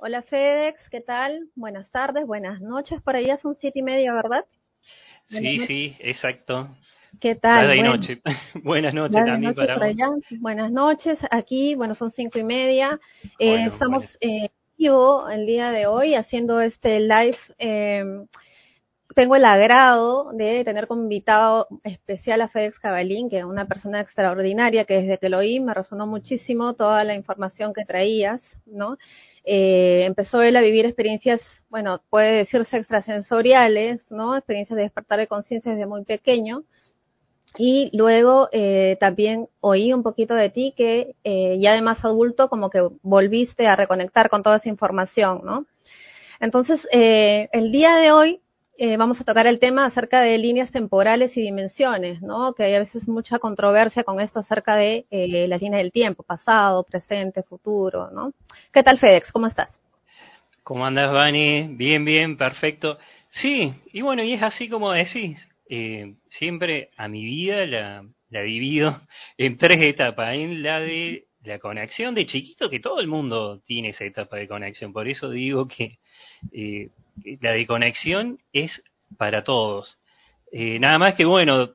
Hola FedEx, ¿qué tal? Buenas tardes, buenas noches. Por allá son siete y media, ¿verdad? sí, sí, exacto. ¿Qué tal? Buenas noches. Buenas noches también para allá. Buenas noches. Aquí, bueno, son cinco y media. eh, estamos eh, vivo el día de hoy haciendo este live. Eh, tengo el agrado de tener como invitado especial a Fedex Cabalín, que es una persona extraordinaria, que desde que lo oí me resonó muchísimo toda la información que traías, ¿no? Eh, empezó él a vivir experiencias, bueno, puede decirse extrasensoriales, ¿no? Experiencias de despertar de conciencia desde muy pequeño. Y luego eh, también oí un poquito de ti que eh, ya de más adulto como que volviste a reconectar con toda esa información, ¿no? Entonces, eh, el día de hoy eh, vamos a tocar el tema acerca de líneas temporales y dimensiones, ¿no? Que hay a veces mucha controversia con esto acerca de eh, las líneas del tiempo, pasado, presente, futuro, ¿no? ¿Qué tal, Fedex? ¿Cómo estás? ¿Cómo andas, Vani? Bien, bien, perfecto. Sí, y bueno, y es así como decís, eh, siempre a mi vida la, la divido en tres etapas, en la de la conexión de chiquito, que todo el mundo tiene esa etapa de conexión, por eso digo que eh, la de conexión es para todos. Eh, nada más que bueno,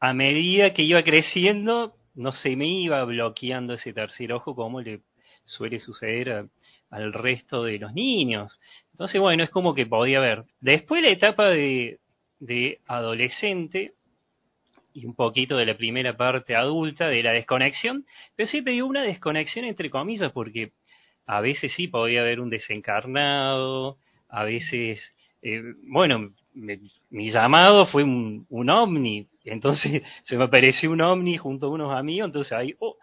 a medida que iba creciendo, no se me iba bloqueando ese tercer ojo como le suele suceder al resto de los niños. Entonces, bueno, es como que podía ver. Después la etapa de, de adolescente y un poquito de la primera parte adulta, de la desconexión, pero siempre digo una desconexión entre comillas, porque a veces sí podía haber un desencarnado, a veces, eh, bueno, mi llamado fue un, un, ovni, entonces se me apareció un ovni junto a unos amigos, entonces ahí, oh,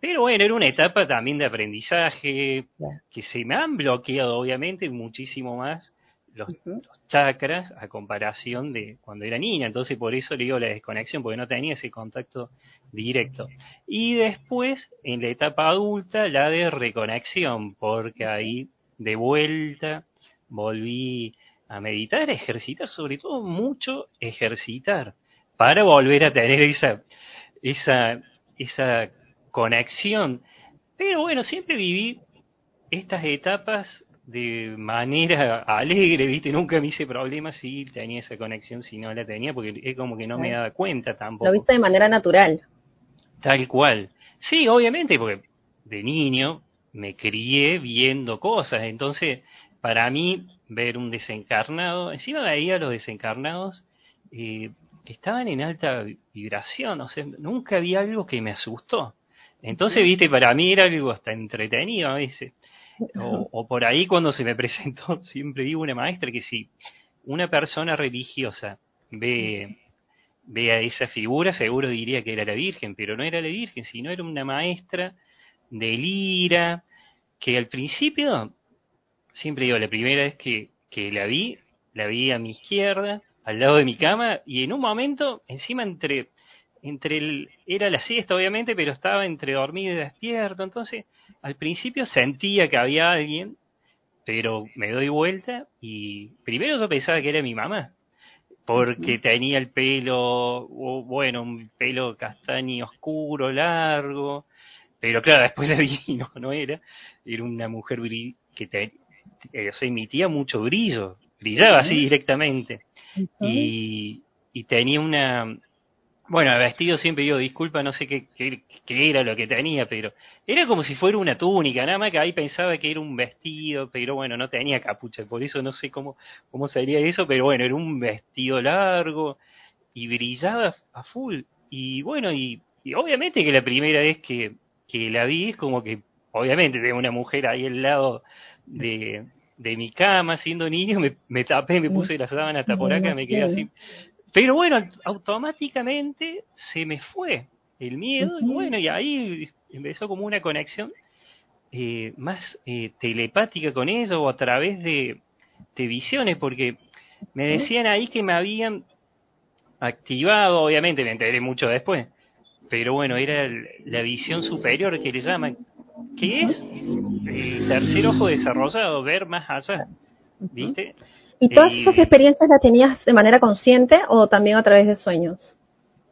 pero bueno, era una etapa también de aprendizaje, que se me han bloqueado obviamente muchísimo más los, los, chakras a comparación de cuando era niña, entonces por eso le digo la desconexión, porque no tenía ese contacto directo. Y después, en la etapa adulta, la de reconexión, porque ahí de vuelta volví a meditar, a ejercitar, sobre todo mucho ejercitar, para volver a tener esa, esa, esa conexión. Pero bueno, siempre viví estas etapas de manera alegre, ¿viste? Nunca me hice problemas si tenía esa conexión, si no la tenía, porque es como que no me daba cuenta tampoco. Lo viste de manera natural. Tal cual. Sí, obviamente, porque de niño me crié viendo cosas, entonces para mí ver un desencarnado, encima veía a los desencarnados eh, que estaban en alta vibración, o sea, nunca había algo que me asustó. Entonces, viste, para mí era algo hasta entretenido a veces. O, por ahí cuando se me presentó, siempre digo una maestra que si una persona religiosa ve, ve a esa figura, seguro diría que era la Virgen, pero no era la Virgen, sino era una maestra de lira, que al principio siempre digo, la primera vez que, que la vi, la vi a mi izquierda, al lado de mi cama, y en un momento, encima entre, entre el, era la siesta obviamente, pero estaba entre dormido y despierto, entonces al principio sentía que había alguien, pero me doy vuelta y primero yo pensaba que era mi mamá, porque tenía el pelo, bueno, un pelo castaño oscuro, largo, pero claro, después la vi y no, no era, era una mujer que te, eh, emitía mucho brillo, brillaba así directamente. y, y tenía una, bueno, el vestido siempre digo, disculpa, no sé qué, qué, qué, era lo que tenía, pero era como si fuera una túnica, nada más que ahí pensaba que era un vestido, pero bueno, no tenía capucha, por eso no sé cómo, cómo sería eso, pero bueno, era un vestido largo y brillaba a full. Y bueno, y, y obviamente que la primera vez que, que la vi es como que, obviamente, tengo una mujer ahí al lado de, de mi cama siendo niño, me, me tapé, me puse la sábana hasta por acá, me quedé así. Pero bueno, automáticamente se me fue el miedo y bueno, y ahí empezó como una conexión eh, más eh, telepática con ellos o a través de, de visiones, porque me decían ahí que me habían activado, obviamente me enteré mucho después, pero bueno, era la visión superior que le llaman, que es el tercer ojo desarrollado, ver más allá, ¿viste? ¿Y todas esas experiencias las tenías de manera consciente o también a través de sueños?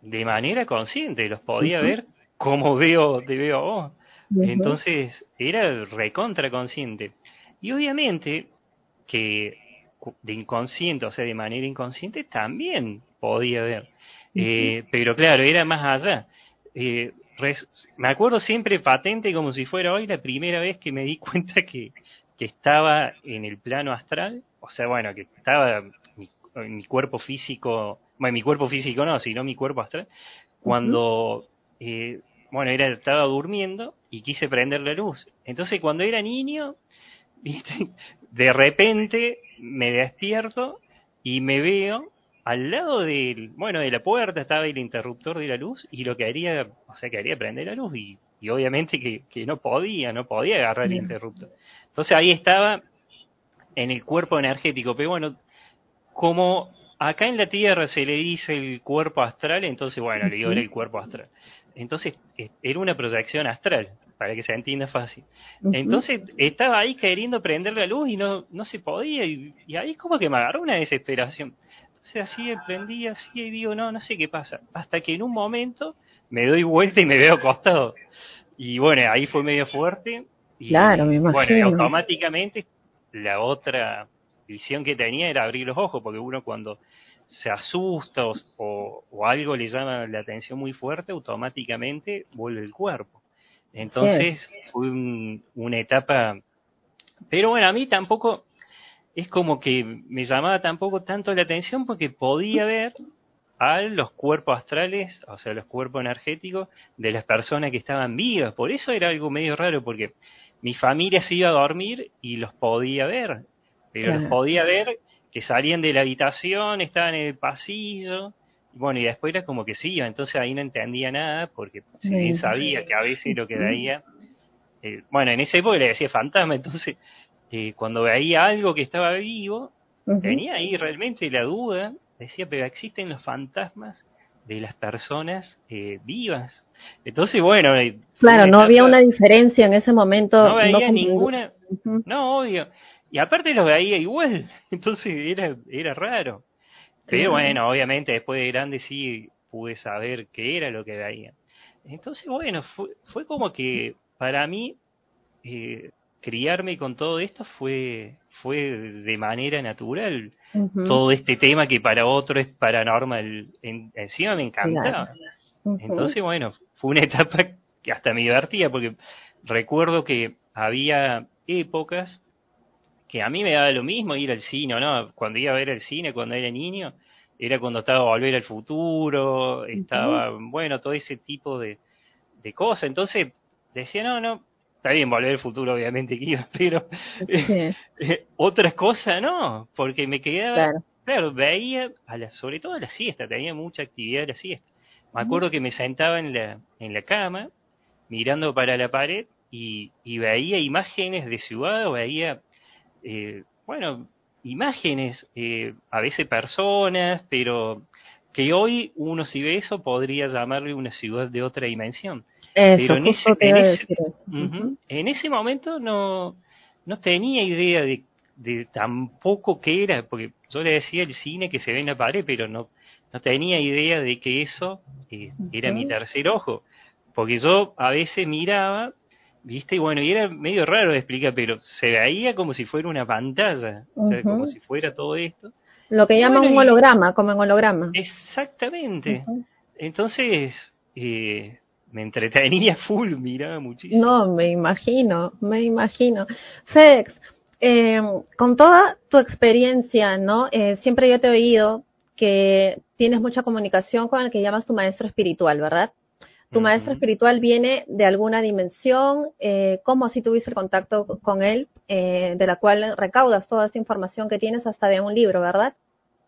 De manera consciente, los podía uh -huh. ver como veo, te veo vos. Uh -huh. Entonces, era recontra consciente. Y obviamente que de inconsciente, o sea, de manera inconsciente, también podía ver. Eh, pero claro, era más allá. Eh, me acuerdo siempre patente como si fuera hoy la primera vez que me di cuenta que, que estaba en el plano astral, o sea, bueno, que estaba mi, mi cuerpo físico, bueno, mi cuerpo físico no, sino mi cuerpo astral, cuando, eh, bueno, era, estaba durmiendo y quise prender la luz. Entonces, cuando era niño, ¿viste? de repente me despierto y me veo al lado del, bueno, de la puerta estaba el interruptor de la luz y lo que haría, o sea, que haría prender la luz y, y obviamente que, que, no podía, no podía agarrar el interruptor. Entonces ahí estaba en el cuerpo energético, pero bueno, como acá en la Tierra se le dice el cuerpo astral, entonces bueno, le digo el cuerpo astral. Entonces era una proyección astral, para que se entienda fácil. Entonces estaba ahí queriendo prender la luz y no, no se podía, y, y ahí como que me agarró una desesperación sea, así prendí así y digo, no, no sé qué pasa. Hasta que en un momento me doy vuelta y me veo acostado. Y bueno, ahí fue medio fuerte. Y, claro, me imagino. Bueno, y automáticamente la otra visión que tenía era abrir los ojos, porque uno cuando se asusta o, o algo le llama la atención muy fuerte, automáticamente vuelve el cuerpo. Entonces fue una etapa... Pero bueno, a mí tampoco es como que me llamaba tampoco tanto la atención porque podía ver a los cuerpos astrales, o sea, los cuerpos energéticos de las personas que estaban vivas. Por eso era algo medio raro, porque mi familia se iba a dormir y los podía ver, pero los podía ver que salían de la habitación, estaban en el pasillo, y bueno, y después era como que sí iba, entonces ahí no entendía nada, porque si bien sabía que a veces lo que veía, eh, bueno, en ese época le decía fantasma, entonces eh, cuando veía algo que estaba vivo, tenía ahí realmente la duda, decía, pero existen los fantasmas de las personas eh, vivas. Entonces, bueno. Eh, claro, no había una diferencia en ese momento. No veía ninguna. No, obvio. Y aparte los veía igual. Entonces era, era raro. Pero bueno, obviamente después de grande sí pude saber qué era lo que veía. Entonces, bueno, fue, fue como que para mí eh, criarme con todo esto fue, fue de manera natural. Todo este tema que para otro es paranormal, encima me encantaba. Entonces, bueno, fue una etapa que hasta me divertía, porque recuerdo que había épocas que a mí me daba lo mismo ir al cine, ¿no? Cuando iba a ver el cine, cuando era niño, era cuando estaba Volver al Futuro, estaba, bueno, todo ese tipo de, de cosas. Entonces, decía, no, no, Está bien, volver al futuro, obviamente, pero eh, otras cosas no, porque me quedaba, claro, veía, a la, sobre todo a la siesta, tenía mucha actividad a la siesta. Me acuerdo que me sentaba en la, en la cama, mirando para la pared, y, y veía imágenes de ciudad, o veía, eh, bueno, imágenes, eh, a veces personas, pero que hoy uno si ve eso podría llamarle una ciudad de otra dimensión. Pero en ese, en, ese, en ese, momento no, no tenía idea de, de tampoco qué era, porque yo le decía el cine que se ve en la pared, pero no, no tenía idea de que eso eh, era mi tercer ojo. Porque yo a veces miraba, viste, y bueno, y era medio raro de explicar, pero se veía como si fuera una pantalla, o sea, como si fuera todo esto. Lo que llaman un holograma, como en holograma. Exactamente. Entonces, eh, me entretenía full, miraba muchísimo. No, me imagino, me imagino. Fedex, eh, con toda tu experiencia, ¿no? Eh, siempre yo te he oído que tienes mucha comunicación con el que llamas tu maestro espiritual, ¿verdad? Tu maestro espiritual viene de alguna dimensión, eh, ¿cómo así tuviste contacto con él, eh, de la cual recaudas toda esta información que tienes hasta de un libro, ¿verdad?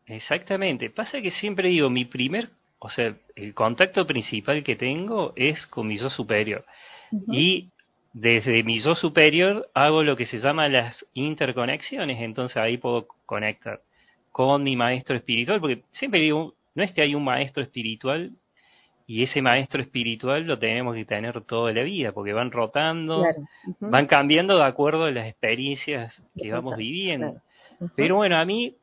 Exactamente. Pasa que siempre digo, mi primer o sea, el contacto principal que tengo es con mi yo superior. Y desde mi yo superior hago lo que se llama las interconexiones, entonces ahí puedo conectar con mi maestro espiritual, porque siempre digo, no es que hay un maestro espiritual y ese maestro espiritual lo tenemos que tener toda la vida, porque van rotando, van cambiando de acuerdo a las experiencias que vamos viviendo. Pero bueno, a mí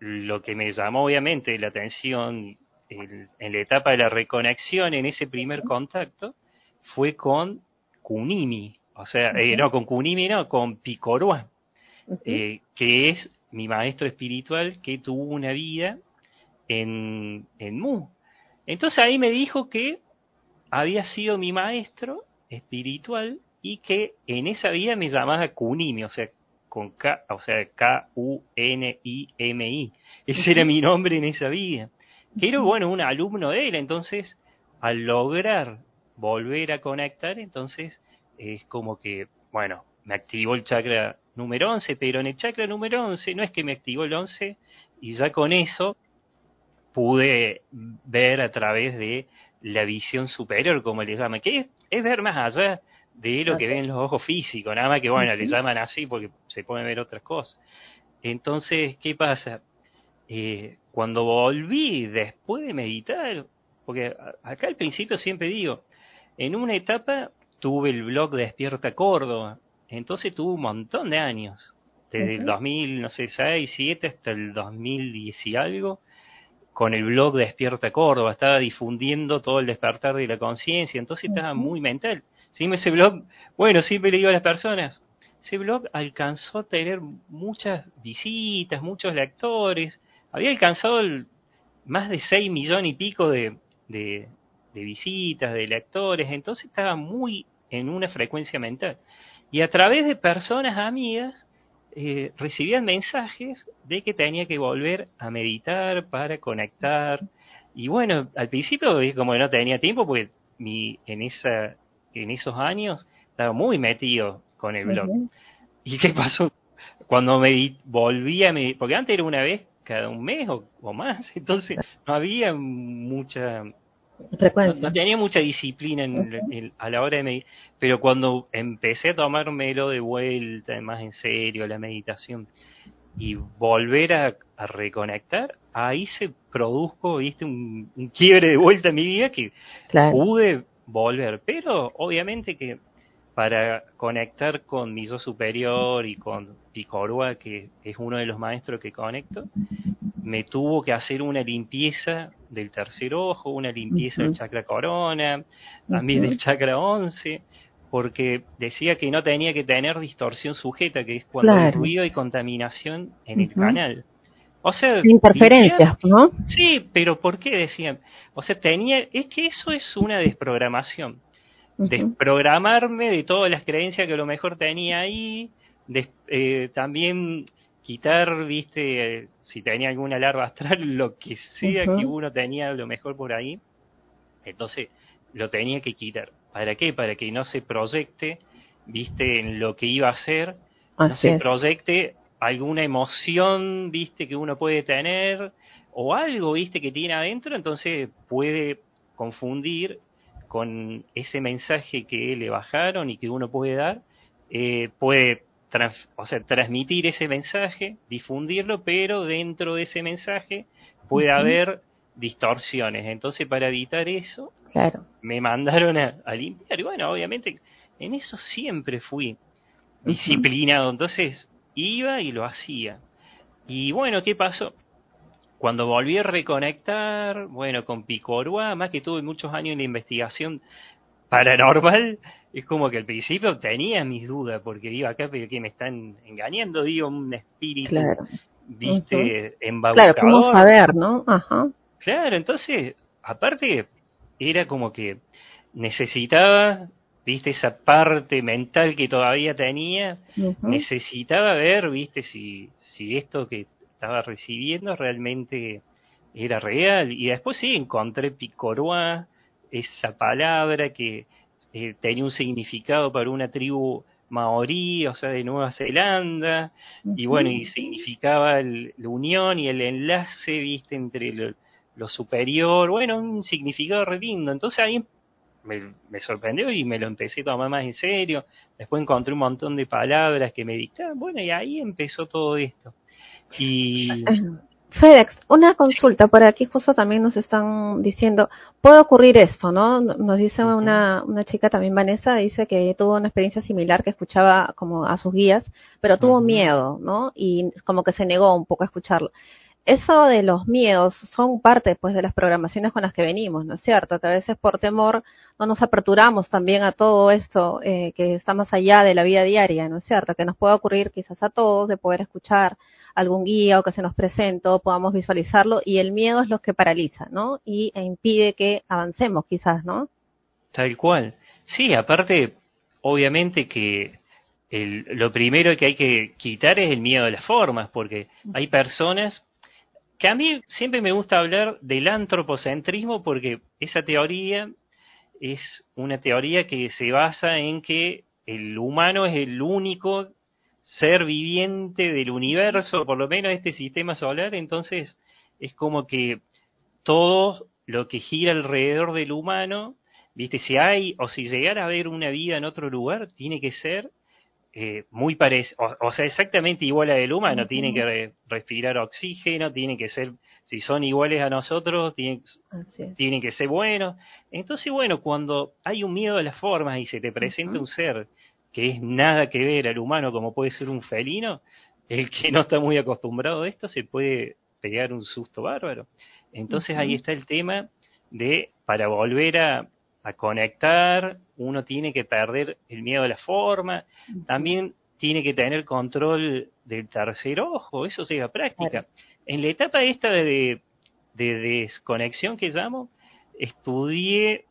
lo que me llamó obviamente la atención en la etapa de la reconexión, en ese primer contacto, fue con Kunimi, o sea, eh, no, con Kunimi no, con Picorua. eh, que es mi maestro espiritual que tuvo una vida en, en Mu. Entonces ahí me dijo que había sido mi maestro espiritual y que en esa vida me llamaba Kunimi, o sea, con K, o sea, K-U-N-I-M-I. Ese era mi nombre en esa vida. Que era, bueno, un alumno de él, entonces, al lograr volver a conectar, entonces, es como que, bueno, me activó el chakra número 11, pero en el chakra número 11 no es que me activó el 11 y ya con eso pude ver a través de la visión superior, como le llaman, que es, ver más allá de lo que ven los ojos físicos, nada más que, bueno, le llaman así porque se pueden ver otras cosas. Entonces, ¿qué pasa? Eh, cuando volví después de meditar, porque acá al principio siempre digo, en una etapa tuve el blog de Despierta Córdoba, entonces tuve un montón de años, desde el 2000, no sé, 6, 7 hasta el 2010 y algo, con el blog Despierta Córdoba, estaba difundiendo todo el despertar de la conciencia, entonces estaba muy mental. ¿Sí? Ese blog, bueno, siempre le digo a las personas, ese blog alcanzó a tener muchas visitas, muchos lectores, había alcanzado más de 6 millones y pico de, de, visitas, de lectores, entonces estaba muy en una frecuencia mental. Y a través de personas amigas, eh, recibían mensajes de que tenía que volver a meditar para conectar. Y bueno, al principio como que no tenía tiempo porque mi, en, esa, en esos años estaba muy metido con el blog. ¿Y qué pasó? Cuando me volví a meditar, porque antes era una vez cada un mes o más, entonces no había mucha no, tenía mucha disciplina en, a la hora de meditar, pero cuando empecé a tomármelo de vuelta, más en serio, la meditación, y volver a, reconectar, ahí se produjo, viste, un, quiebre de vuelta en mi vida que pude volver. Pero obviamente que para conectar con mi yo superior y con Picorua, que es uno de los maestros que conecto, me tuvo que hacer una limpieza del tercer ojo, una limpieza del chakra corona, también del chakra 11, porque decía que no tenía que tener distorsión sujeta, que es cuando hay ruido y contaminación en el canal. O sea, interferencias, ¿no? Sí, pero ¿por qué decían? O sea, tenía, es que eso es una desprogramación. Desprogramarme de todas las creencias que a lo mejor tenía ahí, eh, también quitar, viste, si tenía alguna larva astral, lo que sea que uno tenía lo mejor por ahí, entonces lo tenía que quitar. ¿Para qué? Para que no se proyecte, viste, en lo que iba a hacer, no se proyecte alguna emoción, viste, que uno puede tener, o algo, viste, que tiene adentro, entonces puede confundir con ese mensaje que le bajaron y que uno puede dar, eh, puede o sea, transmitir ese mensaje, difundirlo, pero dentro de ese mensaje puede haber distorsiones. Entonces, para evitar eso, claro. me mandaron a, limpiar. Y bueno, obviamente, en eso siempre fui disciplinado. Entonces, iba y lo hacía. Y bueno, ¿qué pasó? Cuando volví a reconectar, bueno, con Picorua, más que tuve muchos años en investigación paranormal, es como que al principio tenía mis dudas, porque digo, acá pero que me están engañando, digo, un espíritu, viste, embaucador. Claro, ¿cómo saber, no? Ajá. Claro, entonces, aparte, era como que necesitaba, viste, esa parte mental que todavía tenía, necesitaba ver, viste, si, si esto que estaba recibiendo realmente era real. Y después sí, encontré Picoroa, esa palabra que eh, tenía un significado para una tribu maorí, o sea, de Nueva Zelanda, y bueno, y significaba la unión y el enlace, viste, entre lo, superior, bueno, un significado re lindo. Entonces ahí me, me, sorprendió y me lo empecé a tomar más en serio. Después encontré un montón de palabras que me dictaban, bueno, y ahí empezó todo esto. Y FedEx, una consulta, por aquí justo también nos están diciendo, puede ocurrir esto, ¿no? Nos dice una, una chica también, Vanessa, dice que tuvo una experiencia similar, que escuchaba como a sus guías, pero tuvo miedo, ¿no? Y como que se negó un poco a escucharlo. eso de los miedos son parte pues de las programaciones con las que venimos, ¿no es cierto? Que a veces por temor no nos aperturamos también a todo esto eh, que está más allá de la vida diaria, ¿no es cierto? Que nos puede ocurrir quizás a todos de poder escuchar algún guía o que se nos presente, podamos visualizarlo y el miedo es lo que paraliza, ¿no? Y e impide que avancemos quizás, ¿no? Tal cual. Sí, aparte, obviamente que el, lo primero que hay que quitar es el miedo a las formas, porque hay personas que a mí siempre me gusta hablar del antropocentrismo porque esa teoría es una teoría que se basa en que el humano es el único ser viviente del universo, por lo menos este sistema solar, entonces es como que todo lo que gira alrededor del humano, viste, si hay o si llegara a haber una vida en otro lugar, tiene que ser eh, muy parecido, o, sea, exactamente igual a el humano, tienen que respirar oxígeno, tienen que ser, si son iguales a nosotros, tienen, tienen que ser buenos. Entonces, bueno, cuando hay un miedo a las formas y se te presenta un ser que es nada que ver al humano como puede ser un felino, el que no está muy acostumbrado a esto se puede pegar un susto bárbaro. Entonces ahí está el tema de, para volver a, a conectar, uno tiene que perder el miedo a la forma, también tiene que tener control del tercer ojo, eso se práctica. En la etapa esta de, de, desconexión que llamo, estudié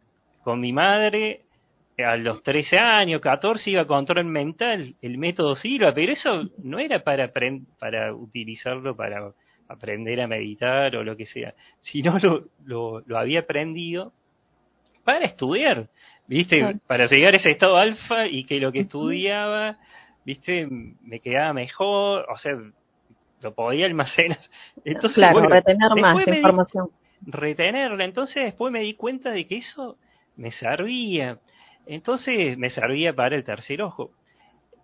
con mi madre a los 13 años, 14 iba a control mental, el método Silva, pero eso no era para, para utilizarlo para aprender a meditar o lo que sea, sino lo, lo, lo había aprendido para estudiar, ¿viste? Para llegar a ese estado alfa y que lo que estudiaba, ¿viste? Me quedaba mejor, o sea, lo podía almacenar. Entonces, claro, retener más información. retenerla. Entonces después me di cuenta de que eso me servía. Entonces me servía para el tercer ojo.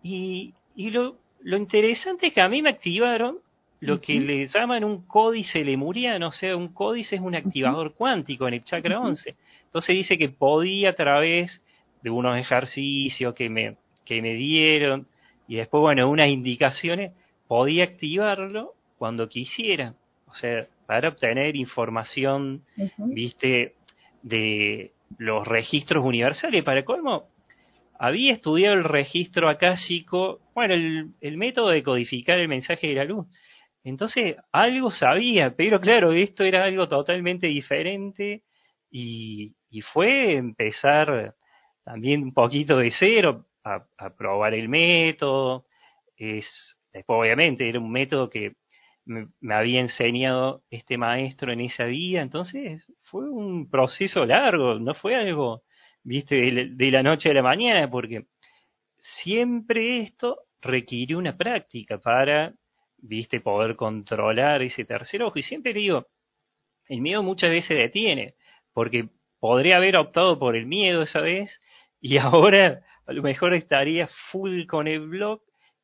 Y, y lo, lo interesante es que a mí me activaron lo que le llaman un códice lemuriano, o sea, un códice es un activador cuántico en el chakra 11. Entonces dice que podía a través de unos ejercicios que me, que me dieron y después, bueno, unas indicaciones, podía activarlo cuando quisiera. O sea, para obtener información, viste, de los registros universales. Para colmo, había estudiado el registro acásico, bueno, el, el método de codificar el mensaje de la luz. Entonces, algo sabía, pero claro, esto era algo totalmente diferente y, fue empezar también un poquito de cero a, probar el método. Es, después, obviamente, era un método que me, había enseñado este maestro en esa vía, entonces fue un proceso largo, no fue algo, viste, de la noche a la mañana, porque siempre esto requiere una práctica para viste, poder controlar ese tercer ojo. Y siempre digo, el miedo muchas veces detiene, porque podría haber optado por el miedo esa vez y ahora a lo mejor estaría full con el blog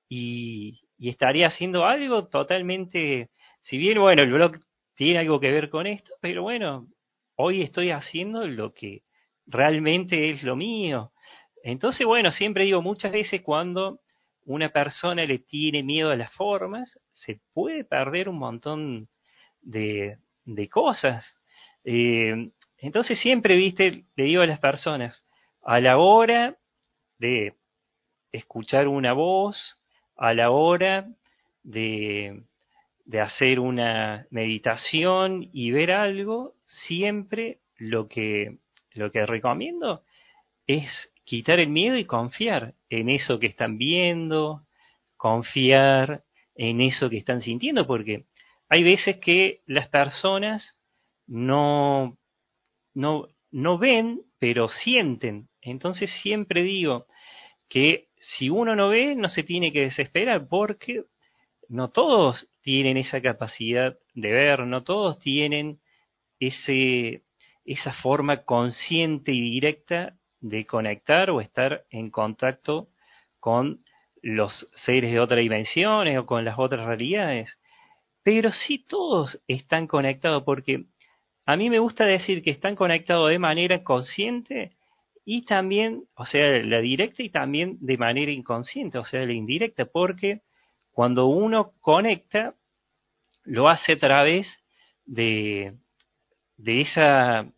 y, y estaría haciendo algo totalmente, si bien bueno, el blog tiene algo que ver con esto, pero bueno, hoy estoy haciendo lo que realmente es lo mío. Entonces, bueno, siempre digo muchas veces cuando una persona le tiene miedo a las formas, se puede perder un montón de, de cosas. Eh, entonces siempre, viste, le digo a las personas, a la hora de escuchar una voz, a la hora de, de hacer una meditación y ver algo, siempre lo que, lo que recomiendo es quitar el miedo y confiar en eso que están viendo, confiar en eso que están sintiendo, porque hay veces que las personas no, no, no ven, pero sienten. Entonces siempre digo que si uno no ve, no se tiene que desesperar, porque no todos tienen esa capacidad de ver, no todos tienen ese, esa forma consciente y directa de conectar o estar en contacto con los seres de otras dimensiones o con las otras realidades. Pero sí todos están conectados porque a mí me gusta decir que están conectados de manera consciente y también, o sea, la directa y también de manera inconsciente, o sea, la indirecta, porque cuando uno conecta, lo hace a través de, de esa,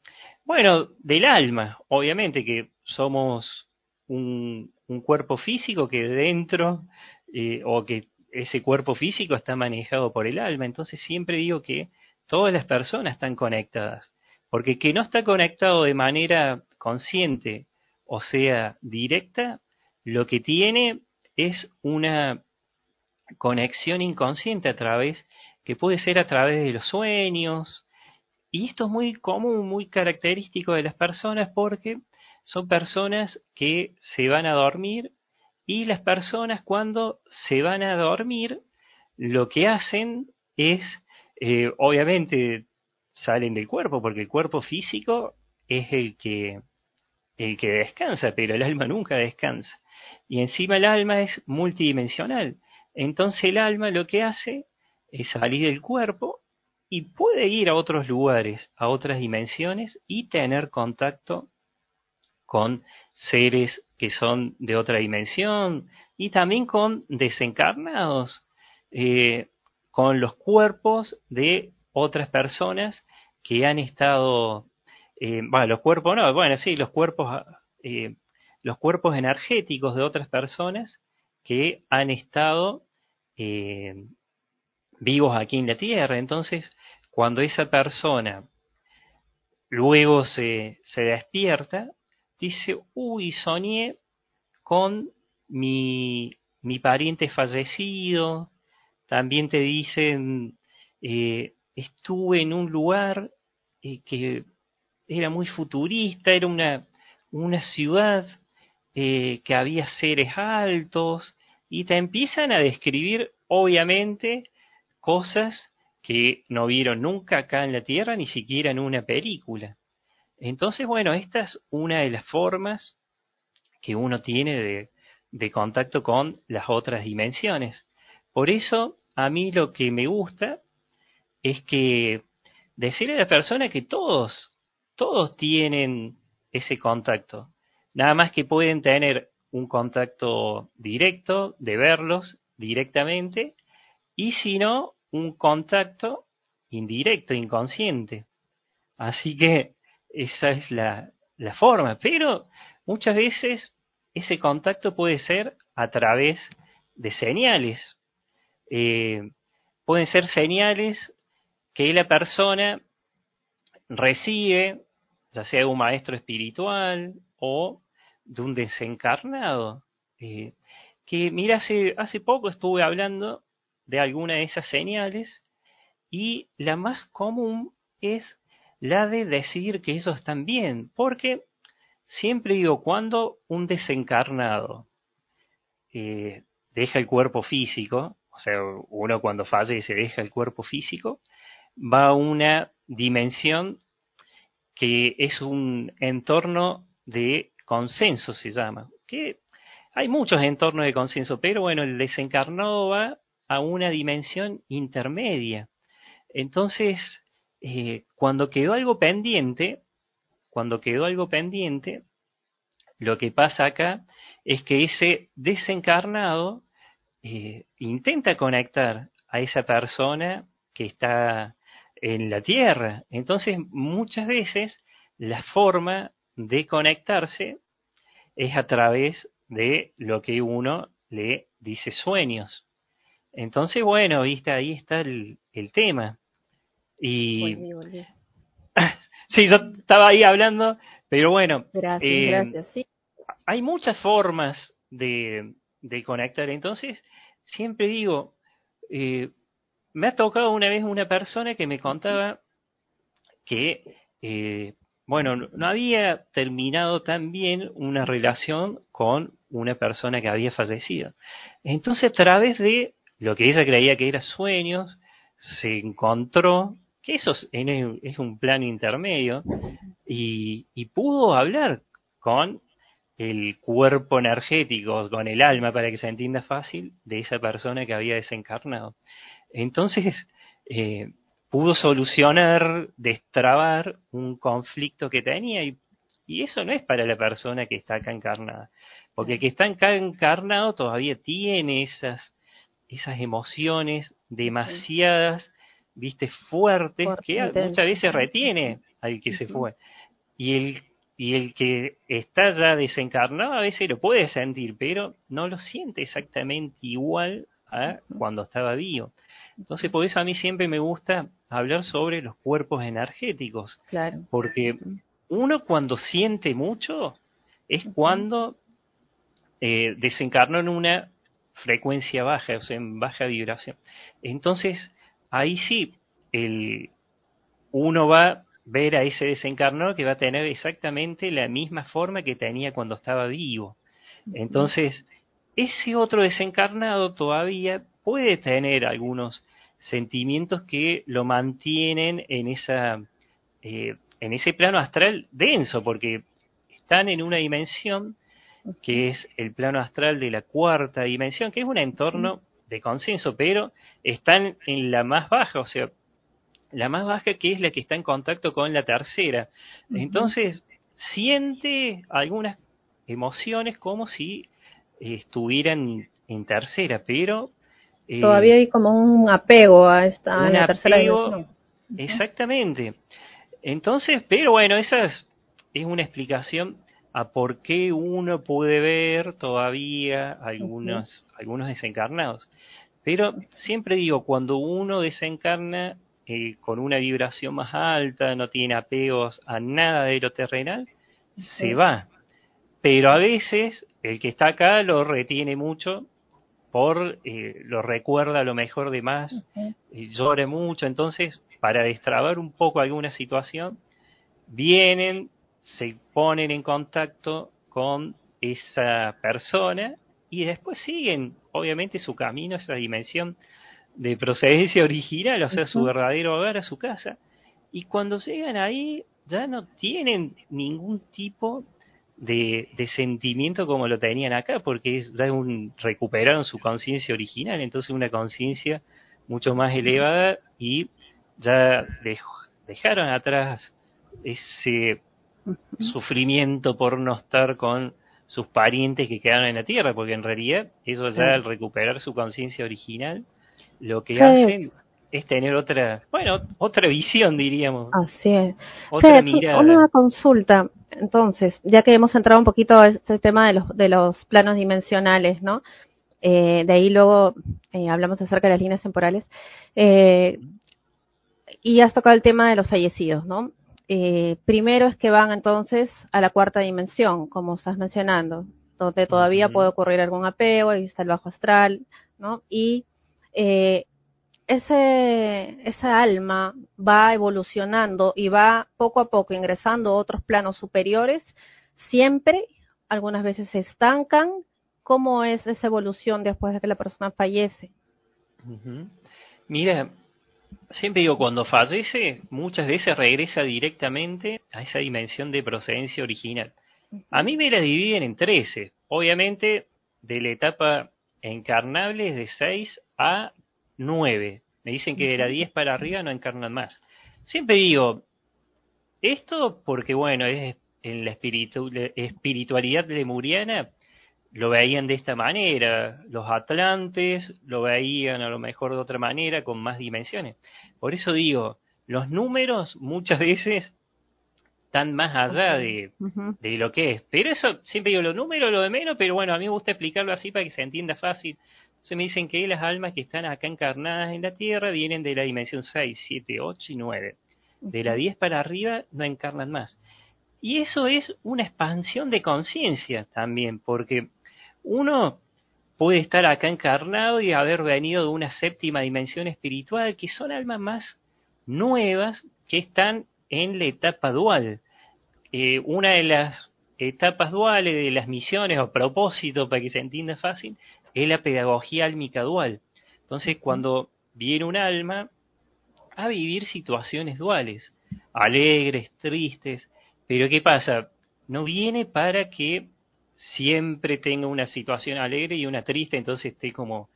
bueno, del alma, obviamente que somos un, cuerpo físico que dentro, eh, o que ese cuerpo físico está manejado por el alma, entonces siempre digo que todas las personas están conectadas, porque que no está conectado de manera consciente, o sea, directa, lo que tiene es una conexión inconsciente a través, que puede ser a través de los sueños, y esto es muy común, muy característico de las personas porque son personas que se van a dormir y las personas cuando se van a dormir lo que hacen es, eh, obviamente, salen del cuerpo porque el cuerpo físico es el que el que descansa, pero el alma nunca descansa. Y encima el alma es multidimensional. Entonces el alma lo que hace es salir del cuerpo y puede ir a otros lugares, a otras dimensiones y tener contacto con seres que son de otra dimensión y también con desencarnados, eh, con los cuerpos de otras personas que han estado, eh, los cuerpos no, bueno, sí, los cuerpos, eh, los cuerpos energéticos de otras personas que han estado vivos aquí en la Tierra. Entonces, cuando esa persona luego se, se despierta, dice, uy, soñé con mi, mi pariente fallecido, también te dicen, eh, estuve en un lugar eh, que era muy futurista, era una, una ciudad eh, que había seres altos, y te empiezan a describir, obviamente, cosas que no vieron nunca acá en la Tierra, ni siquiera en una película. Entonces, bueno, esta es una de las formas que uno tiene de, de contacto con las otras dimensiones. Por eso, a mí lo que me gusta es que decirle a la persona que todos, todos tienen ese contacto. Nada más que pueden tener un contacto directo, de verlos directamente, y si no, un contacto indirecto, inconsciente. Así que esa es la, forma, pero muchas veces ese contacto puede ser a través de señales. Eh, pueden ser señales que la persona recibe, ya sea de un maestro espiritual o de un desencarnado. Eh, que mira, hace, hace poco estuve hablando de alguna de esas señales y la más común es la de decir que ellos están bien, porque siempre digo, cuando un desencarnado eh, deja el cuerpo físico, o sea, uno cuando fallece deja el cuerpo físico, va a una dimensión que es un entorno de consenso, se llama, que hay muchos entornos de consenso, pero bueno, el desencarnado va a una dimensión intermedia. Entonces, eh, cuando quedó algo pendiente, cuando quedó algo pendiente, lo que pasa acá es que ese desencarnado eh, intenta conectar a esa persona que está en la tierra. Entonces, muchas veces la forma de conectarse es a través de lo que uno le dice sueños. Entonces, bueno, viste, ahí está el, tema. Y sí, yo estaba ahí hablando, pero bueno, gracias, eh, gracias, sí. hay muchas formas de, de, conectar. Entonces, siempre digo, eh, me ha tocado una vez una persona que me contaba que, eh, bueno, no había terminado tan bien una relación con una persona que había fallecido. Entonces, a través de lo que ella creía que eran sueños, se encontró que eso es un plan intermedio y, pudo hablar con el cuerpo energético, con el alma, para que se entienda fácil, de esa persona que había desencarnado. Entonces, eh, pudo solucionar, destrabar un conflicto que tenía y, y, eso no es para la persona que está acá encarnada, porque el que está acá encarnado todavía tiene esas esas emociones demasiadas viste, fuertes, que muchas veces retiene al que se fue. Y el, y el que está ya desencarnado a veces lo puede sentir, pero no lo siente exactamente igual a cuando estaba vivo. Entonces, por eso a mí siempre me gusta hablar sobre los cuerpos energéticos. Claro. Porque uno cuando siente mucho es cuando eh, desencarnó en una frecuencia baja, o sea, en baja vibración. Entonces, ahí sí, el, uno va a ver a ese desencarnado que va a tener exactamente la misma forma que tenía cuando estaba vivo. Entonces, ese otro desencarnado todavía puede tener algunos sentimientos que lo mantienen en esa eh, en ese plano astral denso porque están en una dimensión que es el plano astral de la cuarta dimensión que es un entorno de consenso pero están en la más baja o sea la más baja que es la que está en contacto con la tercera. Entonces siente algunas emociones como si estuvieran en tercera pero eh, Todavía hay como un apego a esta la tercera dimensión. Exactamente. Entonces, pero bueno, esa es, una explicación a por qué uno puede ver todavía algunos, algunos desencarnados. Pero siempre digo, cuando uno desencarna eh, con una vibración más alta, no tiene apegos a nada de lo terrenal, se va. Pero a veces el que está acá lo retiene mucho por eh, lo recuerda a lo mejor de más, y llore mucho, entonces para destrabar un poco alguna situación, vienen, se ponen en contacto con esa persona y después siguen, obviamente, su camino, esa dimensión de procedencia original, o sea, su verdadero hogar, a su casa. Y cuando llegan ahí, ya no tienen ningún tipo de, sentimiento como lo tenían acá, porque es, ya un, recuperaron su conciencia original, entonces una conciencia mucho más elevada y ya dejaron atrás ese sufrimiento por no estar con sus parientes que quedaron en la tierra, porque en realidad eso ya al recuperar su conciencia original, lo que hacen es tener otra, bueno, otra visión, diríamos. Así es. Otra mirada. Una consulta, entonces, ya que hemos entrado un poquito a este tema de los, de los planos dimensionales, ¿no? Eh, de ahí luego eh, hablamos acerca de las líneas temporales. Eh, y has tocado el tema de los fallecidos, ¿no? primero es que van entonces a la cuarta dimensión, como estás mencionando, donde todavía puede ocurrir algún apego, ahí está el bajo astral, ¿no? Y ese, esa alma va evolucionando y va poco a poco ingresando a otros planos superiores, siempre, algunas veces se estancan. ¿Cómo es esa evolución después de que la persona fallece? Mira, siempre digo, cuando fallece, muchas veces regresa directamente a esa dimensión de procedencia original. A mí me la dividen en 13, obviamente de la etapa encarnable es de 6 a 9. Me dicen que de la 10 para arriba no encarnan más. Siempre digo, esto porque, bueno, es en la espiritualidad lemuriana lo veían de esta manera. Los atlantes lo veían a lo mejor de otra manera, con más dimensiones. Por eso digo, los números muchas veces están más allá de, de lo que es. Pero eso, siempre digo, los números lo de menos, pero bueno, a mí me gusta explicarlo así para que se entienda fácil. Se me dicen que las almas que están acá encarnadas en la Tierra vienen de la dimensión 6, 7, 8 y 9. De la 10 para arriba no encarnan más. Y eso es una expansión de conciencia también, porque uno puede estar acá encarnado y haber venido de una séptima dimensión espiritual, que son almas más nuevas que están en la etapa dual. Eh, una de las etapas duales de las misiones o propósitos, para que se entienda fácil, es la pedagogía álmica dual. Entonces, cuando viene un alma a vivir situaciones duales, alegres, tristes, pero ¿qué pasa? No viene para que siempre tenga una situación alegre y una triste, entonces esté como,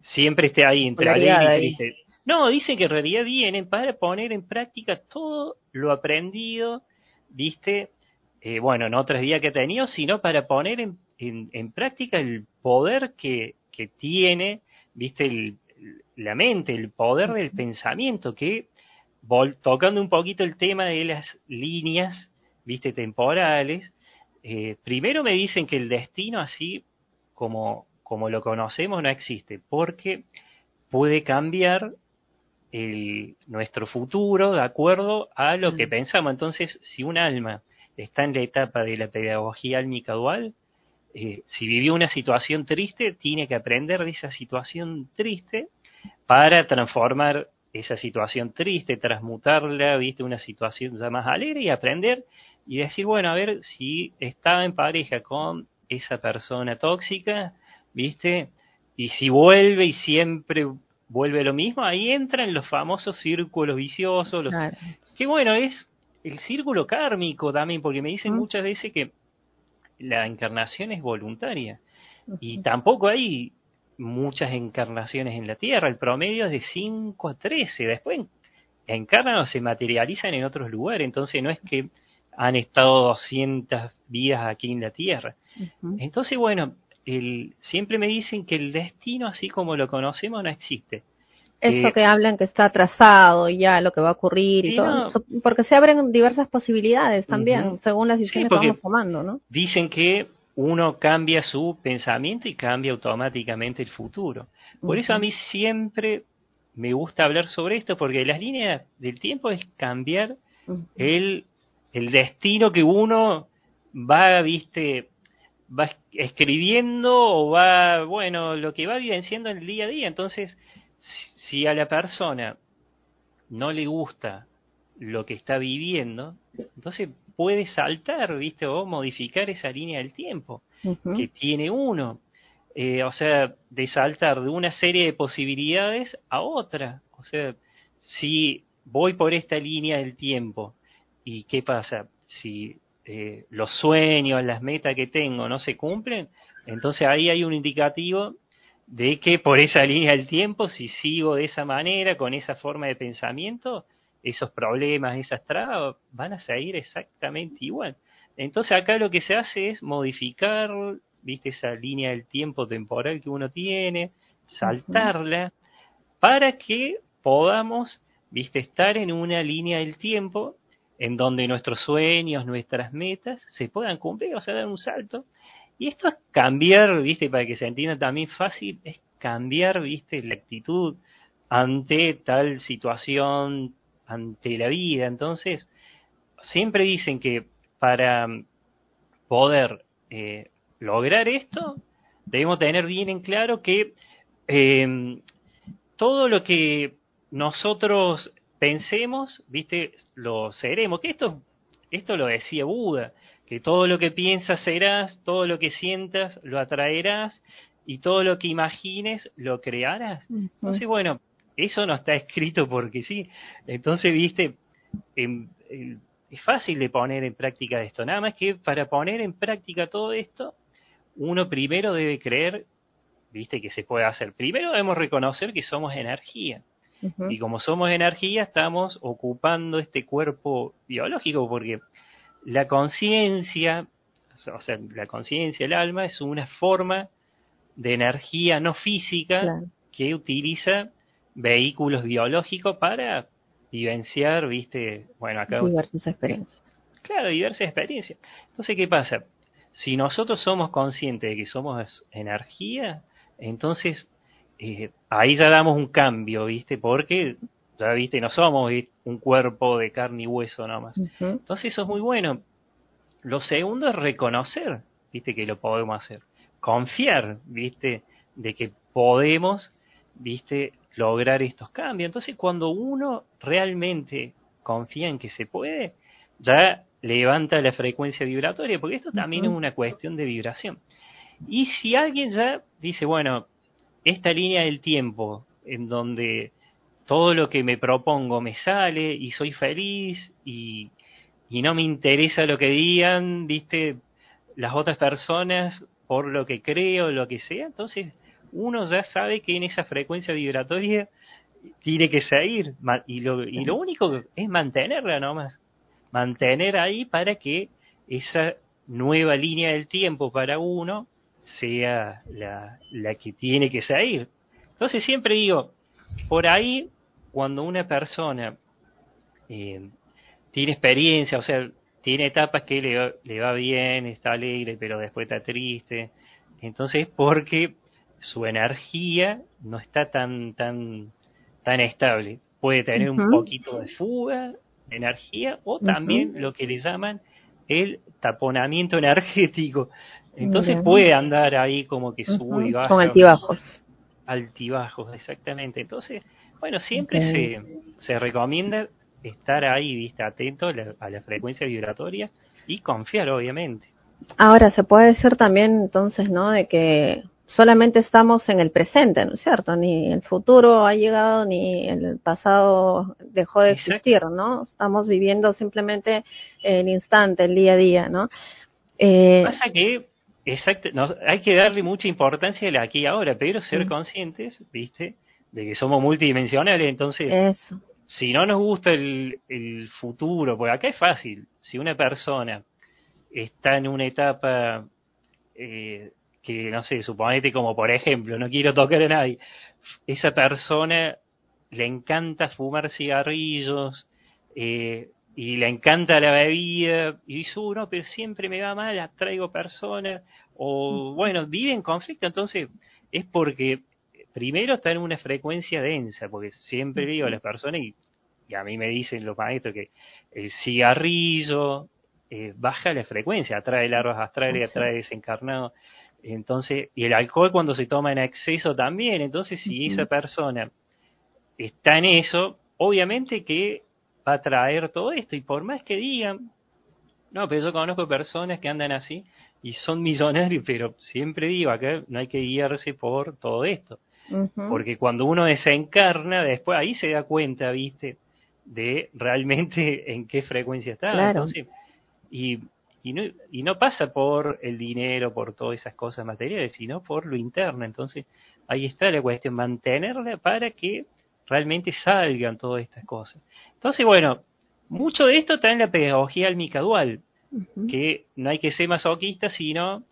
siempre esté ahí entre alegre y triste. No, dicen que en realidad vienen para poner en práctica todo lo aprendido, viste, eh, bueno, en otros días que he tenido, sino para poner en, en, práctica el poder que, que tiene, viste, la mente, el poder del pensamiento, que tocando un poquito el tema de las líneas, viste, temporales, eh, primero me dicen que el destino así como, como lo conocemos no existe, porque puede cambiar el, nuestro futuro de acuerdo a lo que pensamos. Entonces, si un alma está en la etapa de la pedagogía álmica dual, eh, si vivió una situación triste, tiene que aprender de esa situación triste para transformar esa situación triste, transmutarla, viste, una situación ya más alegre y aprender y decir, bueno, a ver, si estaba en pareja con esa persona tóxica, viste, y si vuelve y siempre vuelve lo mismo, ahí entran los famosos círculos viciosos, los, que bueno, es el círculo kármico también, porque me dicen muchas veces que la encarnación es voluntaria. Y tampoco hay muchas encarnaciones en la Tierra, el promedio es de 5 a 13, después encarnan o se materializan en otros lugares, entonces no es que han estado 200 vidas aquí en la Tierra. Entonces, bueno, el, siempre me dicen que el destino así como lo conocemos no existe. Eso que hablan que está atrasado y ya lo que va a ocurrir y todo, porque se abren diversas posibilidades también, según las decisiones que vamos tomando, ¿no? Dicen que uno cambia su pensamiento y cambia automáticamente el futuro. Por eso a mí siempre me gusta hablar sobre esto, porque las líneas del tiempo es cambiar el, el destino que uno va, viste, va escribiendo o va, bueno, lo que va vivenciando en el día a día. Entonces, si a la persona no le gusta lo que está viviendo, entonces puede saltar, ¿viste? O modificar esa línea del tiempo que tiene uno. Eh, o sea, de saltar de una serie de posibilidades a otra. O sea, si voy por esta línea del tiempo, ¿y qué pasa? Si eh, los sueños, las metas que tengo no se cumplen, entonces ahí hay un indicativo de que por esa línea del tiempo, si sigo de esa manera, con esa forma de pensamiento, esos problemas, esas trabas, van a seguir exactamente igual. Entonces acá lo que se hace es modificar, viste, esa línea del tiempo temporal que uno tiene, saltarla, para que podamos, viste, estar en una línea del tiempo en donde nuestros sueños, nuestras metas se puedan cumplir, o sea, dar un salto. Y esto es cambiar, viste, para que se entienda también fácil, es cambiar, viste, la actitud ante tal situación, ante la vida. Entonces, siempre dicen que para poder eh, lograr esto, debemos tener bien en claro que eh, todo lo que nosotros pensemos, viste, lo seremos. Que esto, esto lo decía Buda, que todo lo que piensas serás, todo lo que sientas lo atraerás y todo lo que imagines lo crearás. Entonces, bueno, eso no está escrito porque sí. Entonces, viste, es fácil de poner en práctica esto. Nada más que para poner en práctica todo esto, uno primero debe creer, viste, que se puede hacer. Primero debemos reconocer que somos energía. Y como somos energía, estamos ocupando este cuerpo biológico, porque la conciencia, o sea, la conciencia, el alma, es una forma de energía no física que utiliza vehículos biológicos para vivenciar, viste, bueno, acá... Diversas experiencias. Claro, diversas experiencias. Entonces, ¿qué pasa? Si nosotros somos conscientes de que somos energía, entonces eh, ahí ya damos un cambio, ¿viste? Porque ya, ¿viste? No somos un cuerpo de carne y hueso nomás. Entonces eso es muy bueno. Lo segundo es reconocer, ¿viste? Que lo podemos hacer. Confiar, ¿viste? De que podemos, ¿viste? lograr estos cambios. Entonces, cuando uno realmente confía en que se puede, ya levanta la frecuencia vibratoria, porque esto también es una cuestión de vibración. Y si alguien ya dice, bueno, esta línea del tiempo, en donde todo lo que me propongo me sale y soy feliz y, y no me interesa lo que digan, viste, las otras personas por lo que creo, lo que sea, entonces uno ya sabe que en esa frecuencia vibratoria tiene que seguir y lo, y lo único es mantenerla nomás, mantener ahí para que esa nueva línea del tiempo para uno sea la, la que tiene que seguir. Entonces siempre digo, por ahí, cuando una persona eh, tiene experiencia, o sea, tiene etapas que le, le va bien, está alegre, pero después está triste, entonces porque su energía no está tan tan tan estable. Puede tener un poquito de fuga, de energía, o también lo que le llaman el taponamiento energético. Entonces puede andar ahí como que sube y baja. Con altibajos. Altibajos, exactamente. Entonces, bueno, siempre se, se recomienda estar ahí, viste, atento a la frecuencia vibratoria y confiar, obviamente. Ahora, se puede decir también entonces, ¿no? De que solamente estamos en el presente, ¿no es cierto? Ni el futuro ha llegado, ni el pasado dejó de existir, ¿no? Estamos viviendo simplemente el instante, el día a día, ¿no? Eh, Pasa que, exacto, no, hay que darle mucha importancia al aquí y ahora, pero ser conscientes, ¿viste? De que somos multidimensionales, entonces, si no nos gusta el, el futuro, pues acá es fácil, si una persona está en una etapa eh, que, no sé, suponete como por ejemplo, no quiero tocar a nadie, esa persona le encanta fumar cigarrillos eh, y le encanta la bebida y dice, uno, pero siempre me va mal, traigo personas, o bueno, vive en conflicto, entonces es porque primero está en una frecuencia densa, porque siempre digo a las personas y, y a mí me dicen los maestros que el cigarrillo, eh, baja la frecuencia, atrae larvas astrales, atrae desencarnado. Entonces, y el alcohol cuando se toma en exceso también, entonces si esa persona está en eso, obviamente que va a traer todo esto, y por más que digan, no, pero yo conozco personas que andan así y son millonarios, pero siempre digo acá no hay que guiarse por todo esto, porque cuando uno desencarna, después ahí se da cuenta, viste, de realmente en qué frecuencia está. Entonces, y, y, no, y no pasa por el dinero, por todas esas cosas materiales, sino por lo interno. Entonces, ahí está la cuestión, mantenerla para que realmente salgan todas estas cosas. Entonces, bueno, mucho de esto está en la pedagogía almica dual, que no hay que ser masoquista, sino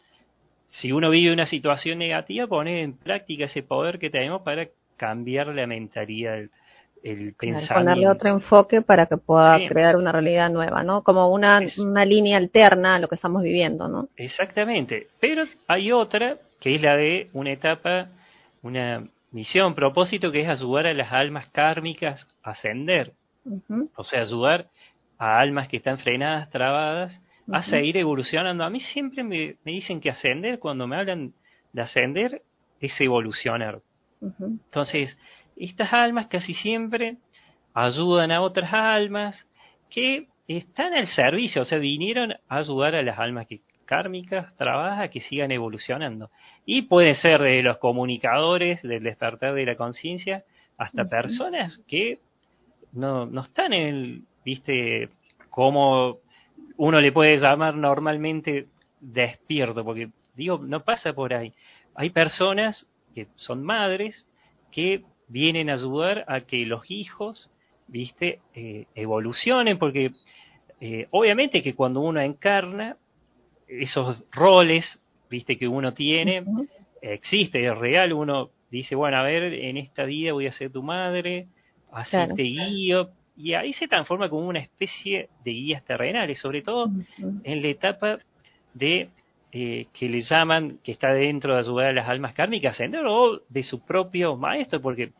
si uno vive una situación negativa, poner en práctica ese poder que tenemos para cambiar la mentalidad del, el pensamiento. Ponerle otro enfoque para que pueda crear una realidad nueva, ¿no? Como una, una línea alterna a lo que estamos viviendo, ¿no? Exactamente. Pero hay otra que es la de una etapa, una misión, propósito, que es ayudar a las almas kármicas a ascender. O sea, ayudar a almas que están frenadas, trabadas, a seguir evolucionando. A mí siempre me, me, dicen que ascender, cuando me hablan de ascender, es evolucionar. Entonces, estas almas casi siempre ayudan a otras almas que están al servicio, o sea, vinieron a ayudar a las almas que kármicas trabaja que sigan evolucionando. Y puede ser de los comunicadores del despertar de la conciencia hasta personas que no, no están en el, viste, como uno le puede llamar normalmente despierto, porque digo, no pasa por ahí. Hay personas que son madres que vienen a ayudar a que los hijos, viste, eh, evolucionen, porque eh, obviamente que cuando uno encarna, esos roles, viste, que uno tiene, existe, es real, uno dice, bueno, a ver, en esta vida voy a ser tu madre, así te guío, y ahí se transforma como una especie de guías terrenales, sobre todo en la etapa de eh, que le llaman, que está dentro de ayudar a las almas kármicas ascender o de su propio maestro, porque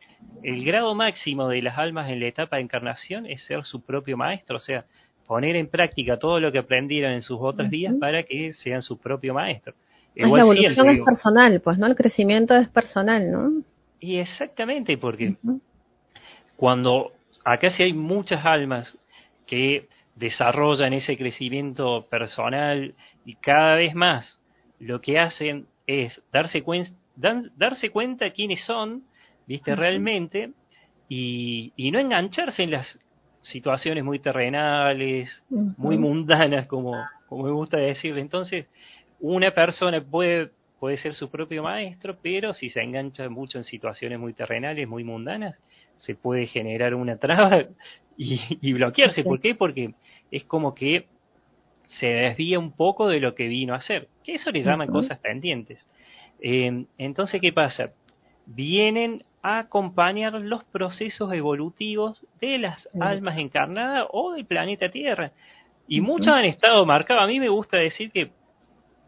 el grado máximo de las almas en la etapa de encarnación es ser su propio maestro, o sea, poner en práctica todo lo que aprendieron en sus otras vidas para que sean su propio maestro. la evolución es personal, pues, ¿no? El crecimiento es personal, ¿no? Y exactamente, porque cuando acá sí hay muchas almas que desarrollan ese crecimiento personal y cada vez más lo que hacen es darse, cuenta darse cuenta quiénes son, viste, realmente, y, y, no engancharse en las situaciones muy terrenales, muy mundanas, como, como me gusta decir. Entonces, una persona puede, puede ser su propio maestro, pero si se engancha mucho en situaciones muy terrenales, muy mundanas, se puede generar una traba y, bloquearse. ¿Por qué? Porque es como que se desvía un poco de lo que vino a hacer, que eso le llaman cosas pendientes. Eh, entonces, ¿qué pasa? Vienen a acompañar los procesos evolutivos de las almas encarnadas o del planeta Tierra. Y muchos han estado marcados, a mí me gusta decir que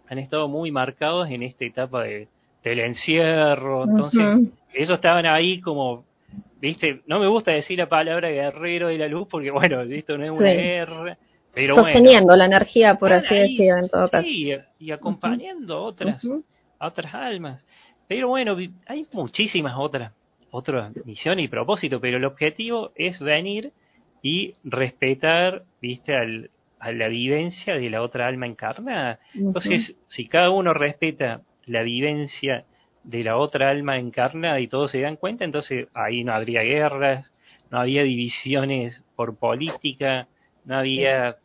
han estado muy marcados en esta etapa de, del encierro, entonces ellos estaban ahí como, viste, no me gusta decir la palabra guerrero de la luz porque bueno, esto no es una guerra, pero Sosteniendo la energía, por así decirlo, en todo caso. y acompañando otras, otras almas. Pero bueno, hay muchísimas otras, otras misiones y propósitos, pero el objetivo es venir y respetar, viste, al, a la vivencia de la otra alma encarnada. Entonces, si cada uno respeta la vivencia de la otra alma encarnada y todos se dan cuenta, entonces ahí no habría guerras, no había divisiones por política, no había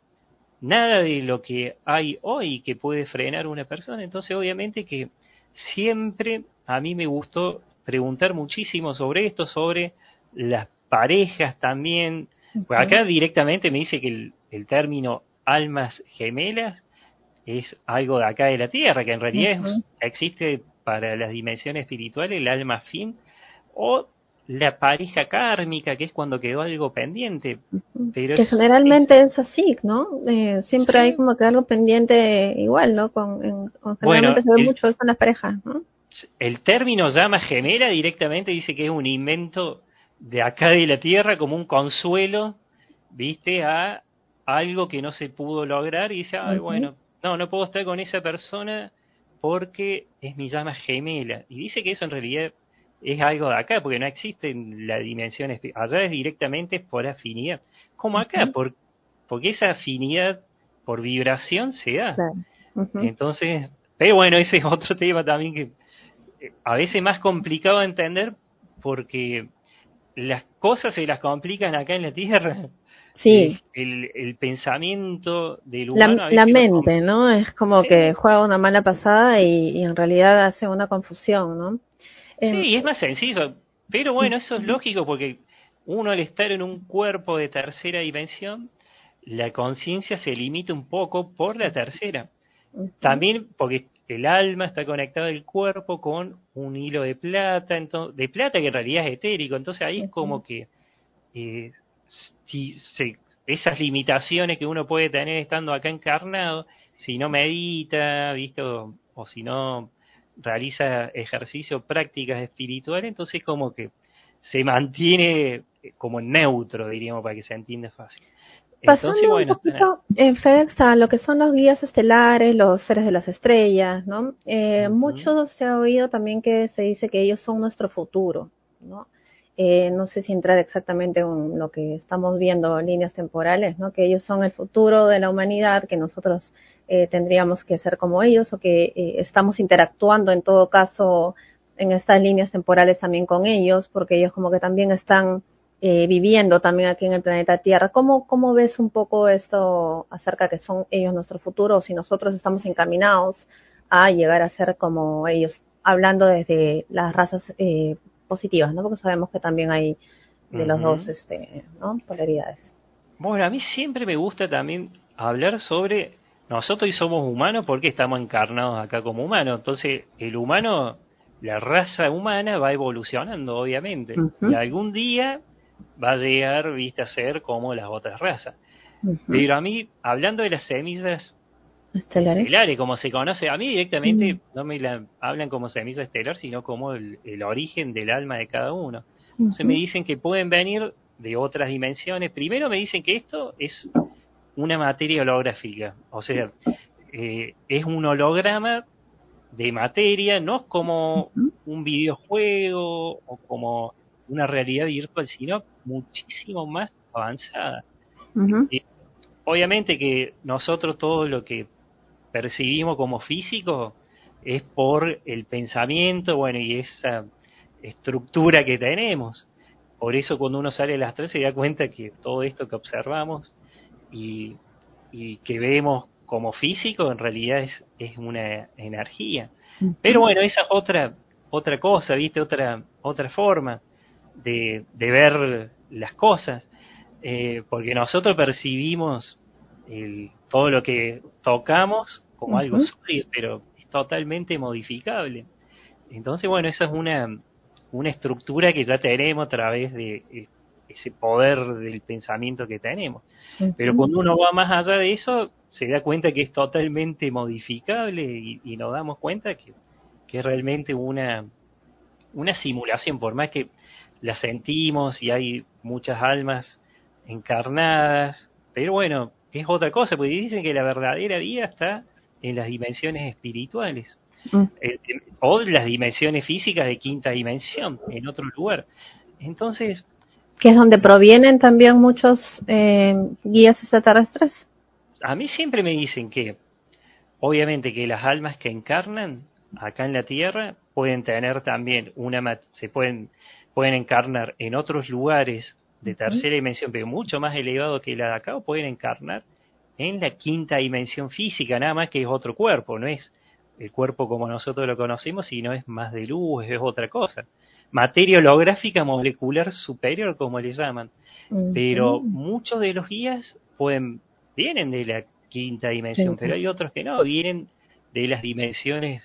nada de lo que hay hoy que puede frenar una persona. Entonces, obviamente que siempre a mí me gustó preguntar muchísimo sobre esto, sobre las parejas también. Pues acá directamente me dice que el término almas gemelas es algo de acá de la Tierra, que en realidad existe para las dimensiones espirituales el alma fin o la pareja kármica, que es cuando quedó algo pendiente. Pero que generalmente es, así, ¿no? Eh, siempre hay como que algo pendiente igual, ¿no? Con, generalmente se ve mucho eso en las parejas, ¿no? El término llama gemela directamente dice que es un invento de acá de la Tierra como un consuelo, ¿viste? A algo que no se pudo lograr y dice, ay, bueno, no, no puedo estar con esa persona porque es mi llama gemela. Y dice que eso en realidad es algo de acá, porque no existe en la dimensión allá es directamente por afinidad, como acá, por, porque esa afinidad por vibración se da. Entonces, pero bueno, ese es otro tema también que eh, a veces es más complicado de entender porque las cosas se las complican acá en la Tierra Sí. El, el, pensamiento del humano. La, mente, ¿no? Es como que juega una mala pasada y, en realidad hace una confusión, ¿no? Sí, y es más sencillo. Pero bueno, eso es lógico porque uno al estar en un cuerpo de tercera dimensión, la conciencia se limita un poco por la tercera. También porque el alma está conectada al cuerpo con un hilo de plata, entonces, de plata que en realidad es etérico. Entonces ahí es como que eh, si esas limitaciones que uno puede tener estando acá encarnado, si no medita, visto, o si no realiza ejercicio, prácticas espirituales, entonces como que se mantiene como neutro, diríamos, para que se entienda fácil. Entonces, bueno, un poquito en FedEx a lo que son los guías estelares, los seres de las estrellas, ¿no? Eh, Mucho se ha oído también que se dice que ellos son nuestro futuro, ¿no? Eh, no sé si entrar exactamente en lo que estamos viendo, líneas temporales, ¿no? que ellos son el futuro de la humanidad, que nosotros eh, tendríamos que ser como ellos o que eh, estamos interactuando en todo caso en estas líneas temporales también con ellos, porque ellos como que también están viviendo también aquí en el planeta Tierra. ¿Cómo, ¿Cómo ves un poco esto acerca que son ellos nuestro futuro o si nosotros estamos encaminados a llegar a ser como ellos, hablando desde las razas eh, positivas, ¿no? Porque sabemos que también hay de los dos este, ¿no? polaridades. Bueno, a mí siempre me gusta también hablar sobre nosotros y somos humanos porque estamos encarnados acá como humanos. Entonces, el humano, la raza humana va evolucionando, obviamente. Y algún día va a llegar, viste, a ser como las otras razas. Pero a mí, hablando de las semillas estelares, como se conoce. A mí directamente mm. no me la hablan como semilla estelar, sino como el, origen del alma de cada uno. Entonces me dicen que pueden venir de otras dimensiones. Primero me dicen que esto es una materia holográfica, o sea, eh, es un holograma de materia, no es como un videojuego o como una realidad virtual, sino muchísimo más avanzada. Eh, obviamente que nosotros todo lo que percibimos como físico es por el pensamiento, bueno, y esa estructura que tenemos. Por eso cuando uno sale a las tres se da cuenta que todo esto que observamos y, y que vemos como físico en realidad es, es una energía. Pero bueno, esa es otra, otra cosa, ¿viste? Otra, otra forma de, de ver las cosas. Eh, porque nosotros percibimos el, todo lo que tocamos como algo sólido, pero es totalmente modificable. Entonces, bueno, esa es una, una estructura que ya tenemos a través de eh, ese poder del pensamiento que tenemos. Pero cuando uno va más allá de eso, se da cuenta que es totalmente modificable y, nos damos cuenta que, que es realmente una, una simulación, por más que la sentimos y hay muchas almas encarnadas, pero bueno, es otra cosa, porque dicen que la verdadera vida está en las dimensiones espirituales. Mm. Eh, o las dimensiones físicas de quinta dimensión, en otro lugar. Entonces... Que es donde provienen también muchos eh, guías extraterrestres. A mí siempre me dicen que, obviamente, que las almas que encarnan acá en la Tierra pueden tener también una, se pueden, pueden encarnar en otros lugares de tercera dimensión, pero mucho más elevado que la de acá, o pueden encarnar en la quinta dimensión física, nada más que es otro cuerpo, no es el cuerpo como nosotros lo conocemos, sino es más de luz, es otra cosa. Materia holográfica molecular superior, como le llaman. Pero muchos de los guías pueden, vienen de la quinta dimensión, pero hay otros que no, vienen de las dimensiones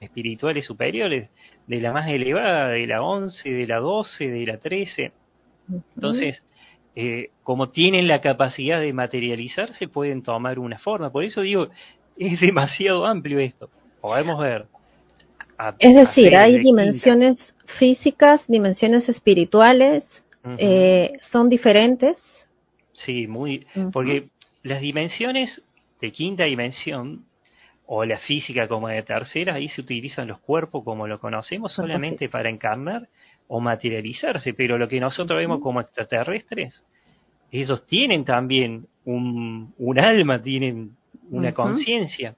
espirituales superiores, de la más elevada, de la 11, de la 12, de la 13. Entonces, eh, como tienen la capacidad de materializarse, pueden tomar una forma. Por eso digo, es demasiado amplio esto. Podemos ver. es decir, hay dimensiones físicas, dimensiones espirituales, eh, son diferentes. Sí, muy. Porque las dimensiones de quinta dimensión o la física como de tercera, ahí se utilizan los cuerpos como lo conocemos solamente para encarnar o materializarse, pero lo que nosotros vemos como extraterrestres, ellos tienen también un, un alma, tienen una conciencia.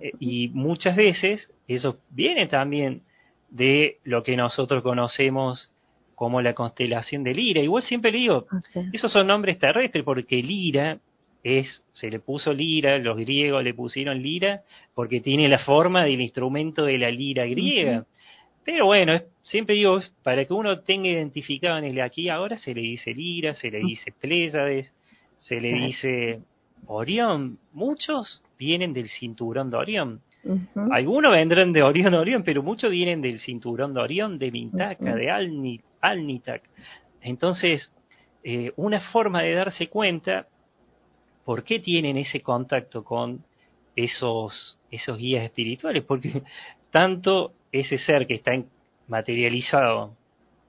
Eh, y muchas veces eso viene también de lo que nosotros conocemos como la constelación de Lira. Igual siempre digo, ah, esos son nombres terrestres porque Lira es, se le puso lira, los griegos le pusieron lira porque tiene la forma del instrumento de la lira griega. Pero bueno, siempre digo, para que uno tenga identificado en el aquí ahora, se le dice lira, se le dice Pléyades, se le dice Orión. Muchos vienen del cinturón de Orión. Algunos vendrán de Orión Orión, pero muchos vienen del cinturón de Orión, de Mintaka, de Alnitak. Entonces, eh, una forma de darse cuenta por qué tienen ese contacto con esos, esos guías espirituales, porque tanto ese ser que está materializado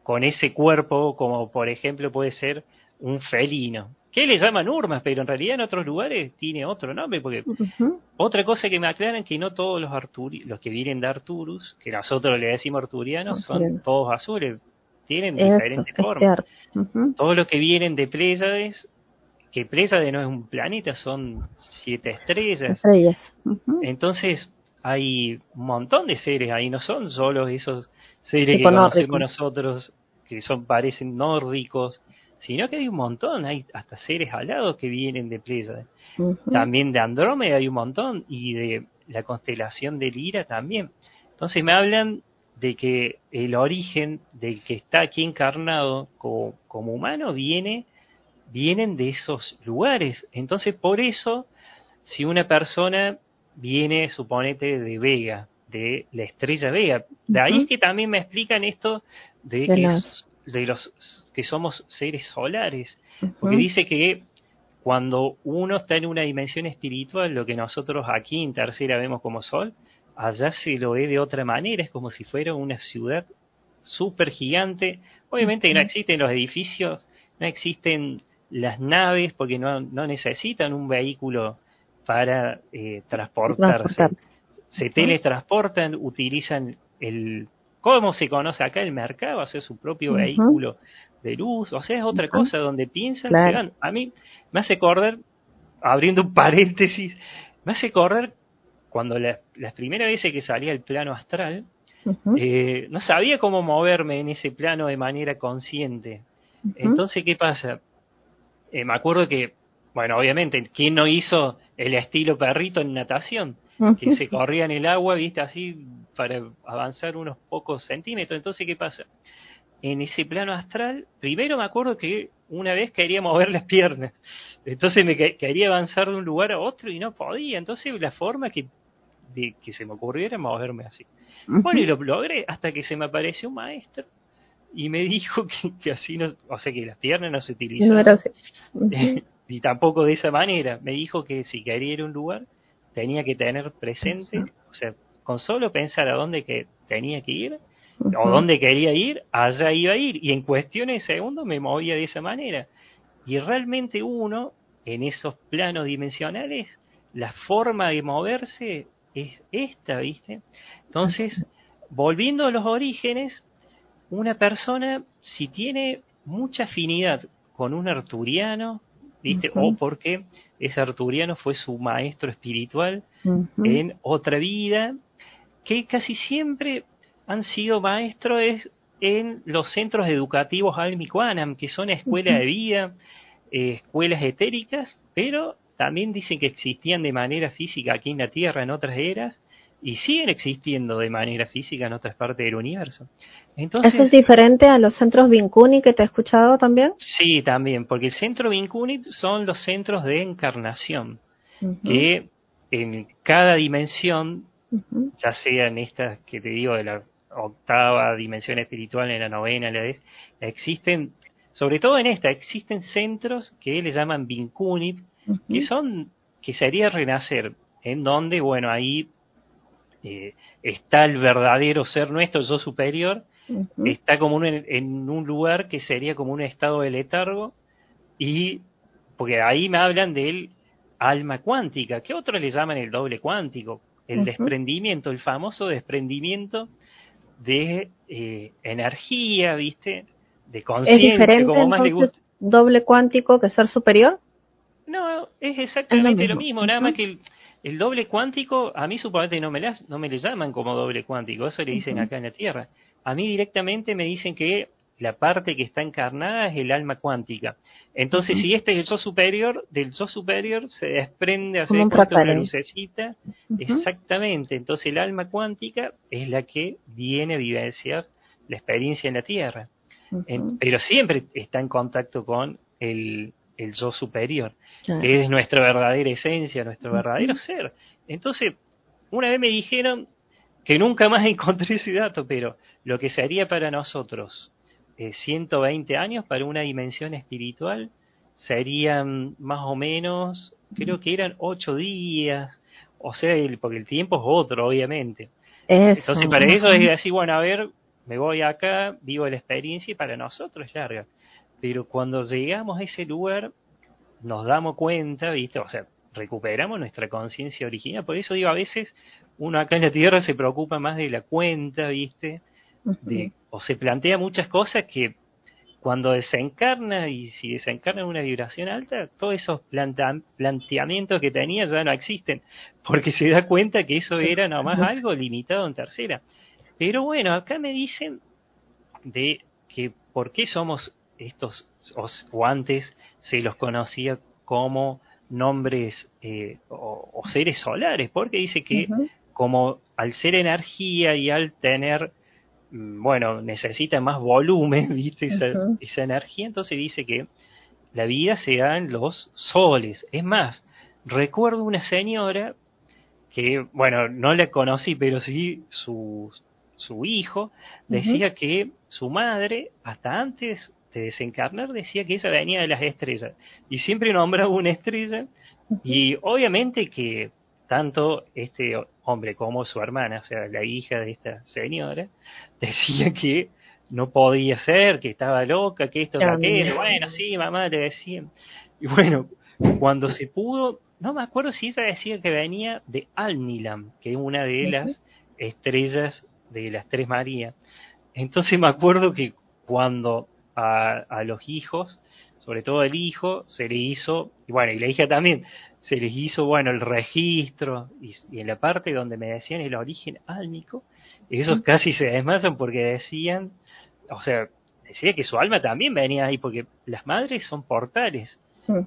con ese cuerpo, como por ejemplo puede ser un felino, que le llaman urmas, pero en realidad en otros lugares tiene otro nombre, porque otra cosa que me aclaran que no todos los Arturi, los que vienen de Arturus, que nosotros le decimos arturianos, son todos azules, tienen diferentes formas. Todos los que vienen de Pléyades que de no es un planeta, son siete estrellas. Entonces hay un montón de seres ahí, no son solo esos seres que conocemos nosotros, que son parecen nórdicos, sino que hay un montón, hay hasta seres alados que vienen de Pléyades. También de Andrómeda hay un montón y de la constelación de Lira también. Entonces me hablan de que el origen del que está aquí encarnado como humano viene vienen de esos lugares. Entonces, por eso, si una persona viene, suponete, de Vega, de la estrella Vega, de ahí es que también me explican esto de, que, de los que somos seres solares, porque dice que cuando uno está en una dimensión espiritual, lo que nosotros aquí en tercera vemos como sol, allá se lo ve de otra manera, es como si fuera una ciudad súper gigante. Obviamente no existen los edificios, no existen las naves, porque no, no necesitan un vehículo para eh, transportarse. Se teletransportan, utilizan el, ¿cómo se conoce acá? El mercado, hace su propio vehículo de luz, o sea, es otra cosa donde piensan, A mí me hace acordar, abriendo un paréntesis, me hace acordar cuando la, las primeras veces que salía al plano astral, eh, no sabía cómo moverme en ese plano de manera consciente. Entonces, ¿qué pasa? Eh, me acuerdo que, bueno, obviamente, ¿quién no hizo el estilo perrito en natación? Que se corría en el agua, viste, así para avanzar unos pocos centímetros. Entonces, ¿qué pasa? En ese plano astral, primero me acuerdo que una vez quería mover las piernas. Entonces me quería avanzar de un lugar a otro y no podía. Entonces la forma que de que se me ocurriera moverme así. Bueno, y lo logré hasta que se me apareció un maestro y me dijo que, así no, o sea, que las piernas no se utilizan. No era. Y tampoco de esa manera. Me dijo que si quería ir a un lugar, tenía que tener presente, o sea, con solo pensar a dónde que tenía que ir, o dónde quería ir, allá iba a ir. Y en cuestiones de segundos me movía de esa manera. Y realmente uno, en esos planos dimensionales, la forma de moverse es esta, ¿viste? Entonces, volviendo a los orígenes, una persona, si tiene mucha afinidad con un arturiano, ¿viste? O porque ese arturiano fue su maestro espiritual en otra vida, que casi siempre han sido maestros en los centros educativos Almiquanam, que son escuelas de vida, eh, escuelas etéricas, pero también dicen que existían de manera física aquí en la Tierra en otras eras y siguen existiendo de manera física en otras partes del universo. Entonces, ¿Eso es diferente a los centros Vincuni que te he escuchado también? Sí, también, porque el centro Vincuni son los centros de encarnación, que en cada dimensión, ya sea en esta que te digo de la octava dimensión espiritual, en la novena, en la décima, existen, sobre todo en esta, existen centros que le llaman Vincunit, que son, que sería renacer, en donde, bueno, ahí eh, está el verdadero ser nuestro, yo superior, está como en, un lugar que sería como un estado de letargo, y porque ahí me hablan del alma cuántica, que otros le llaman el doble cuántico, el desprendimiento, el famoso desprendimiento de eh, energía, ¿viste? De conciencia, como más le gusta. ¿Doble cuántico que ser superior? No, es exactamente lo mismo, nada más que el, doble cuántico, a mí supuestamente no me, no me le llaman como doble cuántico, eso le dicen acá en la Tierra. A mí directamente me dicen que la parte que está encarnada es el alma cuántica. Entonces, si este es el yo superior, del yo superior se desprende hace una lucecita. Exactamente. Entonces, el alma cuántica es la que viene a vivenciar la experiencia en la Tierra. pero siempre está en contacto con el, el yo superior, que es nuestra verdadera esencia, nuestro verdadero ser. Entonces, una vez me dijeron que nunca más encontré ese dato, pero lo que sería para nosotros 120 eh, años para una dimensión espiritual serían más o menos, creo que eran 8 días, o sea, porque el tiempo es otro, obviamente. Entonces, para eso es así, bueno, a ver, me voy acá, vivo la experiencia y para nosotros es larga pero cuando llegamos a ese lugar nos damos cuenta, ¿viste? O sea, recuperamos nuestra conciencia original. Por eso digo, a veces uno acá en la Tierra se preocupa más de la cuenta, ¿viste? De, o se plantea muchas cosas que cuando desencarna y si desencarna en una vibración alta, todos esos planteamientos que tenía ya no existen, porque se da cuenta que eso era nomás algo limitado en tercera. Pero bueno, acá me dicen de que por qué somos estos, o, antes se los conocía como nombres eh, o, seres solares, porque dice que como al ser energía y al tener, mm, bueno, necesita más volumen, ¿viste? Esa, esa energía, entonces dice que la vida se da en los soles. Es más, recuerdo una señora que, bueno, no la conocí, pero sí su, su hijo, decía que su madre, hasta antes de desencarnar decía que esa venía de las estrellas. Y siempre nombraba una estrella. Y obviamente que tanto este hombre como su hermana, o sea, la hija de esta señora, decía que no podía ser, que estaba loca, que esto, que aquello, bueno, sí, mamá, le decían. Y bueno, cuando se pudo, no me acuerdo si ella decía que venía de Alnilam, que es una de las estrellas de las Tres Marías. Entonces me acuerdo que cuando a, los hijos, sobre todo el hijo, se le hizo, y bueno, y la hija también, se les hizo, bueno, el registro, y, en la parte donde me decían el origen álmico, esos casi se desmayan porque decían, o sea, decía que su alma también venía ahí, porque las madres son portales.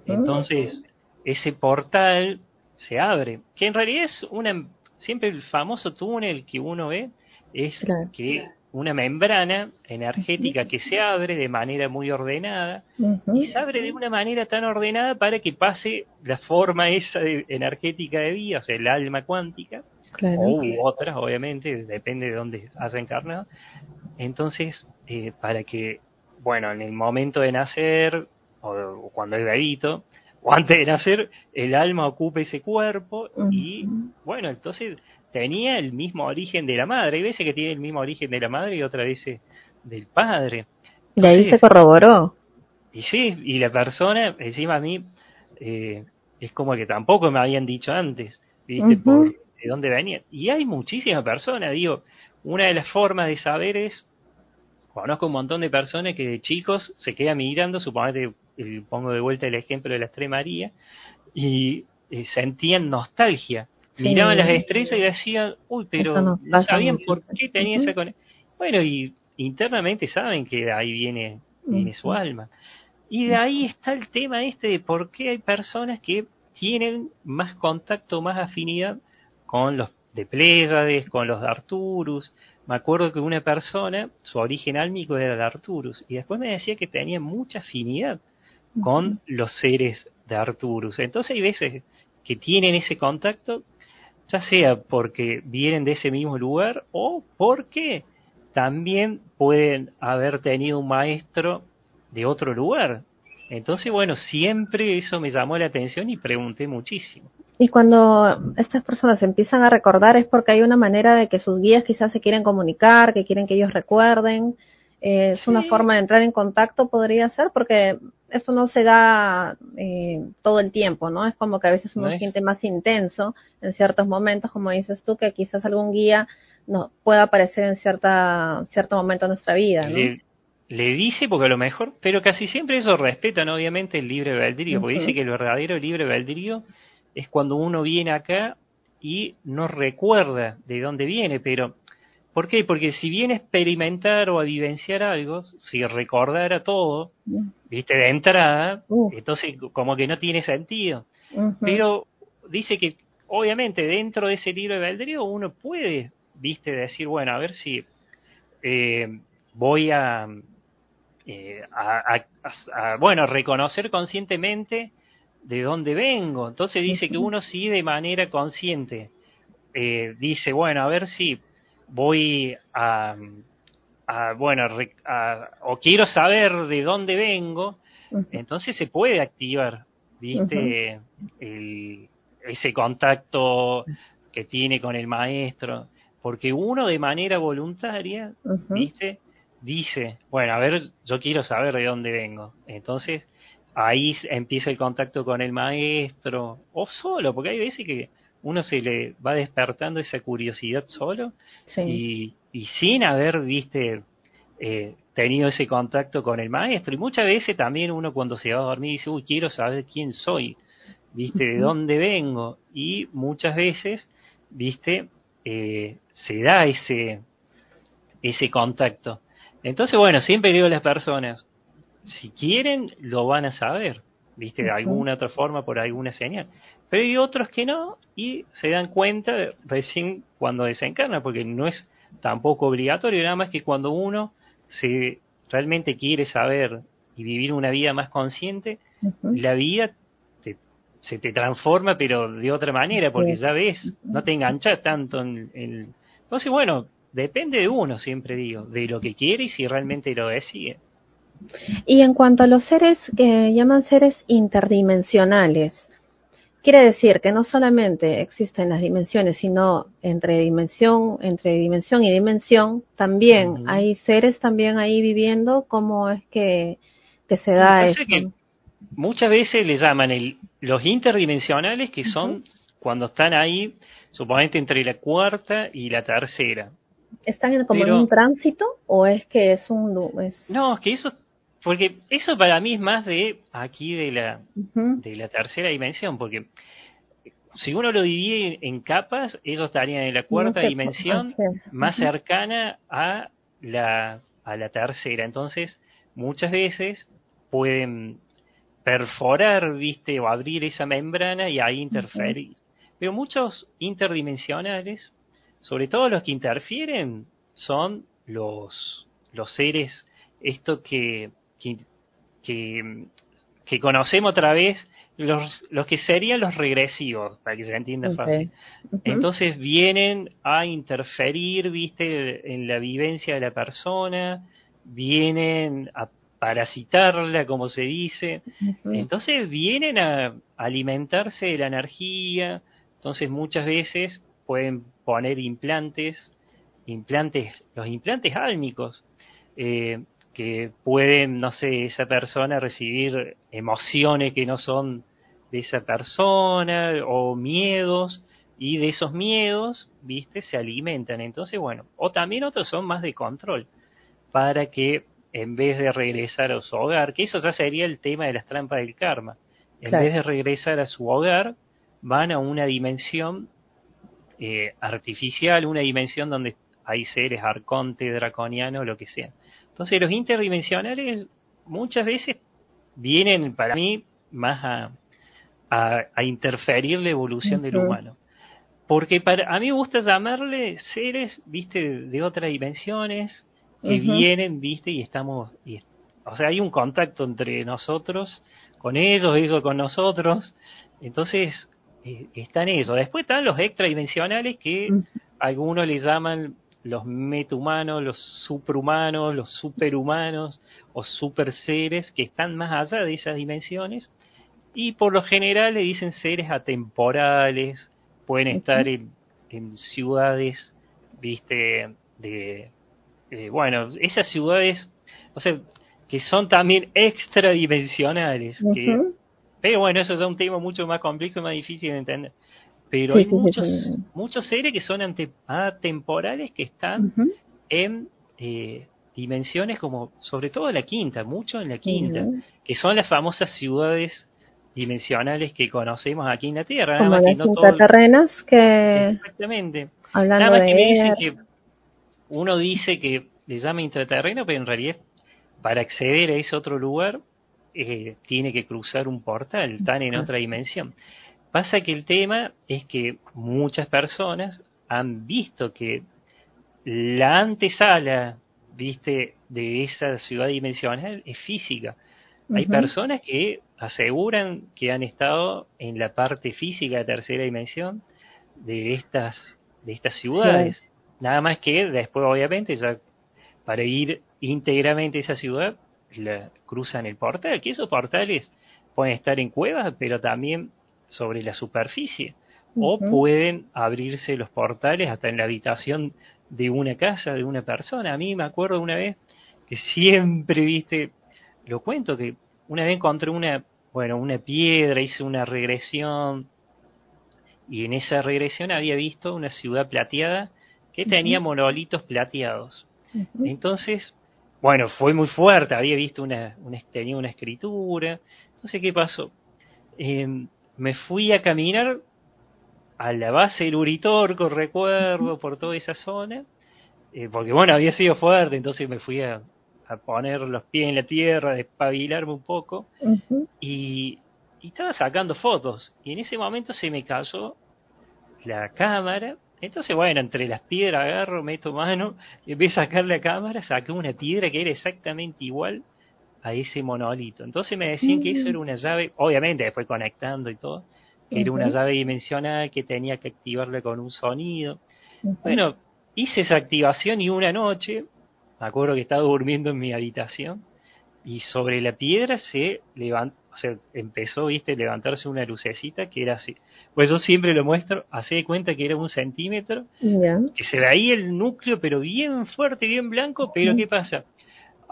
Entonces, ese portal se abre, que en realidad es una, siempre el famoso túnel que uno ve, es que una membrana energética que se abre de manera muy ordenada y se abre de una manera tan ordenada para que pase la forma esa energética de vida, o sea, el alma cuántica, o otras, obviamente, depende de dónde has encarnado. Entonces, eh, para que, bueno, en el momento de nacer, o, cuando es bebito, o antes de nacer, el alma ocupe ese cuerpo y, bueno, entonces tenía el mismo origen de la madre. Hay veces que tiene el mismo origen de la madre y otras veces del padre. y ahí se corroboró. Y sí, y la persona, encima a mí, eh, es como que tampoco me habían dicho antes, ¿viste? Por de dónde venía. Y hay muchísimas personas, digo, una de las formas de saber es, conozco un montón de personas que de chicos se quedan mirando, suponete, pongo de vuelta el ejemplo de la Estrella María, y eh, sentían nostalgia. Miraban las estrellas y decían, uy, pero no, sabían por qué tenía esa conexión. Bueno, y internamente saben que de ahí viene, viene su alma. Y de ahí está el tema este de por qué hay personas que tienen más contacto, más afinidad con los de Pléyades, con los de Arturus. Me acuerdo que una persona, su origen álmico era de Arturus, y después me decía que tenía mucha afinidad con los seres de Arturus. Entonces hay veces que tienen ese contacto, ya sea porque vienen de ese mismo lugar o porque también pueden haber tenido un maestro de otro lugar. Entonces, bueno, siempre eso me llamó la atención y pregunté muchísimo. Y cuando estas personas empiezan a recordar es porque hay una manera de que sus guías quizás se quieren comunicar, que quieren que ellos recuerden. Eh, es una forma de entrar en contacto, podría ser, porque esto no se da eh, todo el tiempo, ¿no? Es como que a veces uno siente más intenso en ciertos momentos, como dices tú, que quizás algún guía no pueda aparecer en cierta cierto momento de nuestra vida, ¿no? le dice porque a lo mejor, pero casi siempre eso respetan obviamente el libre albedrío, porque dice que el verdadero libre albedrío es cuando uno viene acá y no recuerda de dónde viene, pero ¿por qué? Porque si viene a experimentar o a vivenciar algo, si recordara todo, viste, de entrada, entonces como que no tiene sentido. Pero dice que obviamente dentro de ese libre albedrío uno puede, viste, decir, bueno, a ver si eh, voy a eh, a, bueno, reconocer conscientemente de dónde vengo. Entonces dice que uno sí de manera consciente eh, dice, bueno, a ver si voy a, bueno, o quiero saber de dónde vengo, entonces se puede activar, ¿viste? ese contacto que tiene con el maestro, porque uno de manera voluntaria, ¿viste? dice, bueno, a ver, yo quiero saber de dónde vengo. Entonces, ahí empieza el contacto con el maestro, o solo, porque hay veces que uno se le va despertando esa curiosidad solo y, y, sin haber, viste, eh, tenido ese contacto con el maestro. Y muchas veces también uno cuando se va a dormir dice, uy, quiero saber quién soy, viste, de dónde vengo. Y muchas veces, viste, eh, se da ese, ese contacto. Entonces, bueno, siempre digo a las personas, si quieren, lo van a saber, ¿viste? De alguna otra forma, por alguna señal. Pero hay otros que no y se dan cuenta recién cuando desencarna, porque no es tampoco obligatorio, nada más que cuando uno se realmente quiere saber y vivir una vida más consciente, la vida se te transforma, pero de otra manera, porque ya ves, no te enganchas tanto en, en... Entonces, bueno, depende de uno, siempre digo, de lo que quiere y si realmente lo decide. Y en cuanto a los seres que llaman seres interdimensionales, quiere decir que no solamente existen las dimensiones, sino entre dimensión, entre dimensión y dimensión, también hay seres también ahí viviendo, ¿cómo es que, se da eso? muchas veces le llaman el, los interdimensionales, que son cuando están ahí, suponete entre la cuarta y la tercera. ¿Están como en un tránsito o es que es un... No, es que eso, porque eso para mí es más de aquí de la, de la tercera dimensión, porque si uno lo divide en capas, ellos estarían en la cuarta dimensión más cercana a la, a la tercera. Entonces, muchas veces pueden perforar, viste, o abrir esa membrana y ahí interferir. Pero muchos interdimensionales sobre todo los que interfieren son los, los seres, esto que, que, que, conocemos otra vez los, los que serían los regresivos, para que se entienda fácil. Entonces vienen a interferir, viste, en la vivencia de la persona, vienen a parasitarla, como se dice. Entonces vienen a alimentarse de la energía. Entonces muchas veces pueden poner implantes, implantes, los implantes álmicos. Eh, que pueden, no sé, esa persona recibir emociones que no son de esa persona o miedos y de esos miedos, viste, se alimentan. Entonces, bueno, o también otros son más de control para que en vez de regresar a su hogar, que eso ya sería el tema de las trampas del karma, en vez de regresar a su hogar, van a una dimensión eh, artificial, una dimensión donde hay seres arconte, draconiano, lo que sea. Entonces los interdimensionales muchas veces vienen para mí más a, a, interferir la evolución del humano. Porque para, a mí me gusta llamarle seres, viste, de otras dimensiones que vienen, viste, y estamos, y, o sea, hay un contacto entre nosotros, con ellos, ellos con nosotros, entonces eh, están ellos. Después están los extradimensionales que algunos le llaman los metahumanos, los superhumanos, los superhumanos o super seres que están más allá de esas dimensiones y por lo general le dicen seres atemporales, pueden estar en, ciudades, viste, de, bueno, esas ciudades, o sea, que son también extradimensionales, que, pero bueno, eso es un tema mucho más complejo y más difícil de entender pero hay muchos, muchos seres que son atemporales que están en eh, dimensiones como, sobre todo la quinta, mucho en la quinta, que son las famosas ciudades dimensionales que conocemos aquí en la Tierra. Como las intraterrenas que... Exactamente. Nada más que me dicen que uno dice que le llama intraterreno, pero en realidad para acceder a ese otro lugar eh, tiene que cruzar un portal, están en otra dimensión. Pasa que el tema es que muchas personas han visto que la antesala, viste, de esa ciudad dimensional es física. Hay personas que aseguran que han estado en la parte física de tercera dimensión de estas de estas ciudades. Nada más que después, obviamente, ya para ir íntegramente a esa ciudad, la, cruzan el portal, que esos portales pueden estar en cuevas, pero también sobre la superficie. O pueden abrirse los portales hasta en la habitación de una casa, de una persona. A mí me acuerdo una vez que siempre, viste, lo cuento, que una vez encontré una, bueno, una piedra, hice una regresión, y en esa regresión había visto una ciudad plateada que tenía monolitos plateados. Entonces, bueno, fue muy fuerte, había visto una, una, tenía una escritura. Entonces, ¿qué pasó? Eh, me fui a caminar a la base del Uritorco, recuerdo, por toda esa zona, eh, porque bueno, había sido fuerte, entonces me fui a, poner los pies en la tierra, a despabilarme un poco, y, estaba sacando fotos, y en ese momento se me cayó la cámara, entonces bueno, entre las piedras agarro, meto mano, y empecé a sacar la cámara, saqué una piedra que era exactamente igual a ese monolito. Entonces me decían que eso era una llave, obviamente después conectando y todo, que era una llave dimensional que tenía que activarla con un sonido. Bueno, hice esa activación y una noche, me acuerdo que estaba durmiendo en mi habitación, y sobre la piedra se levantó, o sea, empezó, viste, levantarse una lucecita que era así. Pues yo siempre lo muestro, hace de cuenta que era un centímetro, que se veía el núcleo, pero bien fuerte, bien blanco, pero ¿qué pasa?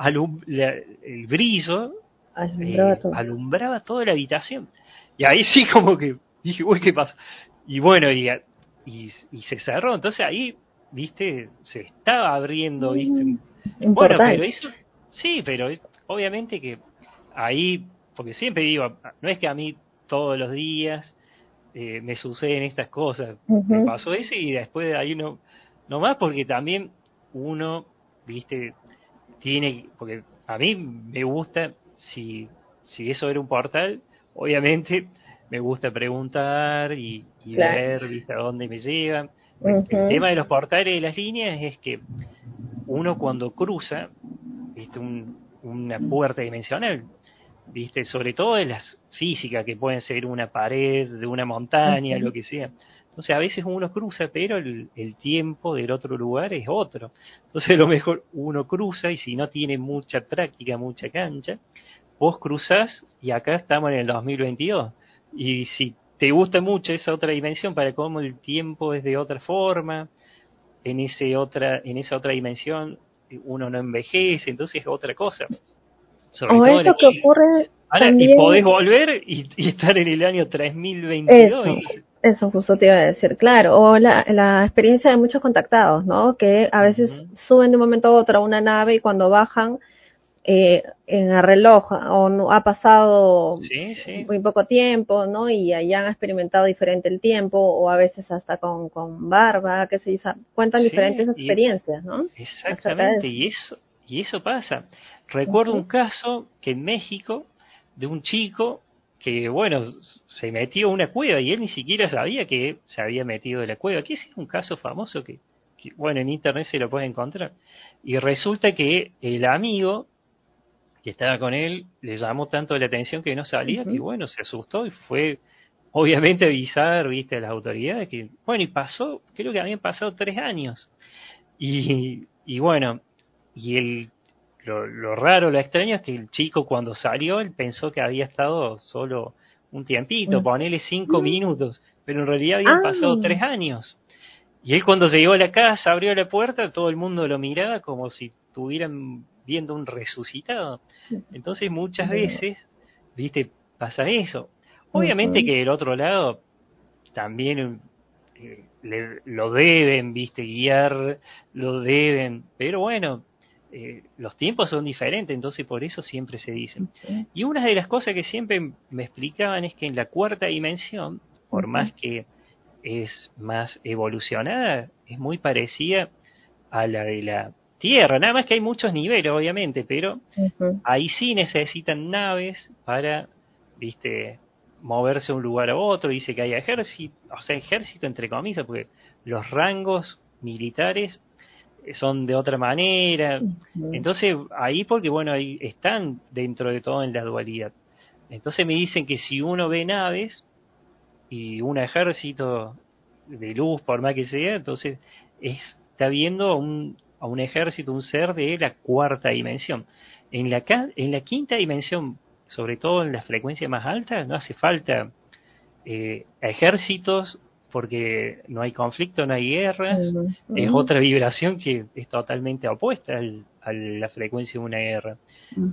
El brillo eh, alumbraba, toda la habitación. Y ahí sí como que dije, uy, ¿qué pasa? Y bueno, y, y, se cerró. Entonces ahí, viste, se estaba abriendo, viste. Mm, bueno, pero eso, sí, pero obviamente que ahí, porque siempre digo, no es que a mí todos los días eh, me suceden estas cosas. Me pasó eso y después de ahí no, no más porque también uno, viste, tiene, porque a mí me gusta, si, si eso era un portal, obviamente me gusta preguntar y, ver, ¿viste? a dónde me llevan. El tema de los portales y las líneas es que uno cuando cruza, ¿viste? una puerta dimensional, ¿viste? Sobre todo en las físicas, que pueden ser una pared, de una montaña, lo que sea. Entonces a veces uno cruza, pero el, el, tiempo del otro lugar es otro. Entonces a lo mejor uno cruza y si no tiene mucha práctica, mucha cancha, vos cruzas y acá estamos en el 2022. Y si te gusta mucho esa otra dimensión para cómo el tiempo es de otra forma, en ese otra, en esa otra dimensión uno no envejece, entonces es otra cosa. o eso que ocurre Ahora, y podés volver y, estar en el año 3022. Eso, eso justo te iba a decir, claro. O la, la experiencia de muchos contactados, ¿no? Que a veces suben de un momento a otro a una nave y cuando bajan eh, en el reloj o no, ha pasado muy poco tiempo, ¿no? Y allá han experimentado diferente el tiempo o a veces hasta con, con barba, que se dice, cuentan diferentes experiencias, ¿no? Exactamente, y eso, y eso pasa. Recuerdo un caso que en México de un chico que, bueno, se metió en una cueva y él ni siquiera sabía que se había metido en la cueva. Aquí es un caso famoso que, que, bueno, en internet se lo puede encontrar. Y resulta que el amigo que estaba con él le llamó tanto la atención que no salía, que bueno, se asustó y fue obviamente avisar, viste, a las autoridades que, bueno, y pasó, creo que habían pasado tres años. Y, y bueno, y el, lo, lo raro, lo extraño es que el chico cuando salió, él pensó que había estado solo un tiempito, ponele cinco minutos, pero en realidad habían pasado tres años. Y él cuando llegó a la casa, abrió la puerta, todo el mundo lo miraba como si tuvieran viendo un resucitado. Entonces muchas veces, viste, pasa eso. Obviamente que del otro lado también eh, le, lo deben, viste, guiar, lo deben, pero bueno, eh, los tiempos son diferentes, entonces por eso siempre se dicen. Y una de las cosas que siempre me explicaban es que en la cuarta dimensión, por más que es más evolucionada, es muy parecida a la de la tierra, nada más que hay muchos niveles, obviamente, pero ahí sí necesitan naves para, viste, moverse de un lugar a otro, dice que hay ejército, o sea, ejército entre comillas, porque los rangos militares son de otra manera, entonces ahí porque bueno, ahí están dentro de todo en la dualidad. Entonces me dicen que si uno ve naves y un ejército de luz, por más que sea, entonces está viendo un, a un ejército, un ser de la cuarta dimensión. En la, en la quinta dimensión, sobre todo en las frecuencias más altas, no hace falta eh, ejércitos porque no hay conflicto, no hay guerras, es otra vibración que es totalmente opuesta a la frecuencia de una guerra.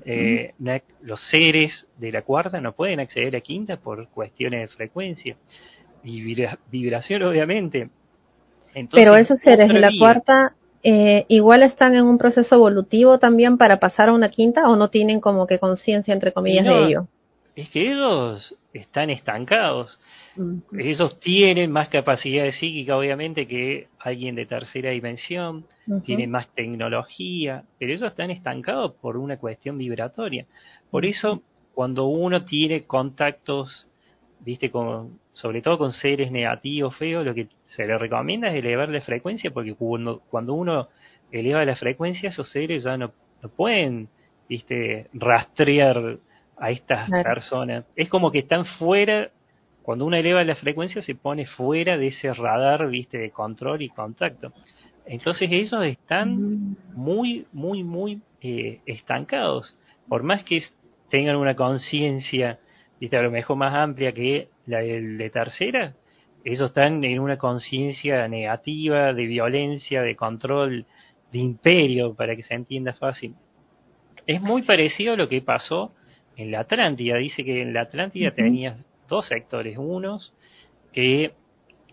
Eh, los seres de la cuarta no pueden acceder a quinta por cuestiones de frecuencia y vibración, obviamente. Pero esos seres de la cuarta eh, igual están en un proceso evolutivo también para pasar a una quinta o no tienen como que conciencia entre comillas de ello. Es que ellos están estancados. Ellos tienen más capacidad psíquica, obviamente, que alguien de tercera dimensión, tienen más tecnología, pero ellos están estancados por una cuestión vibratoria. Por eso, cuando uno tiene contactos, viste, con, sobre todo con seres negativos, feos, lo que se le recomienda es elevar la frecuencia, porque cuando, cuando uno eleva la frecuencia, esos seres ya no, no pueden, viste, rastrear a estas personas. Es como que están fuera, cuando uno eleva la frecuencia se pone fuera de ese radar, viste, de control y contacto. Entonces ellos están muy, muy, muy eh, estancados. Por más que tengan una conciencia, viste, a lo mejor más amplia que la de, tercera, ellos están en una conciencia negativa, de violencia, de control, de imperio, para que se entienda fácil. Es muy parecido a lo que pasó en la Atlántida. Dice que en la Atlántida tenía dos sectores, unos que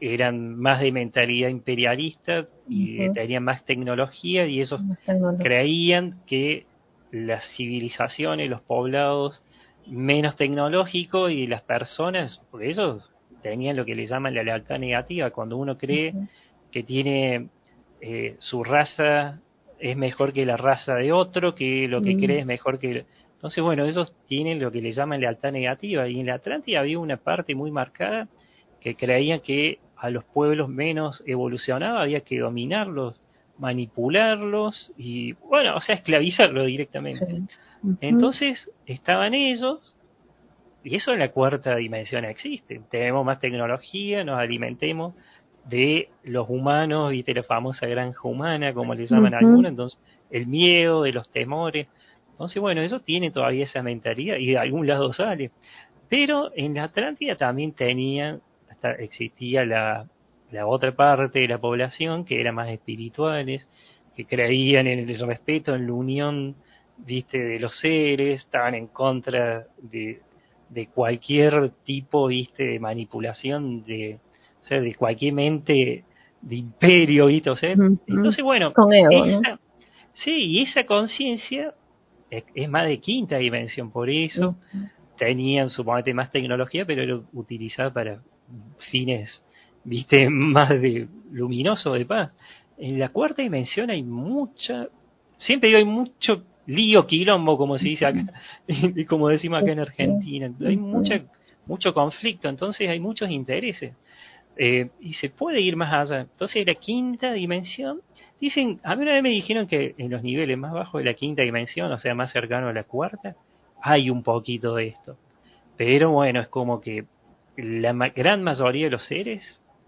eran más de mentalidad imperialista y tenían más tecnología y esos creían que las civilizaciones, los poblados menos tecnológicos y las personas, porque ellos tenían lo que le llaman la lealtad negativa, cuando uno cree que tiene eh, su raza es mejor que la raza de otro, que lo que cree es mejor que... Entonces, bueno, ellos tienen lo que le llaman lealtad negativa y en la Atlántida había una parte muy marcada que creían que a los pueblos menos evolucionados había que dominarlos manipularlos y, bueno, o sea, esclavizarlo directamente. Entonces, estaban ellos, y eso en la cuarta dimensión existe. Tenemos más tecnología, nos alimentemos de los humanos, viste la famosa granja humana, como le llaman algunos, entonces el miedo, de los temores. Entonces, bueno, eso tiene todavía esa mentalidad y de algún lado sale. Pero en la Atlántida también tenía, hasta existía la, la otra parte de la población que era más espirituales, que creían en el respeto, en la unión, viste, de los seres, estaban en contra de, de cualquier tipo, viste, de manipulación de, o sea, de cualquier mente de imperio, ¿viste? O sea, entonces, bueno, esa, sí, y esa conciencia es, más de quinta dimensión, por eso tenían suponete más tecnología, pero era utilizada para fines, viste, más de luminoso, de paz. En la cuarta dimensión hay mucha, siempre digo, hay mucho lío, quilombo, como se dice acá, y como decimos acá en Argentina. Hay mucha, mucho conflicto, entonces hay muchos intereses. Eh, y se puede ir más allá. Entonces, la quinta dimensión, dicen, a mí una vez me dijeron que en los niveles más bajos de la quinta dimensión, o sea, más cercano a la cuarta, hay un poquito de esto. Pero bueno, es como que la gran mayoría de los seres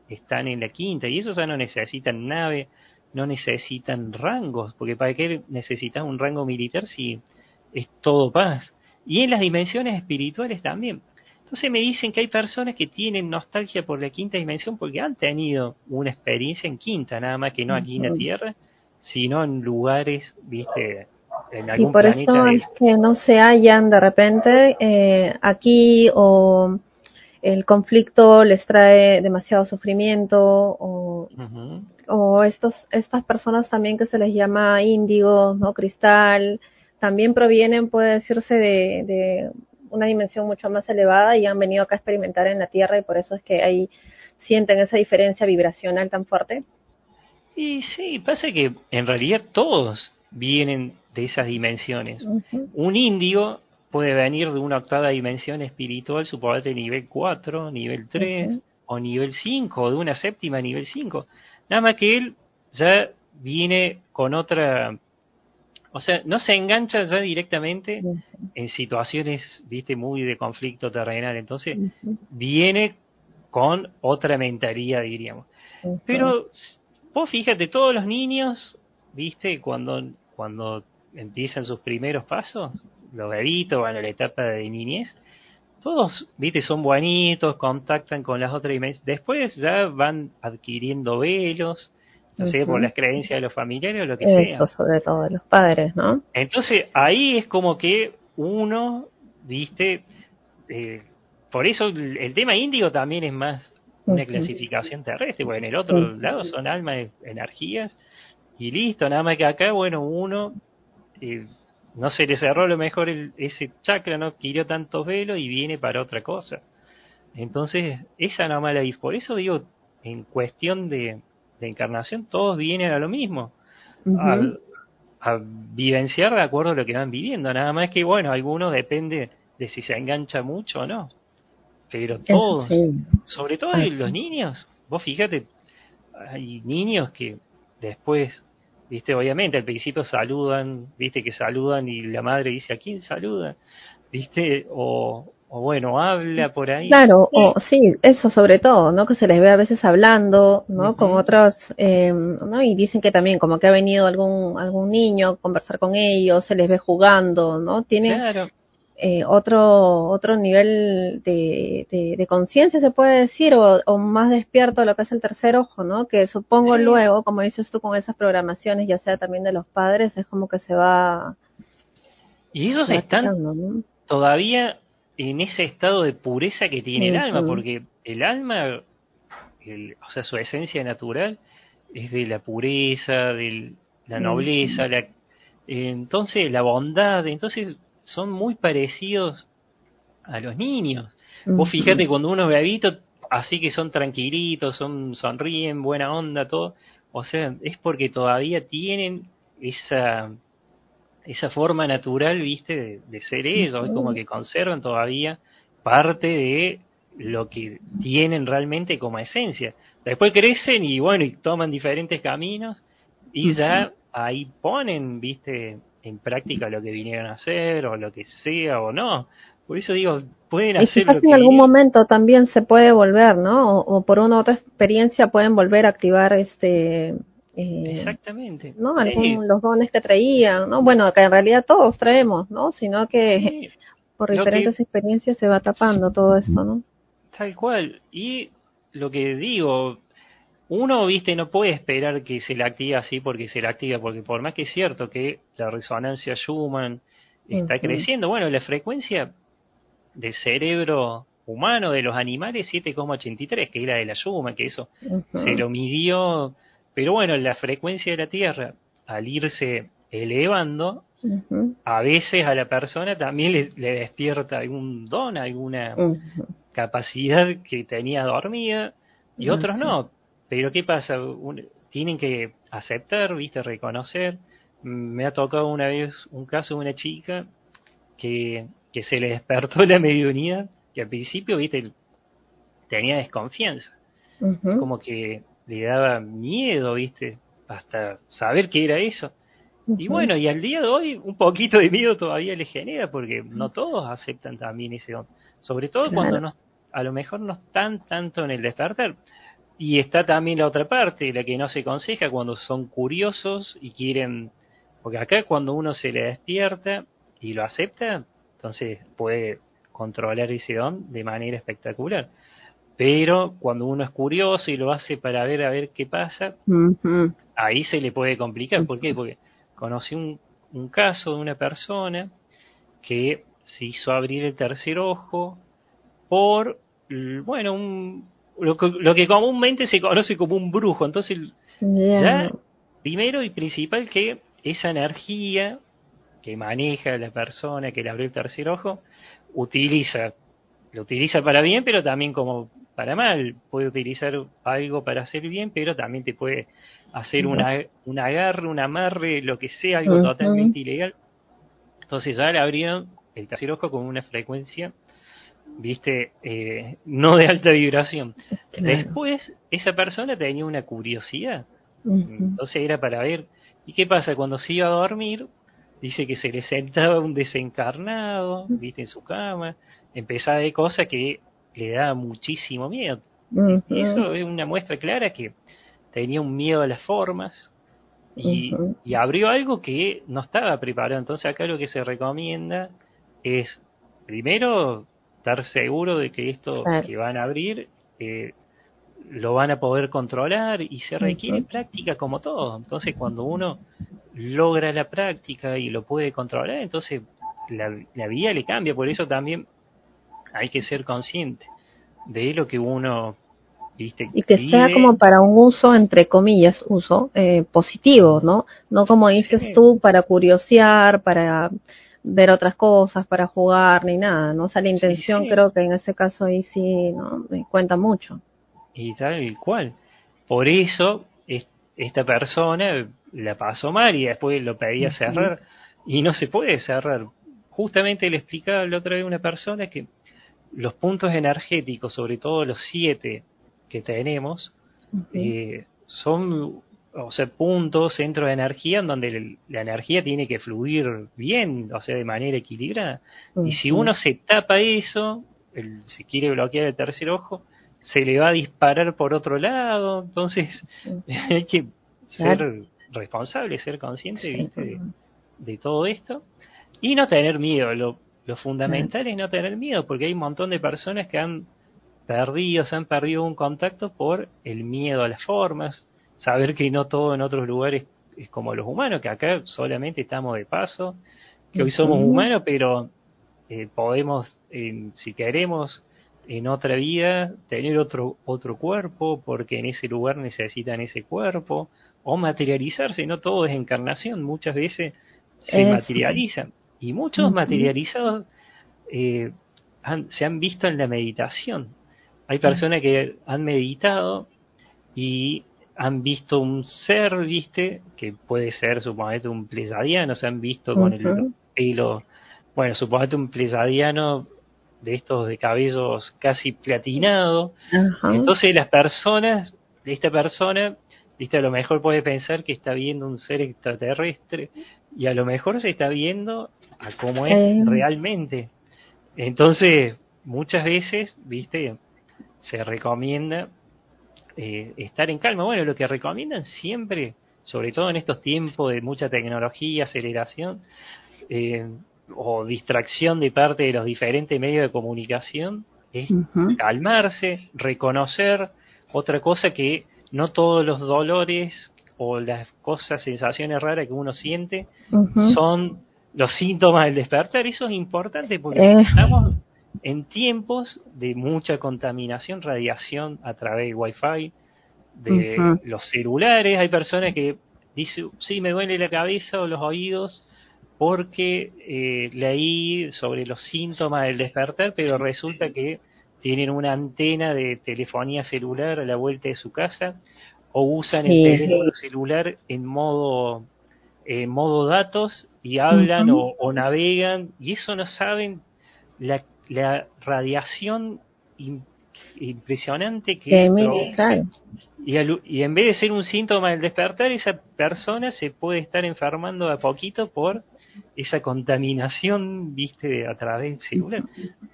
están en la quinta y esos ya no necesitan nave, no necesitan rangos, porque ¿para qué necesitas un rango militar si es todo paz? Y en las dimensiones espirituales también. Entonces me dicen que hay personas que tienen nostalgia por la quinta dimensión porque han tenido una experiencia en quinta, nada más que no aquí en la Tierra, sino en lugares, viste, en algún Y por eso es que no se hallan de repente eh, aquí o el conflicto les trae demasiado sufrimiento o, o estos estas personas también que se les llama índigo, no cristal, también provienen puede decirse de, de una dimensión mucho más elevada y han venido acá a experimentar en la Tierra y por eso es que ahí sienten esa diferencia vibracional tan fuerte. Y sí, pasa que en realidad todos vienen de esas dimensiones. Un indio puede venir de una octava dimensión espiritual, suponete nivel 4, nivel 3 o nivel 5, o de una séptima nivel 5. Nada más que él ya viene con otra o sea, no se engancha ya directamente en situaciones, viste, muy de conflicto terrenal. Entonces, viene con otra mentalidad, diríamos. Pero vos fíjate, todos los niños, viste, cuando, cuando empiezan sus primeros pasos, los bebitos, bueno, la etapa de niñez, todos, viste, son bonitos, contactan con las otras dimensiones. Después ya van adquiriendo velos, no sé, por las creencias de los familiares o lo que sea. Eso, sobre todo de los padres, ¿no? Entonces, ahí es como que uno, viste, eh, por eso el, tema índigo también es más una clasificación terrestre, porque en el otro lado son almas, energías, y listo, nada más que acá, bueno, uno, eh, no se le cerró lo mejor ese chakra, no adquirió tantos velos y viene para otra cosa. Entonces, esa no mala por eso digo, en cuestión de, de encarnación, todos vienen a lo mismo, a, vivenciar de acuerdo a lo que van viviendo, nada más que, bueno, algunos depende de si se engancha mucho o no, pero todos, sobre todo los niños, vos fíjate, hay niños que después, viste, obviamente al principio saludan, viste que saludan y la madre dice, ¿a quién saluda? viste, o, o bueno, habla por ahí. Claro, o sí, eso sobre todo, ¿no? Que se les ve a veces hablando, ¿no? Con otros, eh, ¿no? Y dicen que también como que ha venido algún algún niño a conversar con ellos, se les ve jugando, ¿no? Tiene eh, otro otro nivel de, de, conciencia, se puede decir, o, o, más despierto a lo que es el tercer ojo, ¿no? Que supongo luego, como dices tú, con esas programaciones, ya sea también de los padres, es como que se va... Y ellos están todavía en ese estado de pureza que tiene el alma, porque el alma, o sea, su esencia natural es de la pureza, de la nobleza, la, entonces la bondad, entonces son muy parecidos a los niños. Vos fíjate cuando uno ve así que son tranquilitos, son sonríen, buena onda, todo, o sea, es porque todavía tienen esa esa forma natural, viste, de, ser ellos, es como que conservan todavía parte de lo que tienen realmente como esencia. Después crecen y bueno, y toman diferentes caminos y ya ahí ponen, viste, en práctica lo que vinieron a hacer o lo que sea o no. Por eso digo, pueden hacer lo que en algún momento también se puede volver, ¿no? O, por una otra experiencia pueden volver a activar este eh, Exactamente. ¿no? los dones que traían, ¿no? Bueno, que en realidad todos traemos, ¿no? Sino que por diferentes experiencias se va tapando todo eso, ¿no? Tal cual. Y lo que digo, uno, viste, no puede esperar que se la active así porque se la activa, porque por más que es cierto que la resonancia Schumann está creciendo, bueno, la frecuencia del cerebro humano de los animales 7,83, que era de la Schumann, que eso se lo midió, pero bueno, la frecuencia de la Tierra, al irse elevando, a veces a la persona también le, despierta algún don, alguna capacidad que tenía dormida, y otros no pero ¿qué pasa? tienen que aceptar, ¿viste? Reconocer. Me ha tocado una vez un caso de una chica que, que se le despertó la mediunidad, que al principio, ¿viste? Tenía desconfianza. Como que le daba miedo, ¿viste? Hasta saber qué era eso. Y bueno, y al día de hoy un poquito de miedo todavía le genera porque no todos aceptan también ese don. Sobre todo cuando no, a lo mejor no están tanto en el despertar. Y está también la otra parte, la que no se aconseja cuando son curiosos y quieren, porque acá cuando uno se le despierta y lo acepta, entonces puede controlar ese don de manera espectacular. Pero cuando uno es curioso y lo hace para ver a ver qué pasa, ahí se le puede complicar. ¿Por qué? Porque conocí un, un caso de una persona que se hizo abrir el tercer ojo por, bueno, un, lo que, lo que comúnmente se conoce como un brujo. Entonces, ya, primero y principal que esa energía que maneja la persona que le abrió el tercer ojo, utiliza, lo utiliza para bien, pero también como para mal. Puede utilizar algo para hacer bien, pero también te puede hacer una, un agarre, un amarre, lo que sea, algo totalmente ilegal. Entonces ya le abrieron el tercer ojo con una frecuencia viste, eh, no de alta vibración. Después, esa persona tenía una curiosidad. Entonces era para ver. ¿Y qué pasa? Cuando se iba a dormir, dice que se le sentaba un desencarnado, viste, en su cama, empezaba de cosas que le daba muchísimo miedo. Y eso es una muestra clara que tenía un miedo a las formas y, y abrió algo que no estaba preparado. Entonces acá lo que se recomienda es, primero, estar seguro de que esto que van a abrir eh, lo van a poder controlar y se requiere práctica como todo. Entonces cuando uno logra la práctica y lo puede controlar, entonces la, la vida le cambia. Por eso también hay que ser consciente de lo que uno ¿viste? y que sea como para un uso entre comillas uso eh, positivo no no como dices tú para curiosear para ver otras cosas para jugar ni nada, ¿no? O sea, la intención creo que en ese caso ahí sí ¿no? me cuenta mucho. Y tal y cual. Por eso esta persona la pasó mal y después lo pedía cerrar y no se puede cerrar. Justamente le explicaba la otra vez una persona que los puntos energéticos, sobre todo los siete que tenemos, eh, son o sea, puntos, centros de energía en donde la energía tiene que fluir bien, o sea, de manera equilibrada. Y si uno se tapa eso, el, si quiere bloquear el tercer ojo, se le va a disparar por otro lado. Entonces, hay que ser responsable, ser consciente ¿viste? De, todo esto y no tener miedo. Lo, lo fundamental es no tener miedo, porque hay un montón de personas que han perdido, se han perdido un contacto por el miedo a las formas, saber que no todo en otros lugares es como los humanos, que acá solamente estamos de paso, que hoy somos humanos, pero eh, podemos, si queremos, en otra vida tener otro otro cuerpo, porque en ese lugar necesitan ese cuerpo, o materializarse, no todo es encarnación, muchas veces se materializan, y muchos materializados eh, se han visto en la meditación. Hay personas que han meditado y han visto un ser, viste, que puede ser, suponete, un plesadiano, se han visto con el pelo, bueno, suponete un plesadiano de estos de cabellos casi platinado. Entonces las personas, esta persona viste, a lo mejor puede pensar que está viendo un ser extraterrestre y a lo mejor se está viendo a cómo es eh. realmente. Entonces, muchas veces, viste, se recomienda eh, estar en calma. Bueno, lo que recomiendan siempre, sobre todo en estos tiempos de mucha tecnología, aceleración eh, o distracción de parte de los diferentes medios de comunicación, es calmarse, reconocer otra cosa que no todos los dolores o las cosas, sensaciones raras que uno siente son los síntomas del despertar. Eso es importante porque eh. estamos en tiempos de mucha contaminación, radiación a través de Wi-Fi, de los celulares. Hay personas que dicen, sí, me duele la cabeza o los oídos porque eh, leí sobre los síntomas del despertar, pero resulta que tienen una antena de telefonía celular a la vuelta de su casa o usan el teléfono celular en modo en modo datos y hablan o, navegan y eso no saben la, la radiación impresionante que y, y, en vez de ser un síntoma del despertar esa persona se puede estar enfermando a poquito por esa contaminación, viste, a través del celular.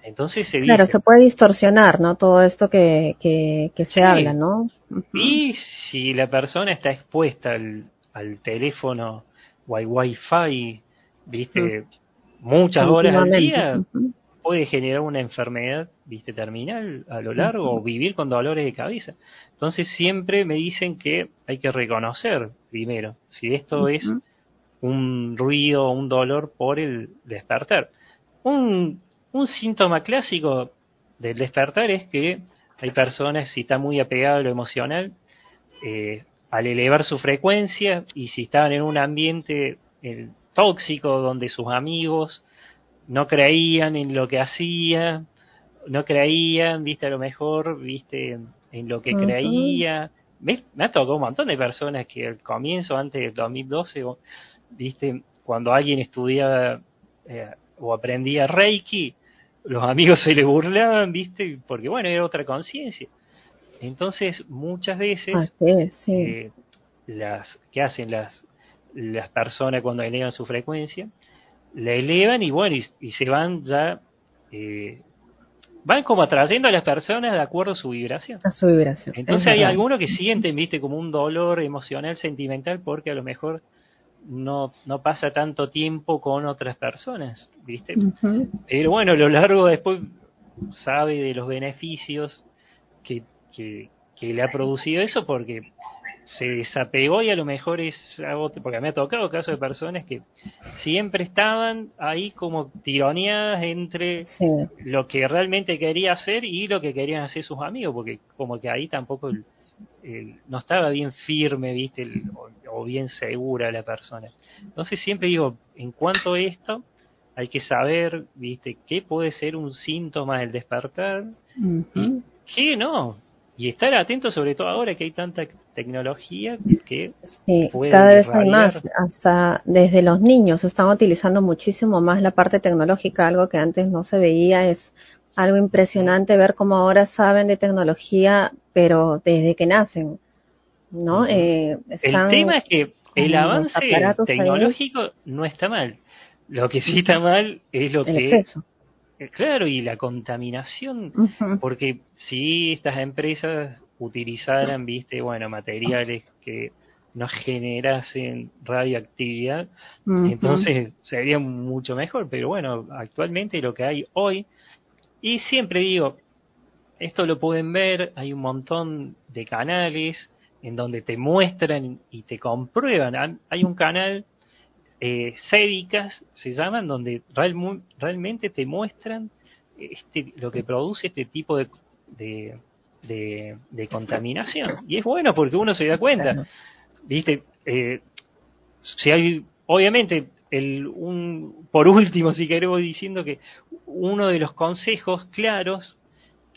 Entonces se Claro, se puede distorsionar, ¿no? Todo esto que, que, se habla, ¿no? Y si la persona está expuesta al, al teléfono Wi-Fi, viste, muchas horas al día, puede generar una enfermedad, viste, terminal a lo largo o vivir con dolores de cabeza. Entonces siempre me dicen que hay que reconocer primero si esto es un ruido o un dolor por el despertar. Un, un síntoma clásico del despertar es que hay personas, si está muy apegado a lo emocional, eh, al elevar su frecuencia y si estaban en un ambiente eh, tóxico donde sus amigos no creían en lo que hacía, no creían, viste, a lo mejor, viste, en lo que creía. Me, me, ha tocado un montón de personas que al comienzo, antes del 2012, viste, cuando alguien estudiaba eh, o aprendía Reiki, los amigos se le burlaban, viste, porque bueno, era otra conciencia. Entonces, muchas veces, eh, las que hacen las, las personas cuando elevan su frecuencia, la elevan y bueno, y, se van ya, eh, van como atrayendo a las personas de acuerdo a su vibración. A su vibración. Entonces hay algunos que sienten, viste, como un dolor emocional, sentimental, porque a lo mejor no, no pasa tanto tiempo con otras personas, ¿viste? Pero bueno, a lo largo después sabe de los beneficios que, que, le ha producido eso porque se desapegó y a lo mejor es algo, porque me ha tocado casos de personas que siempre estaban ahí como tironeadas entre lo que realmente quería hacer y lo que querían hacer sus amigos, porque como que ahí tampoco el, no estaba bien firme, viste, o, bien segura la persona. Entonces siempre digo, en cuanto a esto, hay que saber, viste, qué puede ser un síntoma del despertar y qué no. Y estar atento sobre todo ahora que hay tanta tecnología que sí, cada vez hay más, hasta desde los niños están utilizando muchísimo más la parte tecnológica, algo que antes no se veía, es algo impresionante ver cómo ahora saben de tecnología, pero desde que nacen, ¿no? Eh, el tema es que el avance tecnológico no está mal. Lo que sí está mal es lo que... Eh, claro, y la contaminación, porque si estas empresas utilizaran, viste, bueno, materiales que no generasen radioactividad, entonces sería mucho mejor. Pero bueno, actualmente lo que hay hoy y siempre digo, esto lo pueden ver, hay un montón de canales en donde te muestran y te comprueban. Hay un canal, eh, se llaman, donde realmente te muestran este, lo que produce este tipo de, de, contaminación. Y es bueno porque uno se da cuenta. ¿Viste? Eh, si hay, obviamente, el, un, por último, si queremos diciendo que uno de los consejos claros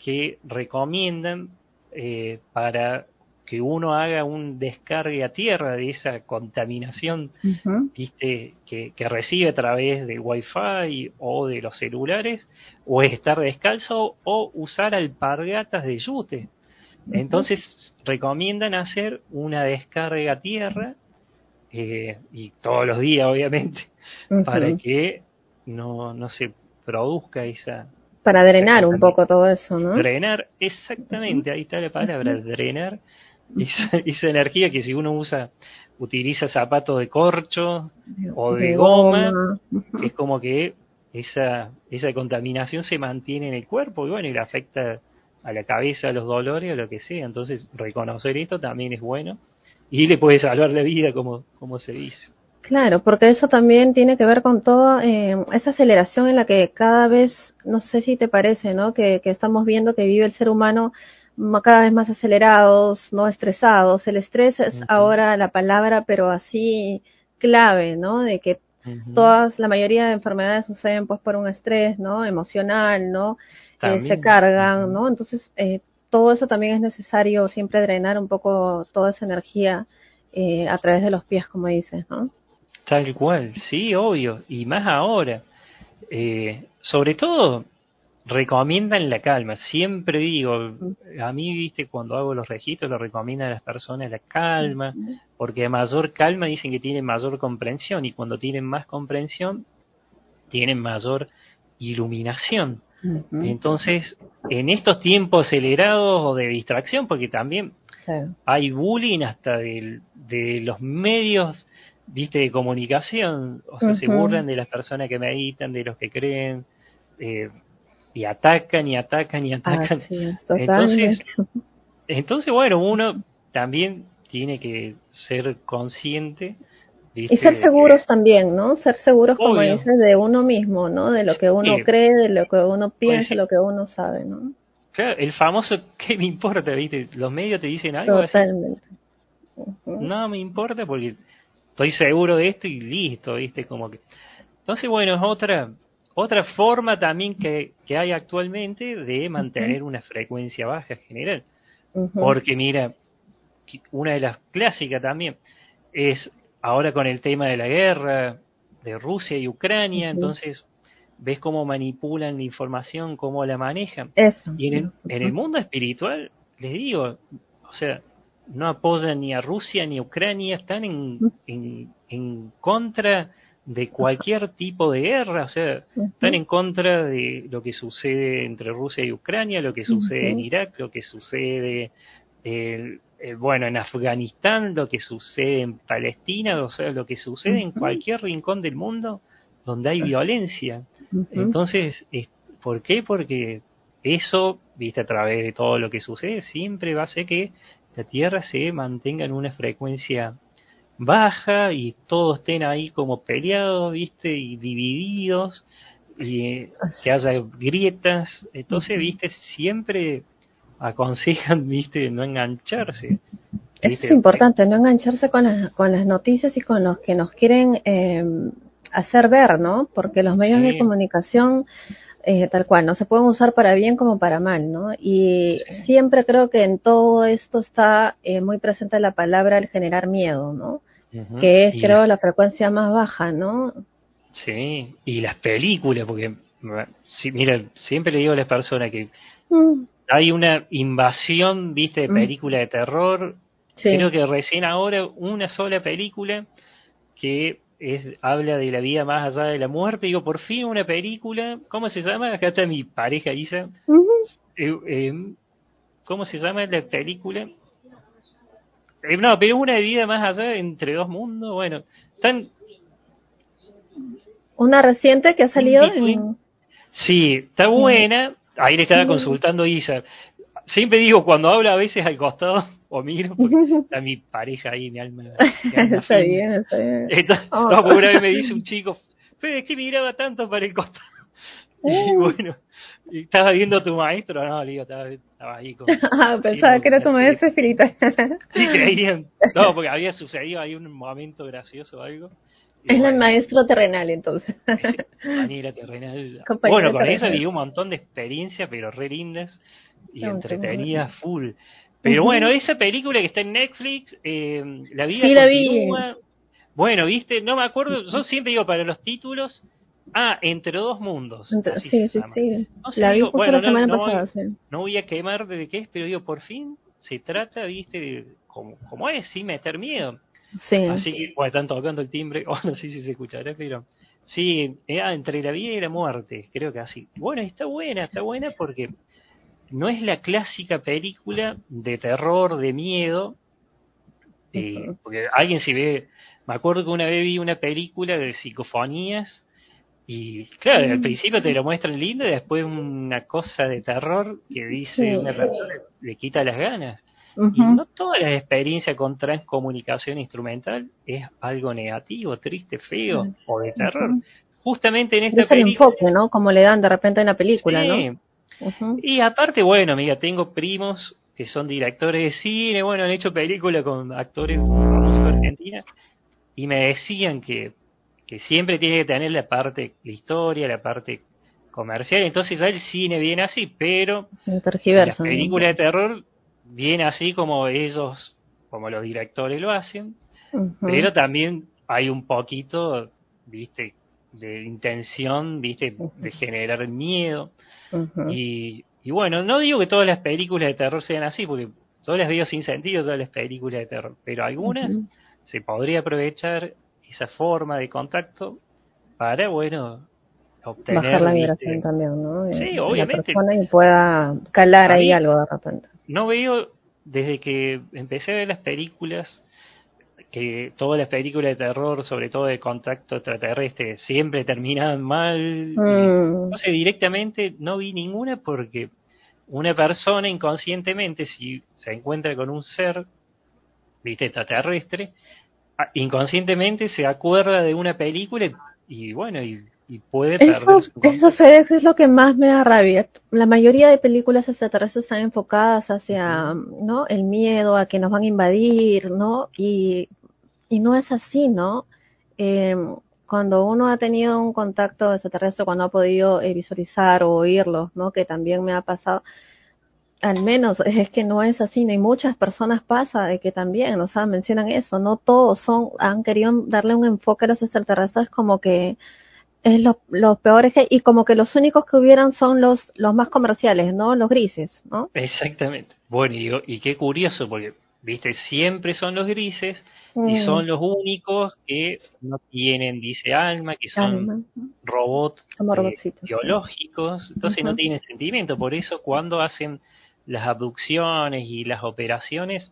que recomiendan eh, para que uno haga un descargue a tierra de esa contaminación ¿viste? Que, que, recibe a través de Wi-Fi o de los celulares, o estar descalzo o usar alpargatas de yute. Entonces recomiendan hacer una descarga a tierra, eh, y todos los días obviamente, para que no, no se produzca esa... Para drenar un poco todo eso, ¿no? Drenar, exactamente, ahí está la palabra, drenar esa, esa energía que si uno usa utiliza zapatos de corcho o de, goma, es como que esa, esa contaminación se mantiene en el cuerpo y bueno, y le afecta a la cabeza, a los dolores, o lo que sea. Entonces, reconocer esto también es bueno y le puede salvar la vida, como, como se dice. Claro, porque eso también tiene que ver con toda eh, esa aceleración en la que cada vez, no sé si te parece, ¿no? Que, que estamos viendo que vive el ser humano cada vez más acelerados, no estresados. El estrés es ahora la palabra, pero así clave, ¿no? De que todas, la mayoría de enfermedades suceden pues por un estrés, ¿no? Emocional, ¿no? Eh, se cargan, ¿no? Entonces, eh, todo eso también es necesario siempre drenar un poco toda esa energía eh, a través de los pies, como dices, ¿no? Tal cual, sí, obvio, y más ahora. sobre todo, recomiendan la calma. Siempre digo, a mí, viste, cuando hago los registros, lo recomiendan a las personas la calma, porque a mayor calma dicen que tienen mayor comprensión, y cuando tienen más comprensión, tienen mayor iluminación. Entonces, en estos tiempos acelerados o de distracción, porque también hay bullying hasta de, de los medios viste de comunicación. O sea se burlan de las personas que meditan de los que creen eh, y atacan y atacan y atacan. entonces, entonces, bueno, uno también tiene que ser consciente. Y ser seguros también, ¿no? Ser seguros, como dices, de uno mismo, ¿no? De lo que uno cree, de lo que uno pues piensa, de lo que uno sabe, ¿no? Claro, el famoso ¿qué me importa? ¿Viste? Los medios te dicen algo Totalmente. No me importa porque estoy seguro de esto y listo, ¿viste? Como que... Entonces, bueno, es otra otra forma también que, que hay actualmente de mantener una frecuencia baja general. Porque mira, una de las clásicas también es ahora con el tema de la guerra de Rusia y Ucrania, entonces ves cómo manipulan la información, cómo la manejan. Y en el, en el mundo espiritual, les digo, o sea, no apoyan ni a Rusia ni a Ucrania, están en, en, en contra de cualquier tipo de guerra, o sea, están en contra de lo que sucede entre Rusia y Ucrania, lo que sucede en Irak, lo que sucede, el, bueno, en Afganistán, lo que sucede en Palestina, o sea, lo que sucede en cualquier rincón del mundo donde hay violencia. Entonces, ¿por qué? Porque eso, viste, a través de todo lo que sucede, siempre va a hacer que la Tierra se mantenga en una frecuencia baja y todos estén ahí como peleados, ¿viste? Y divididos, y que haya grietas. Entonces, ¿viste? Siempre aconsejan, ¿viste? No engancharse. Es importante, no engancharse con las, con las noticias y con los que nos quieren eh, hacer ver, ¿no? Porque los medios de comunicación eh, tal cual, no se pueden usar para bien como para mal, ¿no? Y siempre creo que en todo esto está eh, muy presente la palabra el generar miedo, ¿no? Que es creo la... frecuencia más baja, ¿no? Sí, y las películas, porque sí, mira, siempre le digo a las personas que mm. hay una invasión, viste, de mm. película de terror. Creo que recién ahora una sola película que es, habla de la vida más allá de la muerte. Digo, por fin una película, ¿cómo se llama? Acá está mi pareja Isa. Eh, eh, ¿Cómo se llama la película? Eh, no, pero una vida más allá entre dos mundos. Bueno, están. Una reciente que ha salido. Sí, está buena. Ahí le estaba consultando Isa. Siempre digo, cuando habla a veces al costado, o miro, porque está mi pareja ahí, mi alma. está bien, está bien. Oh. no, una vez me dice un chico, pero es que miraba tanto para el costado. Y uh. bueno, estaba viendo a tu maestro, no, digo, estaba, ahí con... Ah, pensaba que era tu maestro espiritual. sí, creían. No, porque había sucedido ahí un momento gracioso o algo. Es el maestro terrenal, entonces. Compañera terrenal. bueno, con eso viví un montón de experiencias, pero re lindas y entretenidas full. Pero bueno, esa película que está en Netflix, eh, La vida sí, continúa. La vi. Bueno, viste, no me acuerdo, yo siempre digo para los títulos, Ah, Entre dos mundos. sí, sí, sí. la vi bueno, la semana pasada, voy, No voy a quemar de qué es, pero digo, por fin se trata, viste, como, como es, sin meter miedo. Sí. Así que, bueno, están tocando el timbre, o no sé si se escuchará, pero sí, entre la vida y la muerte, creo que así. Bueno, está buena, está buena porque no es la clásica película de terror, de miedo, eh, porque alguien si ve, me acuerdo que una vez vi una película de psicofonías y claro, al mm. principio te lo muestran lindo y después una cosa de terror que dice una persona le quita las ganas. Y no toda la experiencia con transcomunicación instrumental es algo negativo, triste, feo o de terror. Justamente en esta película. enfoque, ¿no? Como le dan de repente en la película, ¿no? Y aparte, bueno, mira, tengo primos que son directores de cine, bueno, han hecho películas con actores famosos de Argentina y me decían que, que siempre tiene que tener la parte, la historia, la parte comercial, entonces ya el cine viene así, pero la película de terror viene así como ellos, como los directores lo hacen, pero también hay un poquito, viste, de intención, viste, de generar miedo. y, y, bueno, no digo que todas las películas de terror sean así, porque todas las veo sin sentido, todas las películas de terror, pero algunas se podría aprovechar esa forma de contacto para, bueno, obtener... Bajar la vibración también, ¿no? Sí, obviamente. La persona y pueda calar ahí algo de repente no veo desde que empecé a ver las películas que todas las películas de terror, sobre todo de contacto extraterrestre, siempre terminan mal. Mm. No sé, directamente no vi ninguna porque una persona inconscientemente, si se encuentra con un ser, viste, extraterrestre, inconscientemente se acuerda de una película y bueno, y y puede eso, Eso, FedEx, es lo que más me da rabia. La mayoría de películas extraterrestres están enfocadas hacia, ¿no? El miedo a que nos van a invadir, ¿no? Y, y no es así, ¿no? Eh, cuando uno ha tenido un contacto extraterrestre, cuando ha podido eh, visualizar o oírlo, ¿no? Que también me ha pasado, al menos es que no es así, ¿no? y muchas personas pasa de que también, o sea, mencionan eso, no todos son, han querido darle un enfoque a los extraterrestres como que, es lo, los peores que, y como que los únicos que hubieran son los, los más comerciales, ¿no? Los grises, ¿no? Exactamente. Bueno, y, y qué curioso, porque, viste, siempre son los grises y mm. son los únicos que no tienen, dice alma, que son robots eh, biológicos, entonces no tienen sentimiento. Por eso cuando hacen las abducciones y las operaciones,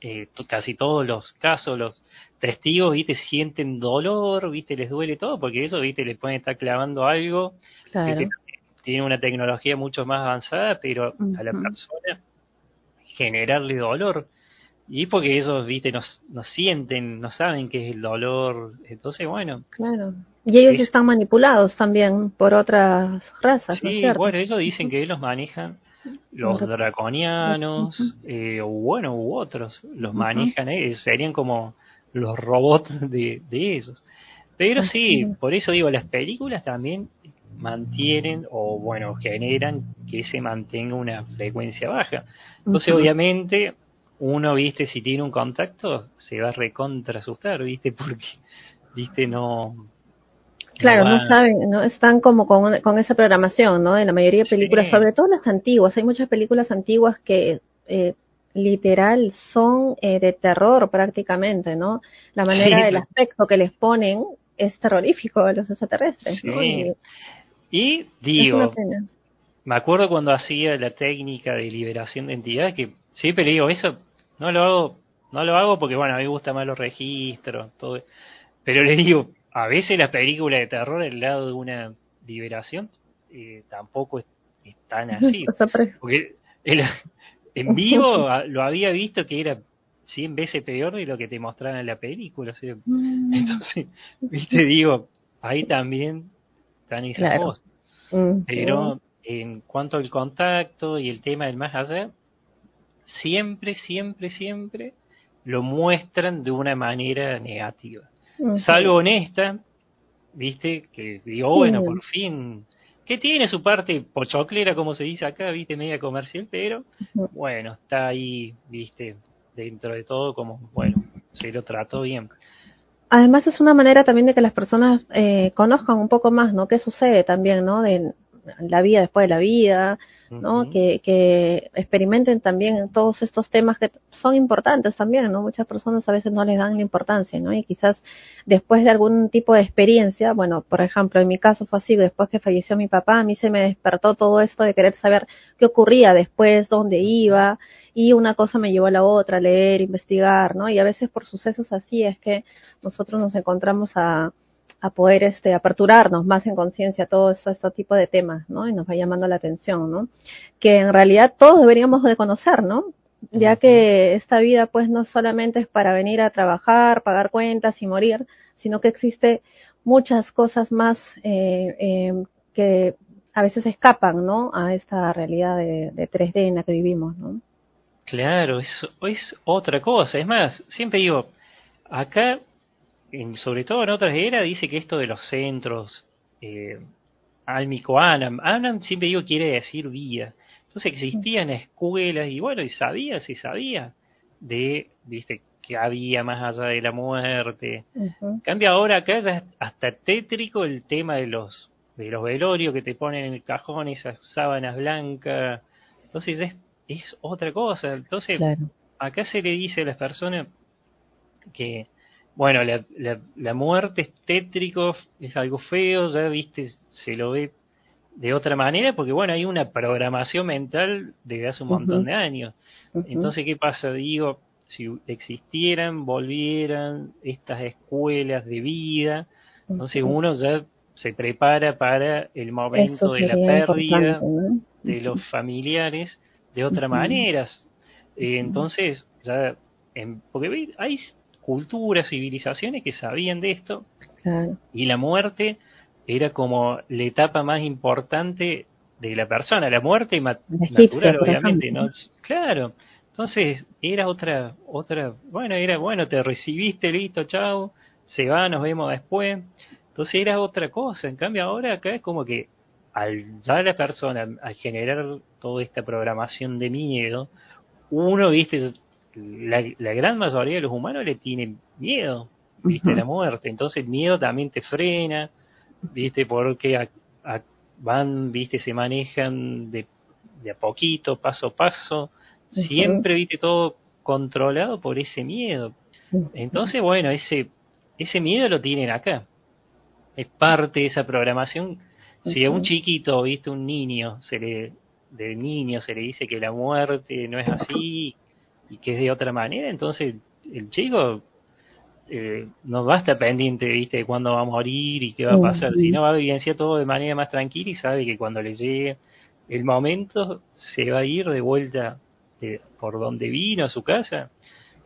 eh, casi todos los casos, los testigos, viste, sienten dolor, viste, les duele todo, porque eso, viste, les pueden estar clavando algo, claro. tiene una tecnología mucho más avanzada, pero a la persona generarle dolor. Y porque ellos, viste, no, no sienten, no saben qué es el dolor. Entonces, bueno. Claro. Y ellos están manipulados también por otras razas. Sí, bueno, ellos dicen que ellos manejan los draconianos, eh, o bueno, u otros, los manejan, eh, serían como los robots de, de esos. Pero sí, por eso digo, las películas también mantienen o bueno, generan que se mantenga una frecuencia baja. Entonces, obviamente, uno, viste, si tiene un contacto, se va a recontra asustar, viste, porque, viste, no... Claro, no, saben, no están como con, con esa programación, ¿no? De la mayoría de películas, sobre todo las antiguas. Hay muchas películas antiguas que eh, literal son eh, de terror prácticamente, ¿no? La manera del aspecto que les ponen es terrorífico a los extraterrestres. ¿no? Y, digo, me acuerdo cuando hacía la técnica de liberación de entidades que siempre digo, eso no lo hago, no lo hago porque bueno, a mí me gusta más los registros, todo. Pero le digo, a veces la película de terror al lado de una liberación eh, tampoco es, tan así. porque el, en vivo lo había visto que era 100 veces peor de lo que te mostraban en la película. Mm. Entonces, viste, digo, ahí también están esas cosas. Mm. Pero en cuanto al contacto y el tema del más allá, siempre, siempre, siempre lo muestran de una manera negativa. Salvo honesta, viste, que digo, bueno, por fin que tiene su parte pochoclera, como se dice acá, viste, media comercial, pero bueno, está ahí, viste, dentro de todo como, bueno, se lo trató bien. Además es una manera también de que las personas eh, conozcan un poco más, ¿no? ¿Qué sucede también, ¿no? De, la vida después de la vida, ¿no? que, que experimenten también todos estos temas que son importantes también, ¿no? Muchas personas a veces no les dan la importancia, ¿no? Y quizás después de algún tipo de experiencia, bueno, por ejemplo, en mi caso fue así, después que falleció mi papá, a mí se me despertó todo esto de querer saber qué ocurría después, dónde iba, y una cosa me llevó a la otra, leer, investigar, ¿no? Y a veces por sucesos así es que nosotros nos encontramos a a poder este, aperturarnos más en conciencia a todo este, este, tipo de temas, ¿no? Y nos va llamando la atención, ¿no? Que en realidad todos deberíamos de conocer, ¿no? Ya que esta vida pues no solamente es para venir a trabajar, pagar cuentas y morir, sino que existe muchas cosas más eh, eh, que a veces escapan, ¿no? A esta realidad de, de 3D en la que vivimos, ¿no? Claro, es, es otra cosa. Es más, siempre digo, acá sobre todo en otras eras, dice que esto de los centros, eh, Almico Anam, Anam siempre digo quiere decir vida. Entonces existían escuelas y bueno, y sabía, se sabía de, viste, que había más allá de la muerte. Cambia ahora acá ya hasta tétrico el tema de los de los velorios que te ponen en el cajón, esas sábanas blancas. Entonces es, es otra cosa. Entonces, acá se le dice a las personas que bueno, la, la, muerte es tétrico, es algo feo, ya viste, se lo ve de otra manera, porque bueno, hay una programación mental desde hace un montón de años. Entonces, ¿qué pasa? Digo, si existieran, volvieran estas escuelas de vida, entonces uno ya se prepara para el momento de la pérdida de los familiares de otra manera. Eh, entonces, ya, en, porque hay culturas, civilizaciones que sabían de esto. Y la muerte era como la etapa más importante de la persona, la muerte natural, obviamente, ¿no? Claro. Entonces, era otra, otra, bueno, era, bueno, te recibiste, listo, chao, se va, nos vemos después. Entonces era otra cosa. En cambio, ahora acá es como que al dar a la persona, a generar toda esta programación de miedo, uno, viste, la, la, gran mayoría de los humanos le tienen miedo, viste, a la muerte. Entonces el miedo también te frena, viste, porque van, viste, se manejan de, de a poquito, paso a paso, siempre, viste, todo controlado por ese miedo. Entonces, bueno, ese, ese miedo lo tienen acá. Es parte de esa programación. Si a un chiquito, viste, un niño, se le, de niño se le dice que la muerte no es así, y que es de otra manera, entonces el chico eh, no va a estar pendiente, viste, de cuándo va a morir y qué va a pasar, sino va a vivenciar todo de manera más tranquila y sabe que cuando le llegue el momento se va a ir de vuelta de, por donde vino a su casa.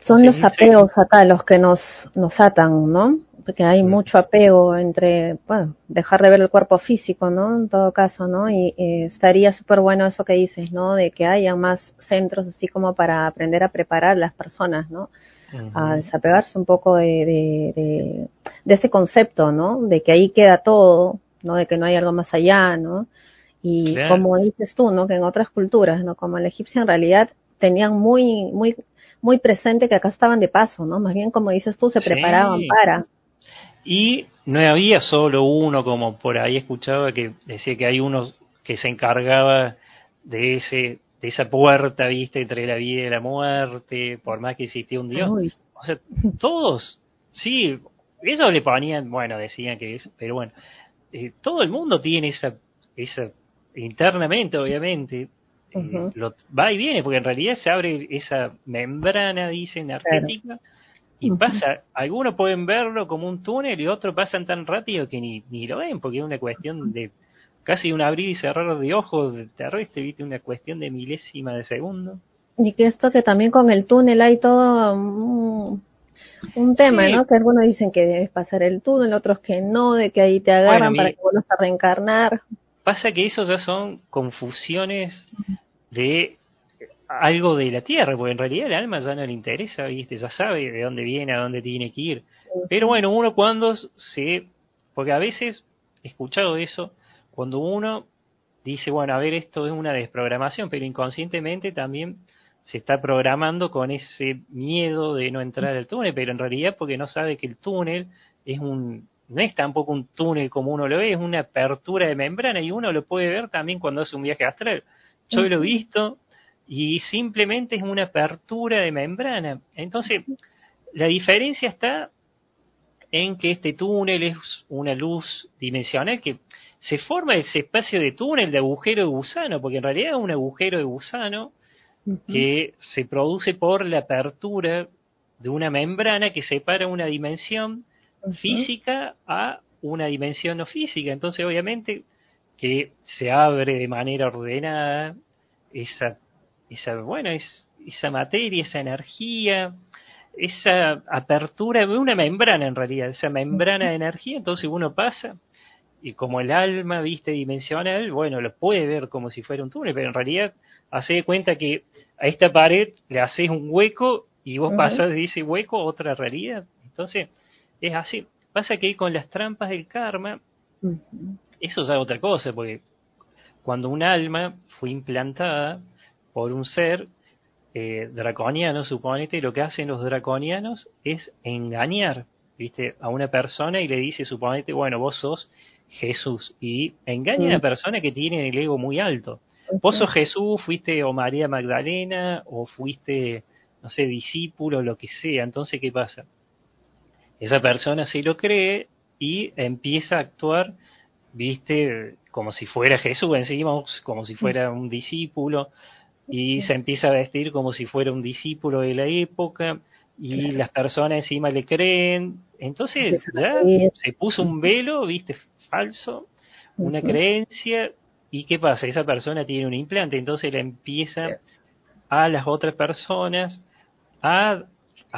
Son los apegos acá los que nos, nos atan, ¿no? Porque hay mucho apego entre, bueno, dejar de ver el cuerpo físico, ¿no? En todo caso, ¿no? Y estaría súper bueno eso que dices, ¿no? De que haya más centros así como para aprender a preparar las personas, ¿no? A desapegarse un poco de, de, de, ese concepto, ¿no? De que ahí queda todo, ¿no? De que no hay algo más allá, ¿no? Y como dices tú, ¿no? Que en otras culturas, ¿no? Como en la egipcia en realidad tenían muy, muy muy presente que acá estaban de paso, ¿no? Más bien, como dices tú, se preparaban para. Y no había solo uno, como por ahí escuchaba que decía que hay uno que se encargaba de ese de esa puerta, viste, entre la vida y la muerte, por más que existía un Dios. O sea, todos, sí, ellos le ponían, bueno, decían que es, pero bueno, eh, todo el mundo tiene esa, esa, internamente, obviamente, eh, lo, va y viene, porque en realidad se abre esa membrana, dice, energética, y pasa, algunos pueden verlo como un túnel y otros pasan tan rápido que ni, ni lo ven, porque es una cuestión de casi un abrir y cerrar de ojos terrestre, viste, una cuestión de milésima de segundo. Y que esto que también con el túnel hay todo un, tema, ¿no? Que algunos dicen que debes pasar el túnel, otros que no, de que ahí te agarran para que vuelvas a reencarnar. Pasa que eso ya son confusiones de algo de la tierra, porque en realidad el alma ya no le interesa, ¿viste? ya sabe de dónde viene, a dónde tiene que ir. Pero bueno, uno cuando se... Porque a veces, he escuchado eso, cuando uno dice, bueno, a ver, esto es una desprogramación, pero inconscientemente también se está programando con ese miedo de no entrar al túnel, pero en realidad porque no sabe que el túnel es un no es tampoco un túnel como uno lo ve, es una apertura de membrana y uno lo puede ver también cuando hace un viaje astral. Yo lo he visto y simplemente es una apertura de membrana. Entonces, la diferencia está en que este túnel es una luz dimensional que se forma ese espacio de túnel de agujero de gusano, porque en realidad es un agujero de gusano que se produce por la apertura de una membrana que separa una dimensión física a una dimensión no física. Entonces, obviamente, que se abre de manera ordenada esa, esa bueno, es, esa materia, esa energía, esa apertura de una membrana en realidad, esa membrana de energía, entonces uno pasa y como el alma, viste, dimensional, bueno, lo puede ver como si fuera un túnel, pero en realidad hace de cuenta que a esta pared le haces un hueco y vos pasas de ese hueco a otra realidad. Entonces, es así. Pasa que con las trampas del karma, eso es otra cosa, porque cuando un alma fue implantada por un ser eh, draconiano, suponete, lo que hacen los draconianos es engañar, viste, a una persona y le dice, suponete, bueno, vos sos Jesús, y engaña a una persona que tiene el ego muy alto. Vos sos Jesús, fuiste o María Magdalena, o fuiste, no sé, discípulo, lo que sea. Entonces, ¿qué pasa? Esa persona se lo cree y empieza a actuar, viste, como si fuera Jesús encima, como si fuera un discípulo, y se empieza a vestir como si fuera un discípulo de la época, y las personas encima le creen. Entonces ya se puso un velo, viste, falso, una creencia, y ¿qué pasa? Esa persona tiene un implante, entonces le empieza a las otras personas a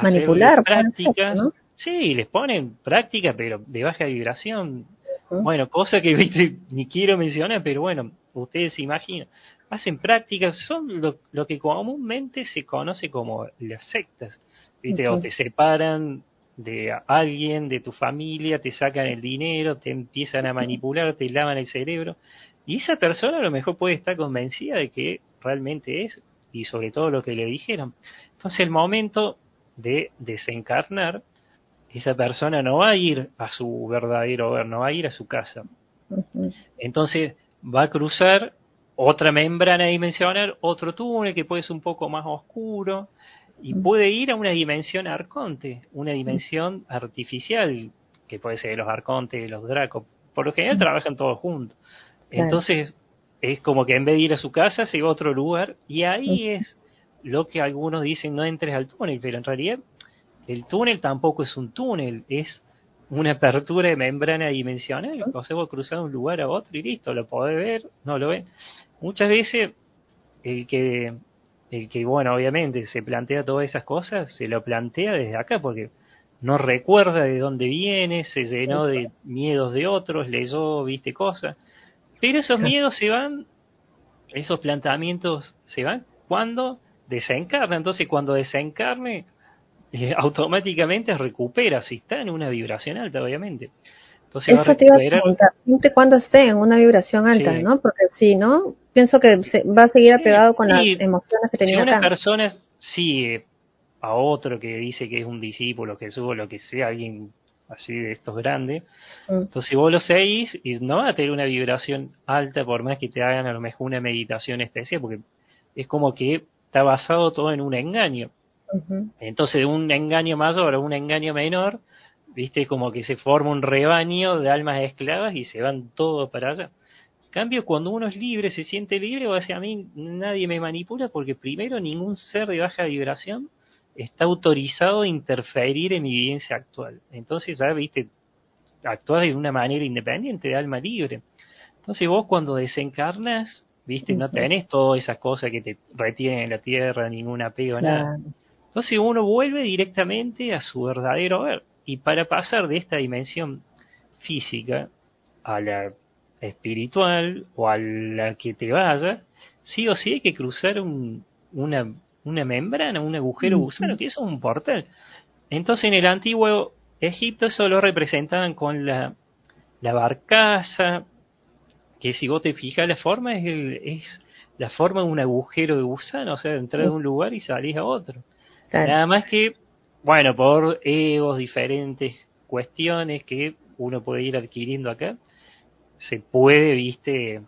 manipular prácticas. Sí, les ponen prácticas, pero de baja vibración. Bueno, cosa que ¿viste? ni quiero mencionar, pero bueno, ustedes se imaginan. Hacen prácticas, son lo, que comúnmente se conoce como las sectas. ¿viste? O te separan de alguien, de tu familia, te sacan el dinero, te empiezan a manipular, te lavan el cerebro. Y esa persona a lo mejor puede estar convencida de que realmente es, y sobre todo lo que le dijeron. Entonces el momento de desencarnar, esa persona no va a ir a su verdadero hogar, no va a ir a su casa. Entonces va a cruzar otra membrana dimensional, otro túnel que puede ser un poco más oscuro, y puede ir a una dimensión arconte, una dimensión artificial, que puede ser de los arcontes, de los dracos. Por lo general trabajan todos juntos. Entonces, es como que en vez de ir a su casa, se va a otro lugar, y ahí es lo que algunos dicen, no entres al túnel, pero en realidad el túnel tampoco es un túnel, es una apertura de membrana dimensional, sea, vos cruzar de un lugar a otro y listo, lo podés ver, no lo ven. Muchas veces el que el que, bueno, obviamente se plantea todas esas cosas, se lo plantea desde acá porque no recuerda de dónde viene, se llenó de miedos de otros, leyó, viste cosas. Pero esos miedos se van, esos planteamientos se van cuando desencarna. Entonces, cuando desencarne, eh, automáticamente recupera, si está en una vibración alta, obviamente. Entonces, Eso te iba a preguntar, cuando esté en una vibración alta, ¿no? Porque si no, pienso que va a seguir apegado con las emociones que tenía. Si una persona sigue a otro que dice que es un discípulo, que o lo que sea, alguien así de estos grandes, mm. entonces vos lo seguís y no va a tener una vibración alta por más que te hagan a lo mejor una meditación especial, porque es como que está basado todo en un engaño. Entonces, de un engaño mayor a un engaño menor, viste, como que se forma un rebaño de almas esclavas y se van todos para allá. Cambio, cuando uno es libre, se siente libre, o sea, a mí nadie me manipula porque primero ningún ser de baja vibración está autorizado a interferir en mi vivencia actual. Entonces ya, viste, actúas de una manera independiente, de alma libre. Entonces vos cuando desencarnas, viste, no tenés todas esas cosas que te retienen en la tierra, ningún apego, nada. Entonces uno vuelve directamente a su verdadero ver. Y para pasar de esta dimensión física a la espiritual o a la que te vayas, sí o sí hay que cruzar un, una, una membrana, un agujero gusano, que eso es un portal. Entonces en el antiguo Egipto eso lo representaban con la, la barcaza, que si vos te fijas la forma es, es la forma de un agujero de gusano, o sea, entrar de un lugar y salir a otro. Nada más que, bueno, por egos diferentes cuestiones que uno puede ir adquiriendo acá, se puede, viste,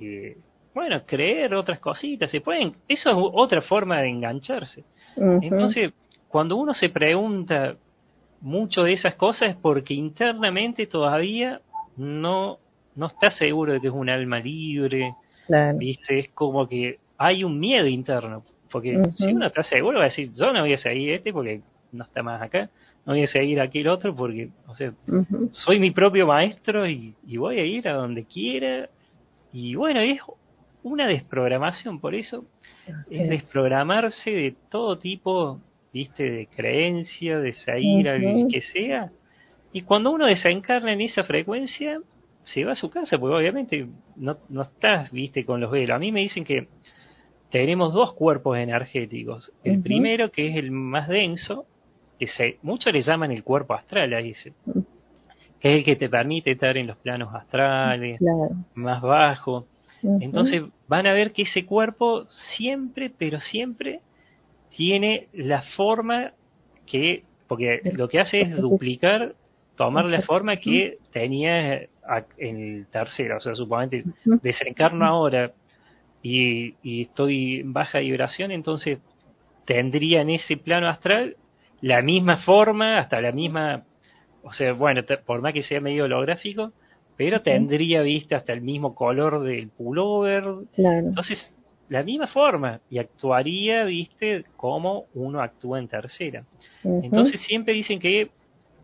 eh, bueno, creer otras cositas, se pueden, eso es otra forma de engancharse. Entonces, cuando uno se pregunta mucho de esas cosas es porque internamente todavía no, no está seguro de que es un alma libre, ¿viste? Es como que hay un miedo interno, porque si uno está seguro va a decir, yo no voy a seguir este porque no está más acá, no voy a seguir aquel otro porque, o sea, soy mi propio maestro y, voy a ir a donde quiera. Y bueno, es una desprogramación, por eso es desprogramarse de todo tipo, viste, de creencia, de salir al que sea. Y cuando uno desencarna en esa frecuencia, se va a su casa, porque obviamente no, no estás, viste, con los velos. A mí me dicen que tenemos dos cuerpos energéticos. El primero, que es el más denso, que se, muchos le llaman el cuerpo astral, ahí que es el que te permite estar en los planos astrales, más bajo. Entonces van a ver que ese cuerpo siempre, pero siempre tiene la forma que, porque lo que hace es duplicar, tomar la forma que tenía en el tercero, o sea, suponete desencarno ahora y, y estoy en baja vibración, entonces tendría en ese plano astral la misma forma, hasta la misma, o sea, bueno, por más que sea medio holográfico, pero tendría, vista hasta el mismo color del pullover. Entonces, la misma forma y actuaría, viste, como uno actúa en tercera. Entonces, siempre dicen que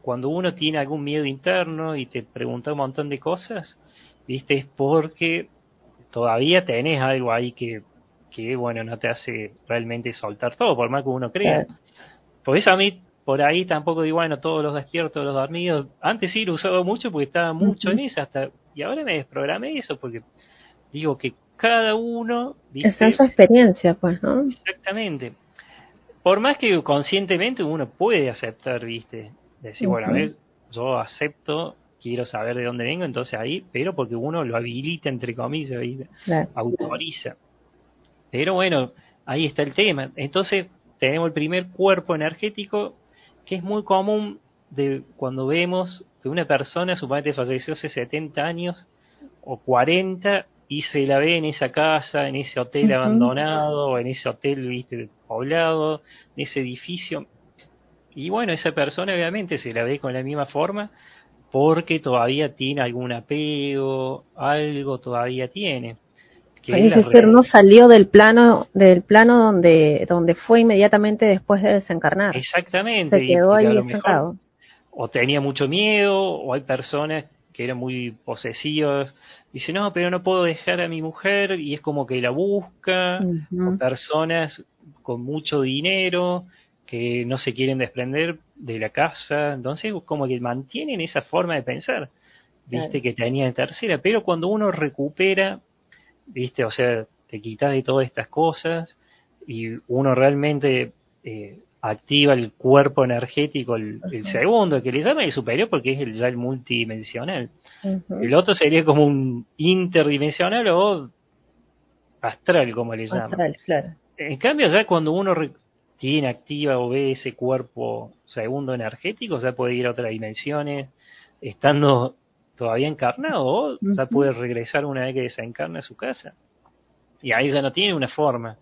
cuando uno tiene algún miedo interno y te pregunta un montón de cosas, viste, es porque todavía tenés algo ahí que, que bueno, no te hace realmente soltar todo, por más que uno crea. Por eso a mí, por ahí tampoco digo, bueno, todos los despiertos, los dormidos. Antes sí lo usaba mucho porque estaba mucho en eso, hasta, y ahora me desprogramé eso porque digo que cada uno. Está en su experiencia, pues, ¿no? Exactamente. Por más que conscientemente uno puede aceptar, ¿viste? Decir, bueno, a ver, yo acepto, quiero saber de dónde vengo, entonces ahí, pero porque uno lo habilita, entre comillas, autoriza. Pero bueno, ahí está el tema. Entonces, tenemos el primer cuerpo energético que es muy común de cuando vemos que una persona supuestamente falleció hace 70 años o 40 y se la ve en esa casa, en ese hotel abandonado, o en ese hotel viste poblado, en ese edificio. Y bueno, esa persona obviamente se la ve con la misma forma porque todavía tiene algún apego, algo todavía tiene que no salió del plano del plano donde donde fue inmediatamente después de desencarnar. Exactamente. Se quedó ahí O tenía mucho miedo, o hay personas que eran muy posesivas. Dice, no, pero no puedo dejar a mi mujer y es como que la busca. O personas con mucho dinero que no se quieren desprender de la casa. Entonces, como que mantienen esa forma de pensar. Viste que tenía en tercera. Pero cuando uno recupera ¿viste? O sea, te quitas de todas estas cosas y uno realmente eh, activa el cuerpo energético, el, segundo, que le llama el superior porque es el, ya el multidimensional. El otro sería como un interdimensional o astral, como le llaman. Astral, claro. En cambio, ya cuando uno tiene activa o ve ese cuerpo segundo energético, ya puede ir a otras dimensiones, estando todavía encarnado o ya puede regresar una vez que desencarna a su casa. Y ahí ya no tiene una forma.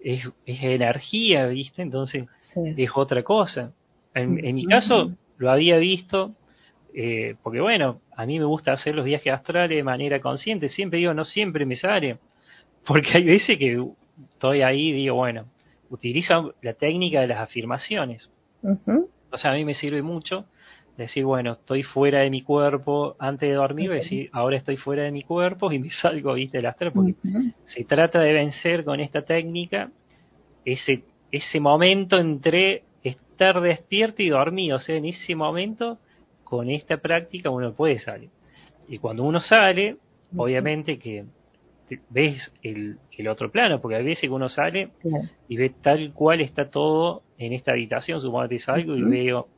Es, es energía, ¿viste? Entonces es otra cosa. En, mi caso lo había visto, eh, porque bueno, a mí me gusta hacer los viajes astrales de manera consciente. Siempre digo, no siempre me sale. Porque hay veces que estoy ahí y digo, bueno, utilizo la técnica de las afirmaciones. O sea, a mí me sirve mucho decir, bueno, estoy fuera de mi cuerpo antes de dormir, decir, ahora estoy fuera de mi cuerpo y me salgo, viste, del astral, porque se trata de vencer con esta técnica ese, ese momento entre estar despierto y dormido, o sea, en ese momento, con esta práctica uno puede salir. Y cuando uno sale, obviamente que ves el, el, otro plano, porque a veces que uno sale y ve tal cual está todo en esta habitación, supongo que salgo y veo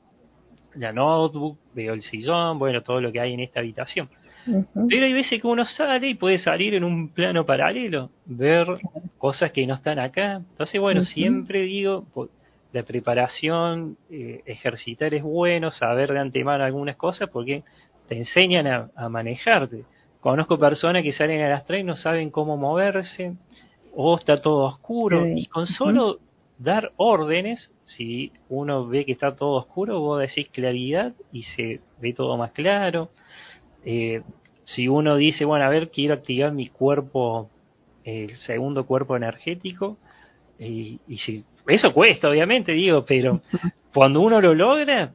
la notebook, veo el sillón, bueno, todo lo que hay en esta habitación. Pero hay veces que uno sale y puede salir en un plano paralelo, ver cosas que no están acá. Entonces, bueno, siempre digo, la preparación, eh, ejercitar es bueno, saber de antemano algunas cosas, porque te enseñan a, manejarte. Conozco personas que salen a las 3 y no saben cómo moverse, o está todo oscuro, y con solo dar órdenes, si uno ve que está todo oscuro, vos decís claridad y se ve todo más claro. Eh, si uno dice, bueno, a ver, quiero activar mi cuerpo, el segundo cuerpo energético, y, y si, eso cuesta, obviamente, digo, pero cuando uno lo logra,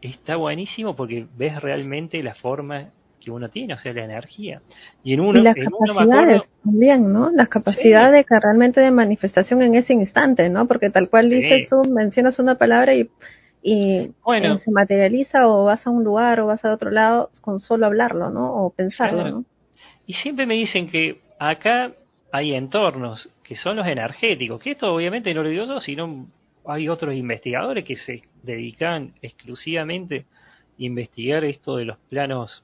está buenísimo porque ves realmente la forma que uno tiene, o sea, la energía. Y en uno, las capacidades también, ¿no? Las capacidades que realmente de manifestación en ese instante, ¿no? Porque tal cual dices tú, mencionas una palabra y, y eh, se materializa o vas a un lugar o vas a otro lado con solo hablarlo, ¿no? O pensarlo, ¿no? Y siempre me dicen que acá hay entornos que son los energéticos, que esto obviamente no lo digo yo, sino hay otros investigadores que se dedican exclusivamente a investigar esto de los planos,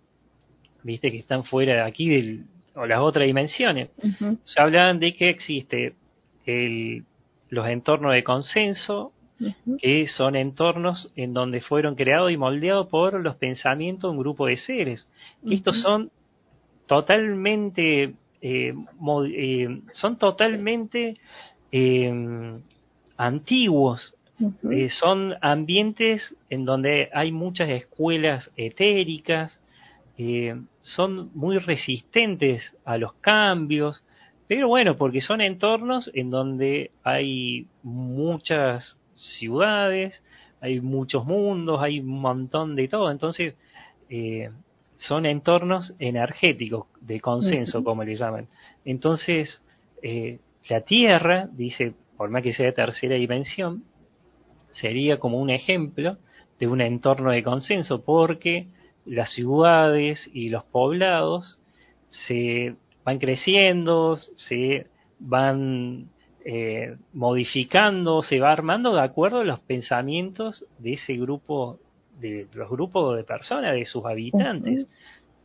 viste, que están fuera de aquí o las otras dimensiones. Se hablan de que existe el, los entornos de consenso, que son entornos en donde fueron creados y moldeados por los pensamientos de un grupo de seres. estos son totalmente, eh, eh, son totalmente eh, antiguos. Eh, son ambientes en donde hay muchas escuelas etéricas, eh, son muy resistentes a los cambios, pero bueno, porque son entornos en donde hay muchas ciudades, hay muchos mundos, hay un montón de todo, entonces eh, son entornos energéticos de consenso, como le llaman. Entonces, la Tierra, dice por más que sea de tercera dimensión, sería como un ejemplo de un entorno de consenso, porque las ciudades y los poblados se van creciendo, se van eh, modificando, se va armando de acuerdo a los pensamientos de ese grupo, de los grupos de personas, de sus habitantes.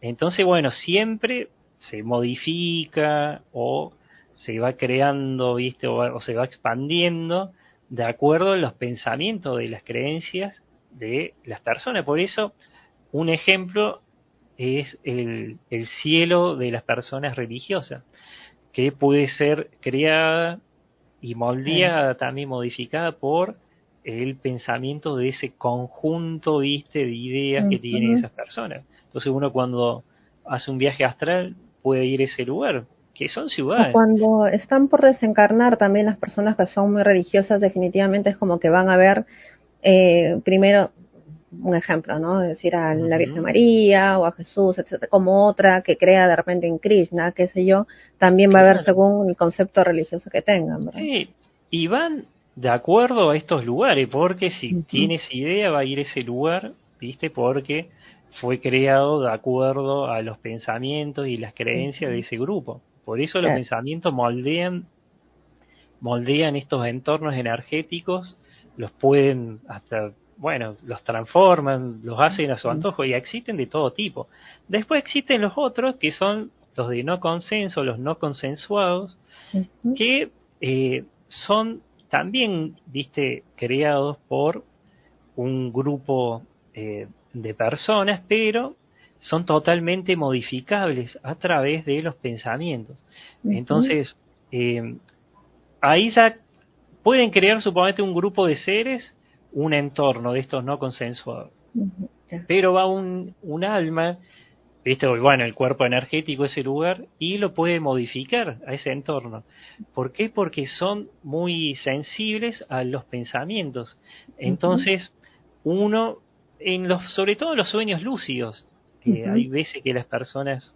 Entonces, bueno, siempre se modifica o se va creando, ¿viste? O, se va expandiendo de acuerdo a los pensamientos de las creencias de las personas. Por eso, un ejemplo es el, el cielo de las personas religiosas, que puede ser creada y moldeada, también modificada por el pensamiento de ese conjunto, viste, de ideas que tienen esas personas. Entonces uno cuando hace un viaje astral puede ir a ese lugar, que son ciudades. cuando están por desencarnar también las personas que son muy religiosas, definitivamente es como que van a ver, eh, primero, un ejemplo, ¿no? decir, a la Virgen María o a Jesús, etcétera, como otra que crea de repente en Krishna, qué sé yo, también va a ver según el concepto religioso que tengan, ¿verdad? Sí, y van de acuerdo a estos lugares, porque si tienes idea va a ir a ese lugar, ¿viste? Porque fue creado de acuerdo a los pensamientos y las creencias de ese grupo. Por eso los pensamientos moldean, moldean estos entornos energéticos, los pueden hasta, bueno, los transforman, los hacen a su antojo y existen de todo tipo. Después existen los otros que son los de no consenso, los no consensuados, que eh, son también, viste, creados por un grupo eh, de personas, pero son totalmente modificables a través de los pensamientos. Entonces, eh, ahí ya pueden crear, suponete, un grupo de seres, un entorno de estos no consensuados. Pero va un, un alma, ¿viste? bueno, el cuerpo energético ese lugar, y lo puede modificar a ese entorno. ¿Por qué? Porque son muy sensibles a los pensamientos. Entonces, uno, en los, sobre todo en los sueños lúcidos, hay veces que las personas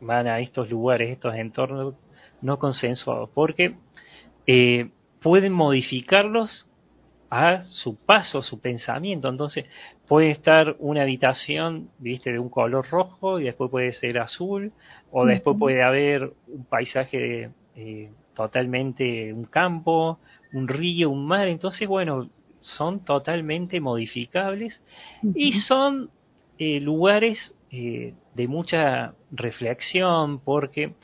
van a estos lugares, estos entornos no consensuados, porque eh, pueden modificarlos a su paso, su pensamiento. Entonces, puede estar una habitación, viste, de un color rojo y después puede ser azul, o después puede haber un paisaje eh, totalmente, un campo, un río, un mar. Entonces, bueno, son totalmente modificables y son eh, lugares eh, de mucha reflexión porque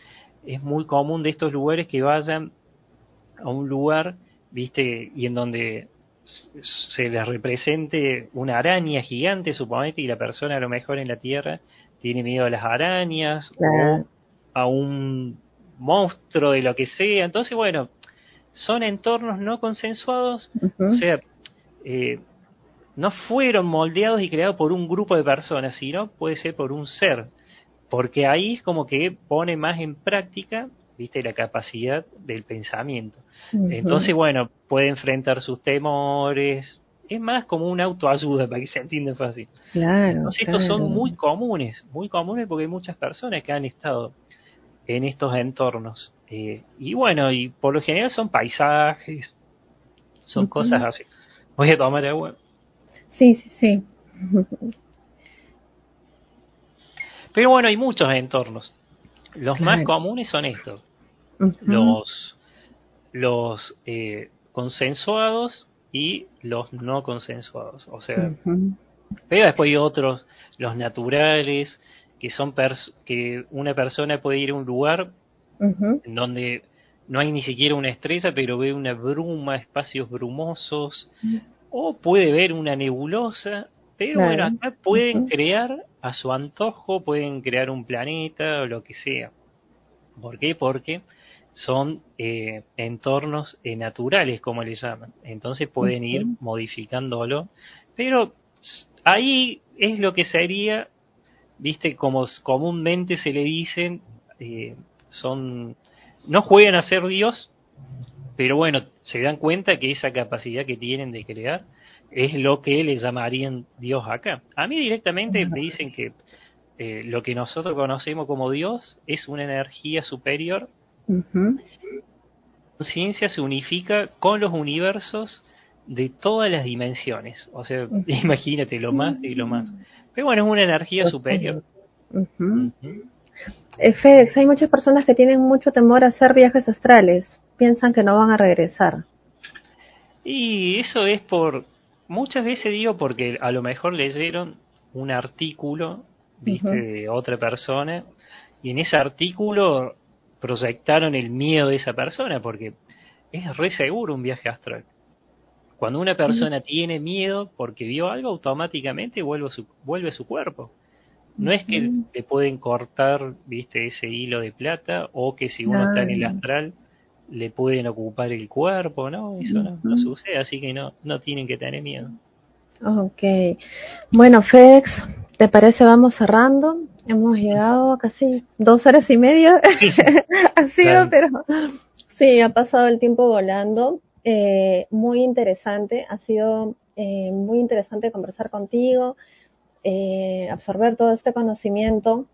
es muy común de estos lugares que vayan a un lugar, viste, y en donde se les represente una araña gigante, suponete, y la persona a lo mejor en la tierra tiene miedo a las arañas o a un monstruo de lo que sea. Entonces, bueno, son entornos no consensuados, o sea, eh, no fueron moldeados y creados por un grupo de personas, sino puede ser por un ser, porque ahí es como que pone más en práctica, viste, la capacidad del pensamiento. Entonces, bueno, puede enfrentar sus temores, es más como una autoayuda para que se entienda fácil. Claro. Entonces, estos son muy comunes, muy comunes porque hay muchas personas que han estado en estos entornos. Eh, y bueno, y por lo general son paisajes, son cosas así. Voy a tomar agua. Sí, sí, sí. Pero bueno, hay muchos entornos. Los más comunes son estos. Los, los eh, consensuados y los no consensuados. O sea, pero después hay otros, los naturales, que son que una persona puede ir a un lugar en donde no hay ni siquiera una estrella, pero ve una bruma, espacios brumosos, o puede ver una nebulosa, pero bueno, acá pueden crear a su antojo, pueden crear un planeta o lo que sea. ¿Por qué? Porque son eh, entornos eh, naturales, como le llaman. Entonces pueden ir modificándolo. Pero ahí es lo que sería, viste, como comúnmente se le dicen, eh, son, no juegan a ser Dios, pero bueno, se dan cuenta que esa capacidad que tienen de crear es lo que le llamarían Dios acá. A mí directamente me dicen que lo que nosotros conocemos como Dios es una energía superior la Conciencia se unifica con los universos de todas las dimensiones. O sea, imagínate lo más y lo más. Pero bueno, es una energía superior. Eh, FedEx, hay muchas personas que tienen mucho temor a hacer viajes astrales. Piensan que no van a regresar. Y eso es por, muchas veces digo porque a lo mejor leyeron un artículo, viste, de otra persona, y en ese artículo proyectaron el miedo de esa persona, porque es re seguro un viaje astral. Cuando una persona tiene miedo porque vio algo, automáticamente vuelve su, vuelve su cuerpo. No es que le pueden cortar, viste, ese hilo de plata, o que si uno está en el astral le pueden ocupar el cuerpo, ¿no? Eso no, sucede, así que no, no tienen que tener miedo. Ok. Bueno, Fex, ¿te parece vamos cerrando? Hemos llegado a casi dos horas y media. ha sido, pero sí, ha pasado el tiempo volando. Eh, muy interesante, ha sido eh, muy interesante conversar contigo, eh, absorber todo este conocimiento.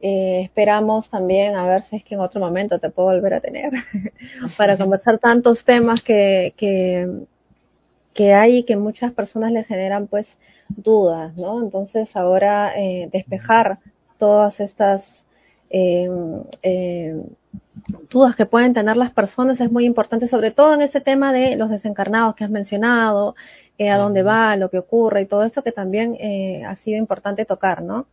esperamos también a ver si es que en otro momento te puedo volver a tener para conversar tantos temas que, que, que hay y que muchas personas les generan pues dudas, ¿no? Entonces ahora despejar todas estas eh, eh, dudas que pueden tener las personas es muy importante, sobre todo en ese tema de los desencarnados que has mencionado, eh, a dónde va, lo que ocurre y todo eso que también eh, ha sido importante tocar, ¿no?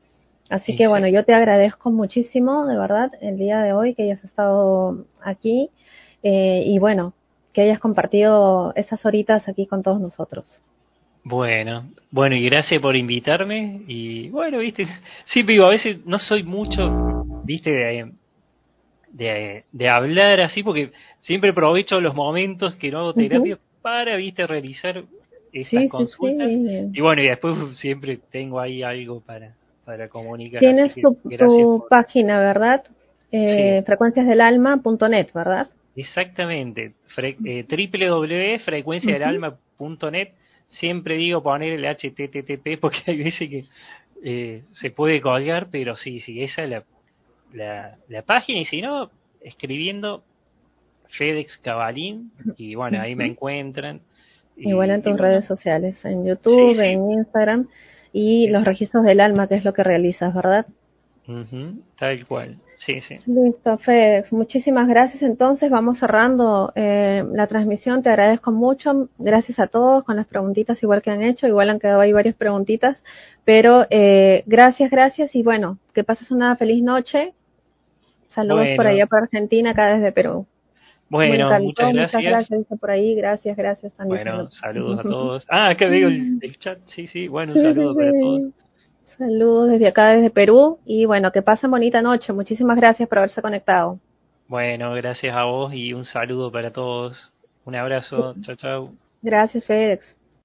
Así que bueno, yo te agradezco muchísimo, de verdad, el día de hoy que hayas estado aquí y bueno, que hayas compartido esas horitas aquí con todos nosotros. Bueno, bueno, y gracias por invitarme. Y bueno, viste, sí, digo, a veces no soy mucho, viste, de, de, hablar así, porque siempre aprovecho los momentos que no hago terapia para, viste, realizar esas consultas. Y bueno, y después siempre tengo ahí algo para, para comunicar. Tienes tu, página, ¿verdad? Eh, frecuenciasdelalma.net, ¿verdad? Exactamente, Fre eh, www.frecuenciadelalma.net siempre digo poner el HTTP porque hay veces que eh, se puede colgar, pero sí, sí, esa es la, la, página y si no, escribiendo FedEx Cabalín y bueno, ahí me encuentran. Igual en tus redes sociales, en YouTube, en Instagram y los registros del alma, que es lo que realizas, ¿verdad? tal cual. Sí, sí. Listo, FedEx. Muchísimas gracias. Entonces, vamos cerrando eh, la transmisión. Te agradezco mucho. Gracias a todos con las preguntitas, igual que han hecho. Igual han quedado ahí varias preguntitas. Pero eh, gracias, gracias. Y bueno, que pases una feliz noche. Saludos por allá para Argentina, acá desde Perú. Bueno, muchas gracias. Muchas gracias por ahí. Gracias, gracias. Bueno, saludos a todos. Ah, acá veo el, chat. Sí, sí. Bueno, un saludo para todos. Saludos desde acá, desde Perú. Y bueno, que pasen bonita noche. Muchísimas gracias por haberse conectado. Bueno, gracias a vos y un saludo para todos. Un abrazo. Chao, chao. Gracias, FedEx.